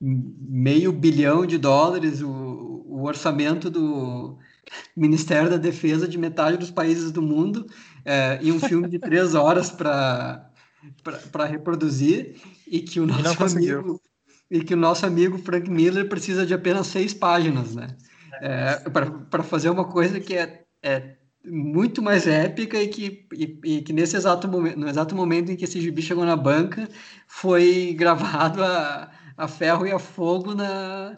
meio bilhão de dólares, o, o orçamento do Ministério da Defesa de metade dos países do mundo, é, e um filme de três horas para reproduzir, e que o nosso amigo e que o nosso amigo Frank Miller precisa de apenas seis páginas, né? É, para fazer uma coisa que é, é muito mais épica e que, e, e, que nesse exato momento, no exato momento em que esse gibi chegou na banca, foi gravado a, a ferro e a fogo na,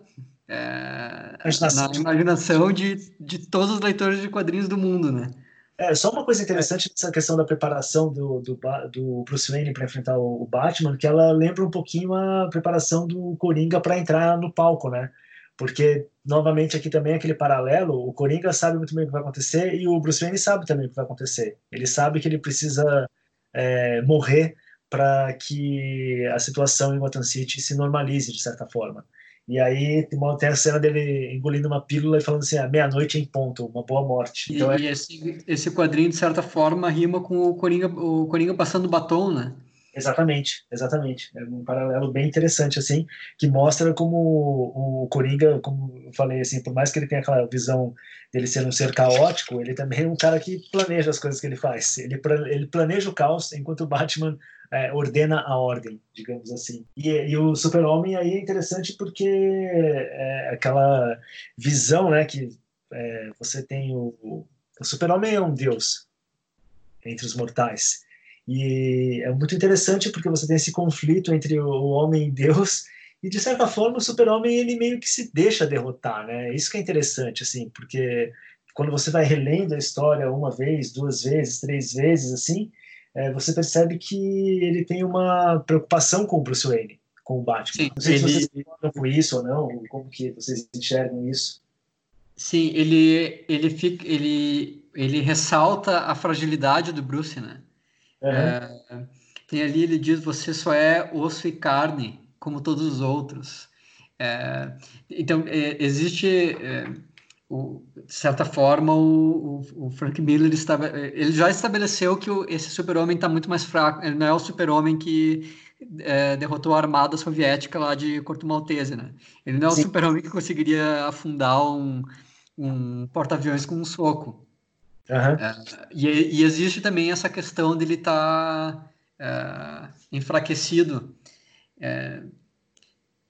é, na imaginação de, de todos os leitores de quadrinhos do mundo, né? É, só uma coisa interessante nessa questão da preparação do, do, do Bruce Wayne para enfrentar o Batman, que ela lembra um pouquinho a preparação do Coringa para entrar no palco, né? Porque, novamente, aqui também aquele paralelo, o Coringa sabe muito bem o que vai acontecer e o Bruce Wayne sabe também o que vai acontecer. Ele sabe que ele precisa é, morrer para que a situação em Gotham City se normalize, de certa forma. E aí tem a cena dele engolindo uma pílula e falando assim, ah, meia-noite em ponto, uma boa morte. Então, e, é... esse, esse quadrinho, de certa forma, rima com o Coringa, o Coringa passando batom, né? Exatamente, exatamente. É um paralelo bem interessante, assim, que mostra como o, Coringa, como eu falei, assim, por mais que ele tenha aquela visão dele ser um ser caótico, ele também é um cara que planeja as coisas que ele faz. Ele, ele planeja o caos, enquanto o Batman é, ordena a ordem, digamos assim. E, e o Super-Homem aí é interessante porque é aquela visão, né, que é, você tem o, o Super-Homem é um deus entre os mortais E é muito interessante porque você tem esse conflito entre o homem e Deus, e de certa forma o super-homem ele meio que se deixa derrotar, né? Isso que é interessante, assim, porque quando você vai relendo a história uma vez, duas vezes, três vezes, assim, é, você percebe que ele tem uma preocupação com o Bruce Wayne, com o Batman. Sim, não sei ele... se vocês concordam com isso ou não, como que vocês enxergam isso. Sim, ele, ele, fica, ele, ele ressalta a fragilidade do Bruce, né? Uhum. É, tem ali, ele diz, você só é osso e carne, como todos os outros. É, então, é, existe, é, o, de certa forma, o, o, o, Frank Miller estava, ele já estabeleceu que esse super-homem está muito mais fraco, ele não é o super-homem que é, derrotou a armada soviética lá de Corto Maltese, né? Ele não é o super-homem que conseguiria afundar um, um porta-aviões com um soco. Uhum. É, e, e, existe também essa questão dele estar tá, é, enfraquecido.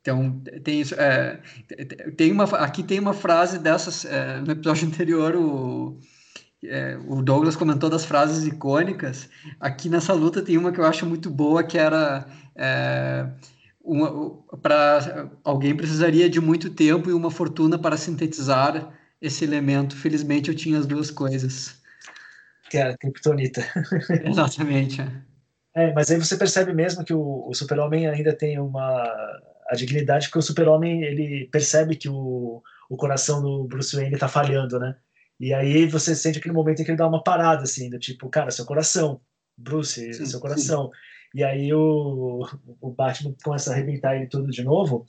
Então, tem isso. É, tem uma, aqui tem uma frase dessas. É, no episódio anterior, o, é, o Douglas comentou das frases icônicas. Aqui nessa luta tem uma que eu acho muito boa, que era. É, para alguém precisaria de muito tempo e uma fortuna para sintetizar esse elemento. Felizmente eu tinha as duas coisas. Que é a Kryptonita. Exatamente. É. é, mas aí você percebe mesmo que o, o Super-Homem ainda tem uma a dignidade que o Super-Homem ele percebe que o, o coração do Bruce Wayne está falhando, né? E aí você sente aquele momento em que ele dá uma parada assim, do tipo, cara, seu coração, Bruce, sim, seu coração. Sim. E aí o, o Batman começa a arrebentar ele tudo de novo.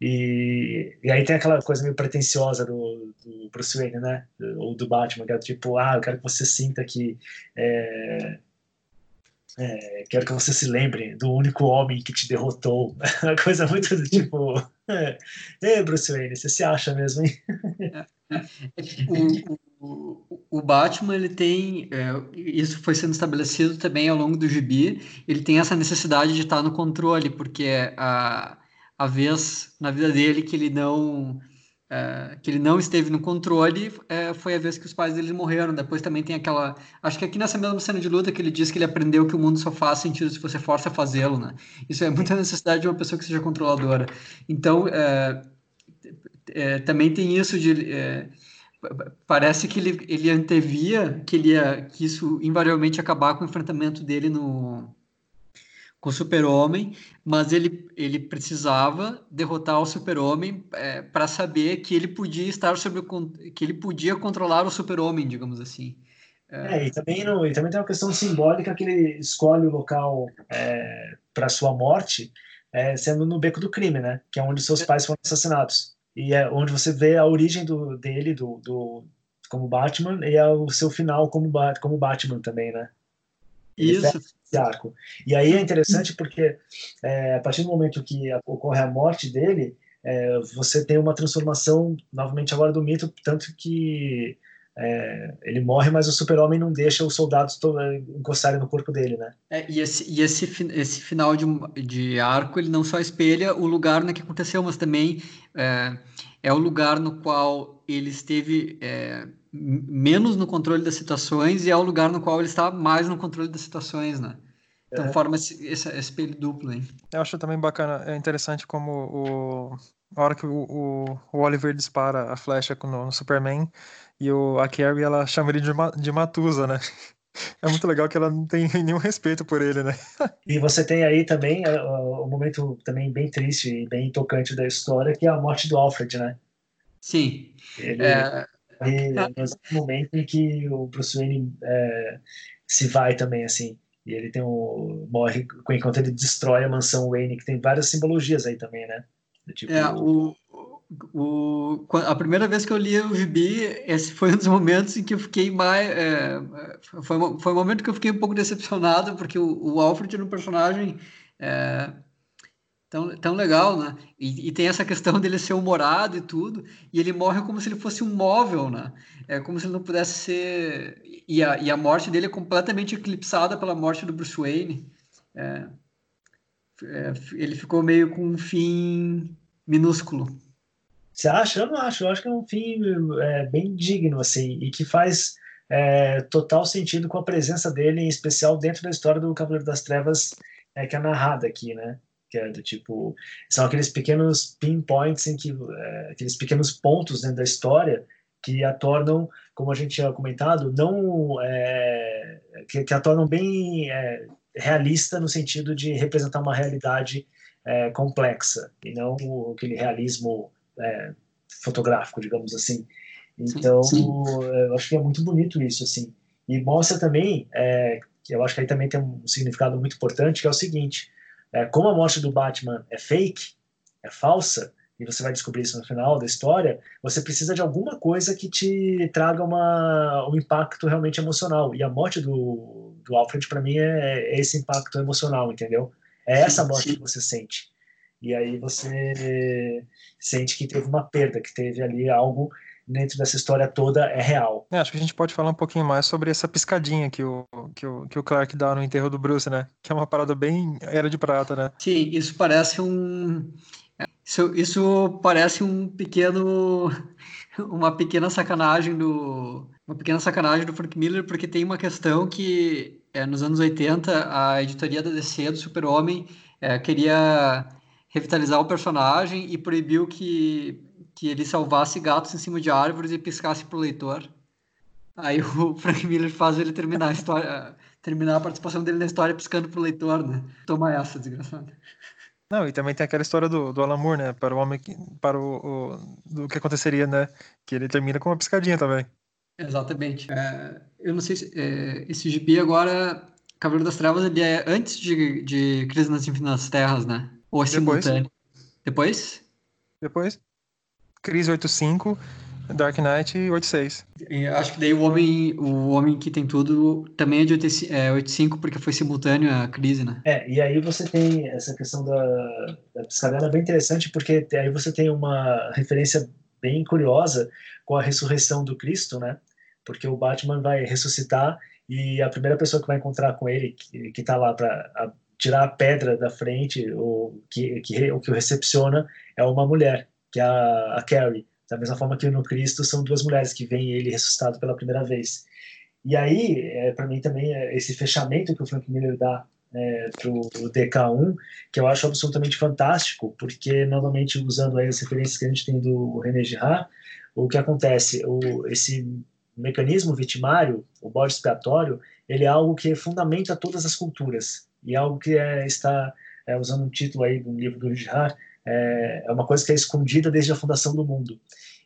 E, e aí tem aquela coisa meio pretensiosa do, do Bruce Wayne, né? Ou do Batman, que é tipo, ah, eu quero que você sinta que é, é, quero que você se lembre do único homem que te derrotou. Uma coisa muito do tipo. É, Bruce Wayne, você se acha mesmo, hein? o, o, o Batman, ele tem. É, isso foi sendo estabelecido também ao longo do gibi. Ele tem essa necessidade de estar no controle, porque a, a vez na vida dele que ele não é, que ele não esteve no controle é, foi a vez que os pais dele morreram. Depois também tem aquela. Acho que aqui nessa mesma cena de luta que ele diz que ele aprendeu que o mundo só faz sentido se você força a fazê-lo, né? Isso é muita necessidade de uma pessoa que seja controladora. Então, é, é também tem isso de. É, parece que ele, ele antevia que, ele ia, que isso invariavelmente ia acabar com o enfrentamento dele no, com o Super-Homem, mas ele, ele precisava derrotar o Super-Homem é, para saber que ele podia estar sobre o, que ele podia controlar o Super-Homem, digamos assim. É, é e, também no, e também tem uma questão simbólica que ele escolhe o local é, para sua morte, é, sendo no beco do crime, né? Que é onde seus pais foram assassinados e é onde você vê a origem do, dele, do, do como Batman e é o seu final como, como Batman também, né? Isso. Arco. E aí é interessante porque é, a partir do momento que ocorre a morte dele, é, você tem uma transformação novamente agora do mito, tanto que é, ele morre, mas o super-homem não deixa os soldados encostarem no corpo dele, né? É, e esse, e esse, esse final de, de arco, ele não só espelha o lugar no que aconteceu, mas também é, é o lugar no qual ele esteve é, menos no controle das situações e é o lugar no qual ele está mais no controle das situações, né? Então é. forma esse, esse, espelho duplo, hein? Eu acho também bacana, é interessante como o, a hora que o, o, o Oliver dispara a flecha no, no, Superman e o, a Carrie, ela chama ele de, de Matusa, né? É muito legal que ela não tem nenhum respeito por ele, né? E você tem aí também o um momento também bem triste e bem tocante da história, que é a morte do Alfred, né? Sim. Ele, é... E no momento em que o Bruce Wayne é, se vai também, assim, e ele tem um. morre enquanto ele destrói a mansão Wayne, que tem várias simbologias aí também, né? Tipo, é, o, o, a primeira vez que eu li o gibi, esse foi um dos momentos em que eu fiquei mais. É, foi, foi um momento que eu fiquei um pouco decepcionado, porque o, o Alfred era um personagem. É, tão, tão legal, né? E, e, tem essa questão dele ser humorado e tudo, e ele morre como se ele fosse um móvel, né? É como se ele não pudesse ser. E a, e a morte dele é completamente eclipsada pela morte do Bruce Wayne. É, é, ele ficou meio com um fim minúsculo. Você acha? Eu não acho. Eu acho que é um fim é, bem digno, assim, e que faz é, total sentido com a presença dele, em especial dentro da história do Cavaleiro das Trevas, é, que é narrada aqui, né? Que é do tipo. São aqueles pequenos pinpoints em que. É, aqueles pequenos pontos dentro da história que a tornam, como a gente tinha comentado, não. É, que, que, a tornam bem é, realista no sentido de representar uma realidade é, complexa e não aquele realismo é, fotográfico, digamos assim. Então, sim. eu acho que é muito bonito isso, assim. E mostra também, é, eu acho que aí também tem um significado muito importante, que é o seguinte, é, como a morte do Batman é fake, é falsa, e você vai descobrir isso no final da história, você precisa de alguma coisa que te traga uma, um impacto realmente emocional. E a morte do, do Alfred, para mim, é, é, esse impacto emocional, entendeu? É essa morte que você sente. E aí você sente que teve uma perda, que teve ali algo dentro dessa história toda é real. É, acho que a gente pode falar um pouquinho mais sobre essa piscadinha que o, que o, que o Clark dá no enterro do Bruce, né? Que é uma parada bem era de prata, né? Sim, isso parece um. Isso, isso parece um pequeno. Uma pequena sacanagem do. Uma pequena sacanagem do Frank Miller, porque tem uma questão que é, nos anos 80 a editoria da DC do Super-Homem é, queria revitalizar o personagem e proibiu que que ele salvasse gatos em cima de árvores e piscasse pro leitor. Aí o Frank Miller faz ele terminar a história, terminar a participação dele na história piscando pro leitor, né? Toma essa, desgraçado. Não, e também tem aquela história do, do Alan Moore, né? Para o homem que, para o, o, do que aconteceria, né? Que ele termina com uma piscadinha também. Exatamente. É, eu não sei se é, esse gibi agora, Cavaleiro das Trevas, ele é antes de, de Crise nas Infinitas Terras, né? Ou é simultâneo? Depois? Depois. Crise 85, Dark Knight 86. E acho que daí o homem, o homem que tem tudo também é de 85 é, porque foi simultâneo a crise, né? É, e aí você tem essa questão da, da piscadela bem interessante porque aí você tem uma referência bem curiosa com a ressurreição do Cristo, né? Porque o Batman vai ressuscitar e a primeira pessoa que vai encontrar com ele, que, que tá lá para tirar a pedra da frente, ou que, que, o que o recepciona, é uma mulher que é a, Carrie. Da mesma forma que no Cristo são duas mulheres que veem ele ressuscitado pela primeira vez. E aí, é, para mim também, é esse fechamento que o Frank Miller dá é, para o DK1, que eu acho absolutamente fantástico, porque, novamente, usando aí as referências que a gente tem do René Girard, o que acontece, o, esse mecanismo vitimário, o bode expiatório, ele é algo que fundamenta todas as culturas, e é algo que é, está, é, usando um título aí do livro do Girard, é, é uma coisa que é escondida desde a fundação do mundo.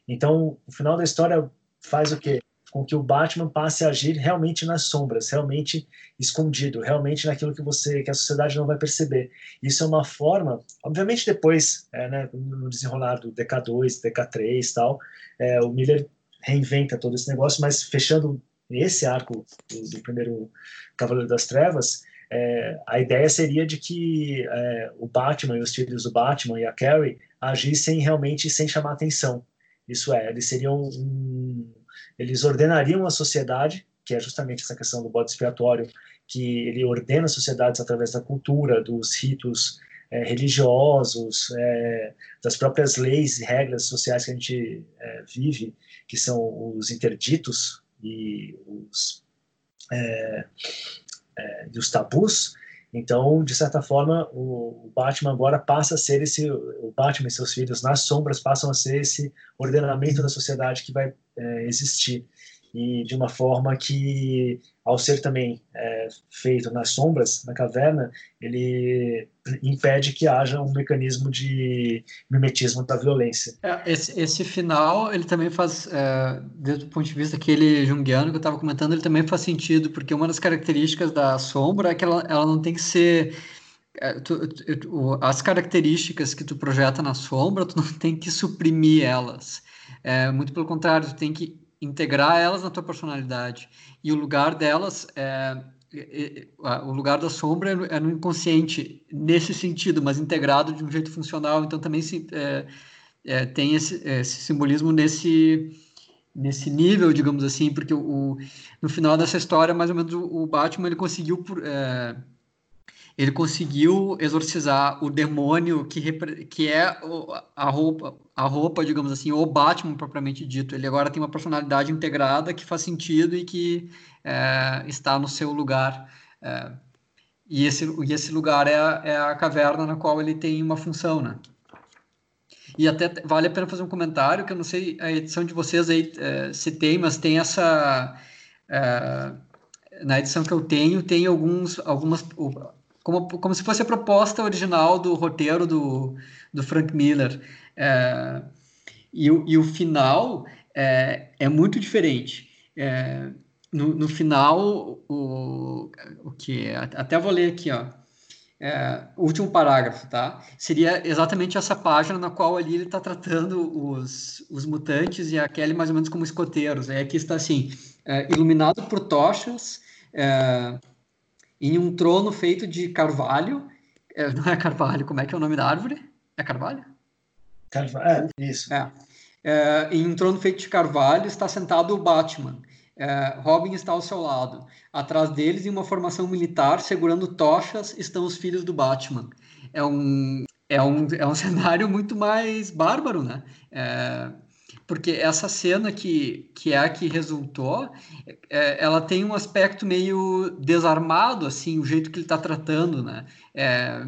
Então, o final da história faz o quê? Com que o Batman passe a agir realmente nas sombras, realmente escondido, realmente naquilo que você, que a sociedade não vai perceber. Isso é uma forma, obviamente depois, é, né, no desenrolar do DK2, DK3 tal, é, o Miller reinventa todo esse negócio, mas fechando esse arco do, do primeiro Cavaleiro das Trevas, é, a ideia seria de que é, o Batman e os filhos do Batman e a Carrie agissem realmente sem chamar atenção. Isso é, eles seriam um, eles ordenariam a sociedade, que é justamente essa questão do bode expiatório, que ele ordena as sociedades através da cultura, dos ritos é, religiosos, é, das próprias leis e regras sociais que a gente é, vive, que são os interditos e os é, dos tabus. Então, de certa forma, o, o, Batman agora passa a ser esse, o Batman e seus filhos nas sombras passam a ser esse ordenamento da sociedade que vai é, existir e de uma forma que, ao ser também é, feito nas sombras, na caverna, ele impede que haja um mecanismo de mimetismo da violência. É, esse, esse, final, ele também faz, é, desde o ponto de vista aquele junguiano que eu estava comentando, ele também faz sentido, porque uma das características da sombra é que ela, ela não tem que ser é, as características que tu projeta na sombra, tu não tem que suprimir elas. É, muito pelo contrário, tu tem que integrar elas na tua personalidade. E o lugar delas é, é, é o lugar da sombra é, é no, inconsciente nesse sentido, mas integrado de um jeito funcional. Então também se, tem esse, esse, simbolismo nesse nesse nível, digamos assim, porque o, no final dessa história, mais ou menos o, o Batman ele conseguiu por, ele conseguiu exorcizar o demônio que, que é a roupa, a roupa, digamos assim, o Batman propriamente dito. Ele agora tem uma personalidade integrada que faz sentido e que é, está no seu lugar. É, e, esse, e esse lugar é a, é a caverna na qual ele tem uma função, né? E até vale a pena fazer um comentário, que eu não sei a edição de vocês aí é, se tem, mas tem essa... É, na edição que eu tenho, tem alguns, algumas como, como se fosse a proposta original do roteiro do, do Frank Miller. É, e, e o final é, é muito diferente. É, no, no final, o, o que até vou ler aqui, ó. É, último parágrafo, tá? Seria exatamente essa página na qual ali ele está tratando os, os mutantes e a Kelly mais ou menos como escoteiros. Aí aqui está assim, é, iluminado por tochas, é, em um trono feito de carvalho. É, não é carvalho, como é que é o nome da árvore? É carvalho? Carvalho, é, isso. É. É, em um trono feito de carvalho está sentado o Batman. É, Robin está ao seu lado. Atrás deles, em uma formação militar, segurando tochas, estão os filhos do Batman. É um, é um, é um cenário muito mais bárbaro, né? É, porque essa cena que, que é a que resultou, é, ela tem um aspecto meio desarmado, assim, o jeito que ele está tratando, né? É,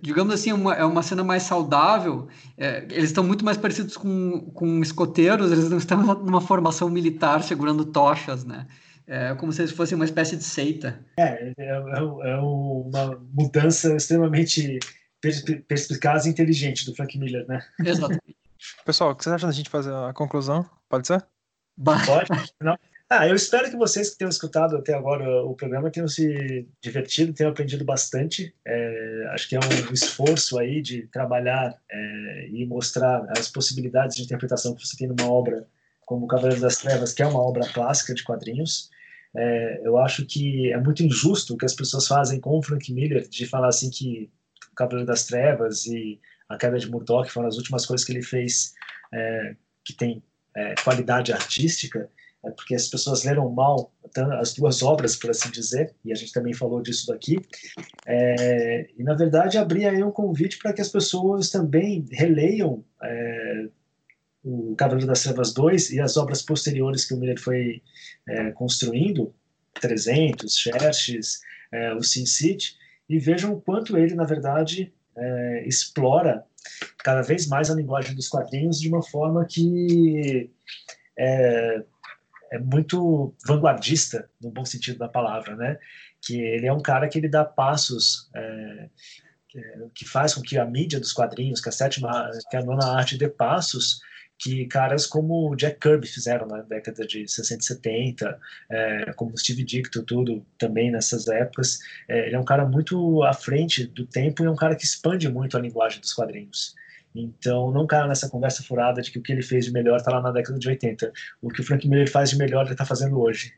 digamos assim, uma, é uma cena mais saudável. É, eles estão muito mais parecidos com, com escoteiros, eles não estão numa formação militar segurando tochas, né? É como se eles fossem uma espécie de seita. É, é, é, é uma mudança extremamente perspicaz e inteligente do Frank Miller, né? Exatamente. Pessoal, o que vocês acham da gente fazer a conclusão? Pode ser? Pode. Não. Ah, eu espero que vocês que tenham escutado até agora o programa tenham se divertido, tenham aprendido bastante. É, acho que é um esforço aí de trabalhar é, e mostrar as possibilidades de interpretação que você tem numa obra como Cavaleiro das Trevas, que é uma obra clássica de quadrinhos. É, eu acho que é muito injusto o que as pessoas fazem com o Frank Miller de falar assim que Cavaleiro das Trevas e a Queda de Murdoch foram as últimas coisas que ele fez é, que tem é, qualidade artística, é porque as pessoas leram mal as duas obras, por assim dizer, e a gente também falou disso daqui, é, e na verdade abrir aí um convite para que as pessoas também releiam é, o Cavaleiro das Trevas 2 e as obras posteriores que o Miller foi é, construindo, 300, Xerxes, é, o Sin City, e vejam o quanto ele, na verdade, é, explora cada vez mais a linguagem dos quadrinhos de uma forma que é, é muito vanguardista, no bom sentido da palavra, né? Que ele é um cara que ele dá passos é, que faz com que a mídia dos quadrinhos, que a sétima, que a nona arte dê passos que caras como Jack Kirby fizeram na década de 60 e 70, é, como Steve Ditko, tudo também nessas épocas. É, ele é um cara muito à frente do tempo e é um cara que expande muito a linguagem dos quadrinhos. Então, não caia nessa conversa furada de que o que ele fez de melhor está lá na década de 80. O que o Frank Miller faz de melhor, ele está fazendo hoje.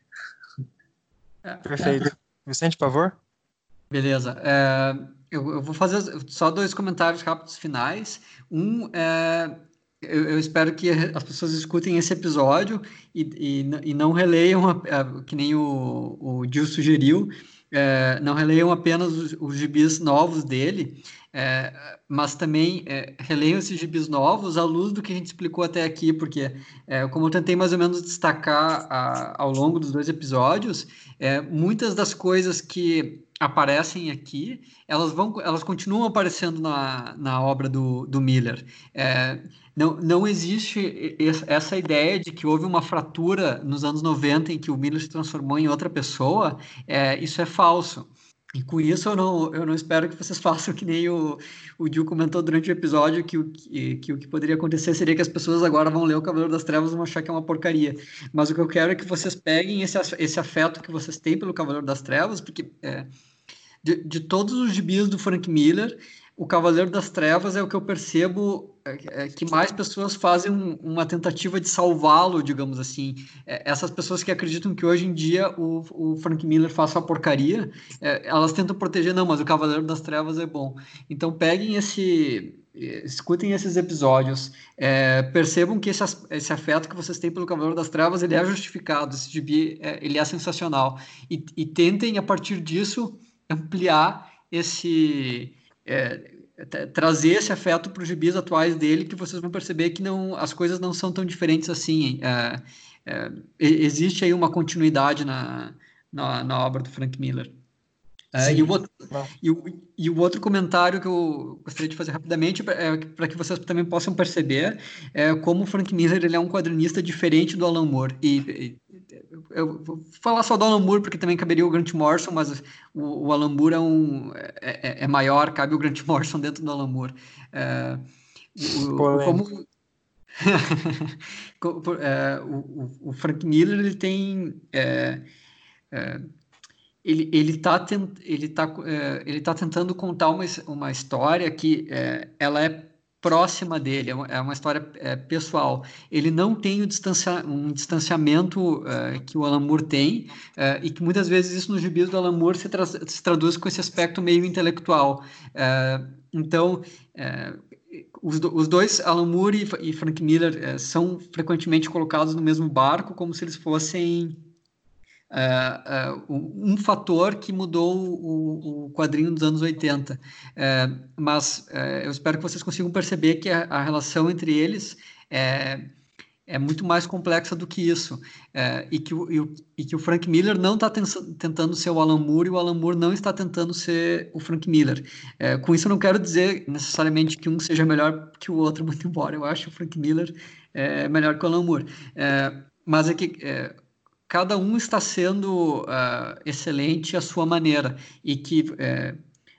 É, Perfeito. Vicente, por favor. Beleza. É, eu, eu, vou fazer só dois comentários rápidos finais. Um é eu, eu, espero que as pessoas escutem esse episódio e, e, e não releiam, a, a, que nem o, o Gil sugeriu, é, não releiam apenas os, os gibis novos dele, é, mas também é, releiam esses gibis novos à luz do que a gente explicou até aqui, porque, é, como eu tentei mais ou menos destacar a, ao longo dos dois episódios, é, muitas das coisas que aparecem aqui, elas vão, elas continuam aparecendo na, na obra do, do Miller. É, não, não existe essa ideia de que houve uma fratura nos anos 90 em que o Miller se transformou em outra pessoa, é, isso é falso. E com isso eu não, eu não espero que vocês façam que nem o, o comentou durante o episódio, que o que, que o que poderia acontecer seria que as pessoas agora vão ler o Cavaleiro das Trevas e vão achar que é uma porcaria. Mas o que eu quero é que vocês peguem esse, esse afeto que vocês têm pelo Cavaleiro das Trevas, porque é, de, de todos os gibis do Frank Miller, o Cavaleiro das Trevas é o que eu percebo é, é que mais pessoas fazem um, uma tentativa de salvá-lo, digamos assim. É, essas pessoas que acreditam que hoje em dia o, o Frank Miller faça uma porcaria, é, elas tentam proteger, não, mas o Cavaleiro das Trevas é bom. Então peguem esse. Escutem esses episódios, é, percebam que esse, esse afeto que vocês têm pelo Cavaleiro das Trevas ele é justificado, esse gibi é, ele é sensacional e, e tentem a partir disso ampliar esse é, trazer esse afeto para os gibis atuais dele, que vocês vão perceber que não, as coisas não são tão diferentes assim. É, é, existe aí uma continuidade na, na, na obra do Frank Miller. É, e, o outro, e, o, e, o outro, comentário que eu gostaria de fazer rapidamente, é, para que vocês também possam perceber é, como o Frank Miller ele é um quadrinista diferente do Alan Moore. E, e eu vou falar só do Alan Moore, porque também caberia o Grant Morrison, mas o, o Alan Moore é, um, é, é, é maior, cabe o Grant Morrison dentro do Alan Moore. É, o, como, é, o, o, Frank Miller ele tem é, ele ele está ele tá, ele tá tentando contar uma, uma história que ela é próxima dele, é uma, é uma história é, pessoal. Ele não tem o distancia, um distanciamento é, que o Alan Moore tem, é, e que muitas vezes isso nos gibis do Alan Moore se, tra se traduz com esse aspecto meio intelectual. É, então, os, do, os, dois, Alan Moore e, e Frank Miller, são frequentemente colocados no mesmo barco, como se eles fossem Uh, um fator que mudou o, o, quadrinho dos anos 80. Uh, é, mas eu espero que vocês consigam perceber que a, a relação entre eles é, é, muito mais complexa do que isso. E, que o, e, o, e, que o, Frank Miller não está tentando ser o Alan Moore e o Alan Moore não está tentando ser o Frank Miller. com isso, eu não quero dizer necessariamente que um seja melhor que o outro, muito embora eu acho o Frank Miller melhor que o Alan Moore. mas é que cada um está sendo uh, excelente à sua maneira e que é,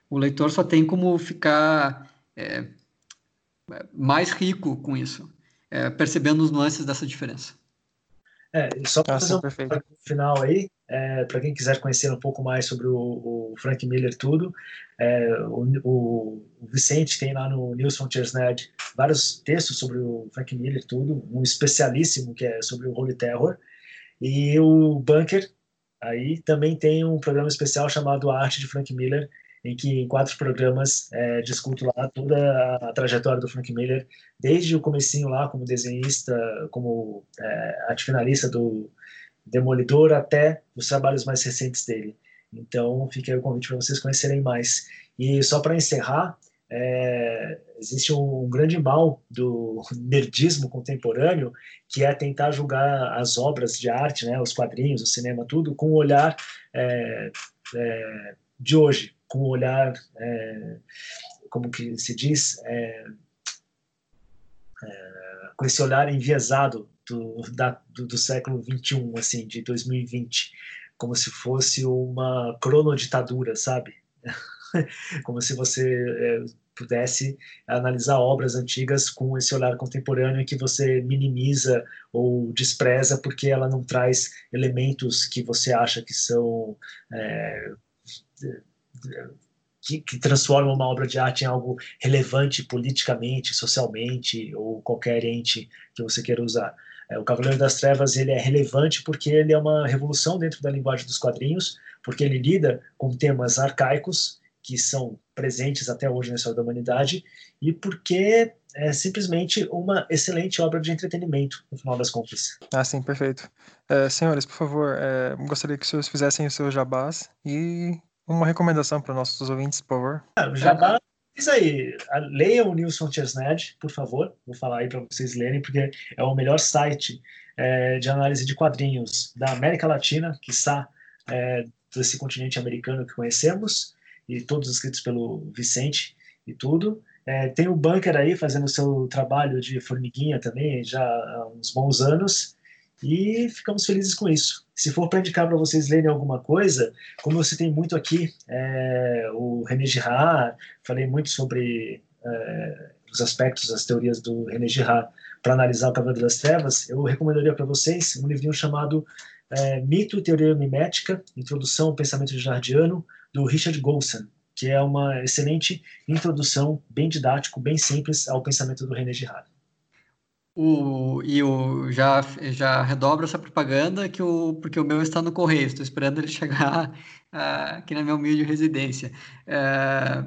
o leitor só tem como ficar é, mais rico com isso, é, percebendo os nuances dessa diferença. É, só para fazer um perfeito. final aí, é, para quem quiser conhecer um pouco mais sobre o, o Frank Miller tudo, é, o, o, Vicente tem lá no News Frontiers Nerd vários textos sobre o Frank Miller tudo, um especialíssimo que é sobre o Holy Terror, e o Bunker, aí também tem um programa especial chamado Arte de Frank Miller, em que em quatro programas é, discuto lá toda a trajetória do Frank Miller, desde o comecinho lá como desenhista, como é, arte finalista do Demolidor, até os trabalhos mais recentes dele. Então, fica aí o convite para vocês conhecerem mais. E só para encerrar, é, existe um grande mal do nerdismo contemporâneo, que é tentar julgar as obras de arte, né, os quadrinhos, o cinema, tudo, com o olhar é, é, de hoje, com o olhar, é, como que se diz, é, é, com esse olhar enviesado do, da, do, do século 21, assim, de 2020, como se fosse uma cronoditadura, sabe? como se você é, pudesse analisar obras antigas com esse olhar contemporâneo que você minimiza ou despreza porque ela não traz elementos que você acha que são é, que, que, transformam uma obra de arte em algo relevante politicamente, socialmente ou qualquer ente que você queira usar. É, o Cavaleiro das Trevas ele é relevante porque ele é uma revolução dentro da linguagem dos quadrinhos, porque ele lida com temas arcaicos que são presentes até hoje na história da humanidade e porque é simplesmente uma excelente obra de entretenimento, no final das contas. Ah, sim, perfeito. É, senhores, por favor, é, gostaria que os senhores fizessem o seu jabás e uma recomendação para nossos ouvintes, por favor. Ah, o jabá, isso aí, leiam o News Frontiers Net, por favor, vou falar aí para vocês lerem, porque é o melhor site é, de análise de quadrinhos da América Latina, que está é, desse continente americano que conhecemos, e todos escritos pelo Vicente e tudo. É, tem o Bunker aí fazendo seu trabalho de formiguinha também já há uns bons anos e ficamos felizes com isso. Se for para indicar para vocês lerem alguma coisa, como você tem muito aqui, é, o René Girard, falei muito sobre é, os aspectos, as teorias do René Girard para analisar o Cavaleiro das Trevas, eu recomendaria para vocês um livrinho chamado é, Mito e Teoria Mimética, Introdução ao Pensamento Jardiano, do Richard Golson, que é uma excelente introdução, bem didático, bem simples ao pensamento do René Girard. O, e o, já, já redobro essa propaganda que o, porque o meu está no correio, estou esperando ele chegar uh, aqui na minha humilde residência. Uh,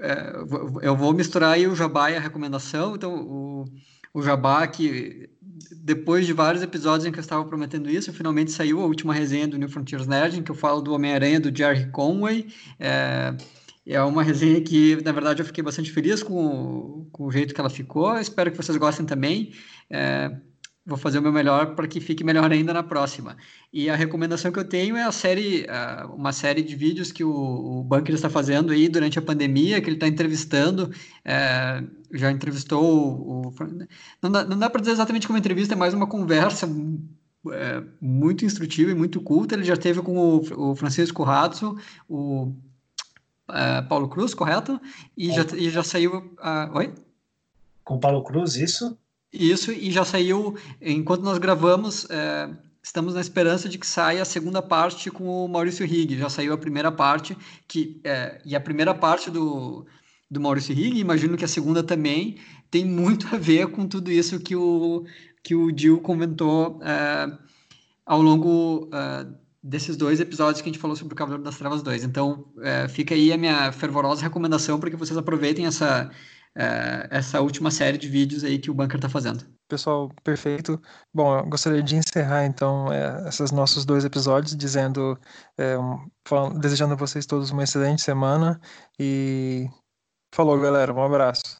uh, eu vou misturar aí o jabá e a recomendação, então o, o jabá que depois de vários episódios em que eu estava prometendo isso, finalmente saiu a última resenha do New Frontiers Nerd, em que eu falo do Homem-Aranha do Jerry Conway. É, é uma resenha que, na verdade, eu fiquei bastante feliz com, com o jeito que ela ficou. Espero que vocês gostem também. É, vou fazer o meu melhor para que fique melhor ainda na próxima. E a recomendação que eu tenho é a série, uma série de vídeos que o, o Bunker está fazendo aí durante a pandemia, que ele está entrevistando, é, já entrevistou o... o não dá, não dá para dizer exatamente como entrevista, é mais uma conversa é, muito instrutiva e muito culta. Ele já teve com o, o Francisco Ratzo, o é, Paulo Cruz, correto? E, já, e já saiu... Oi? Com Paulo Cruz, isso? Isso, e já saiu, enquanto nós gravamos, é, estamos na esperança de que saia a segunda parte com o Maurício Rigg. Já saiu a primeira parte, que, é, e a primeira parte do, do Maurício Rigg, imagino que a segunda também, tem muito a ver com tudo isso que o, que o Gil comentou é, ao longo é, desses dois episódios que a gente falou sobre o Cavaleiro das Trevas 2. Então, é, fica aí a minha fervorosa recomendação para que vocês aproveitem essa essa última série de vídeos aí que o Bunker está fazendo. Pessoal, perfeito. Bom, eu gostaria de encerrar então é, esses nossos dois episódios dizendo, é, um, falando, desejando a vocês todos uma excelente semana e falou, galera, um abraço.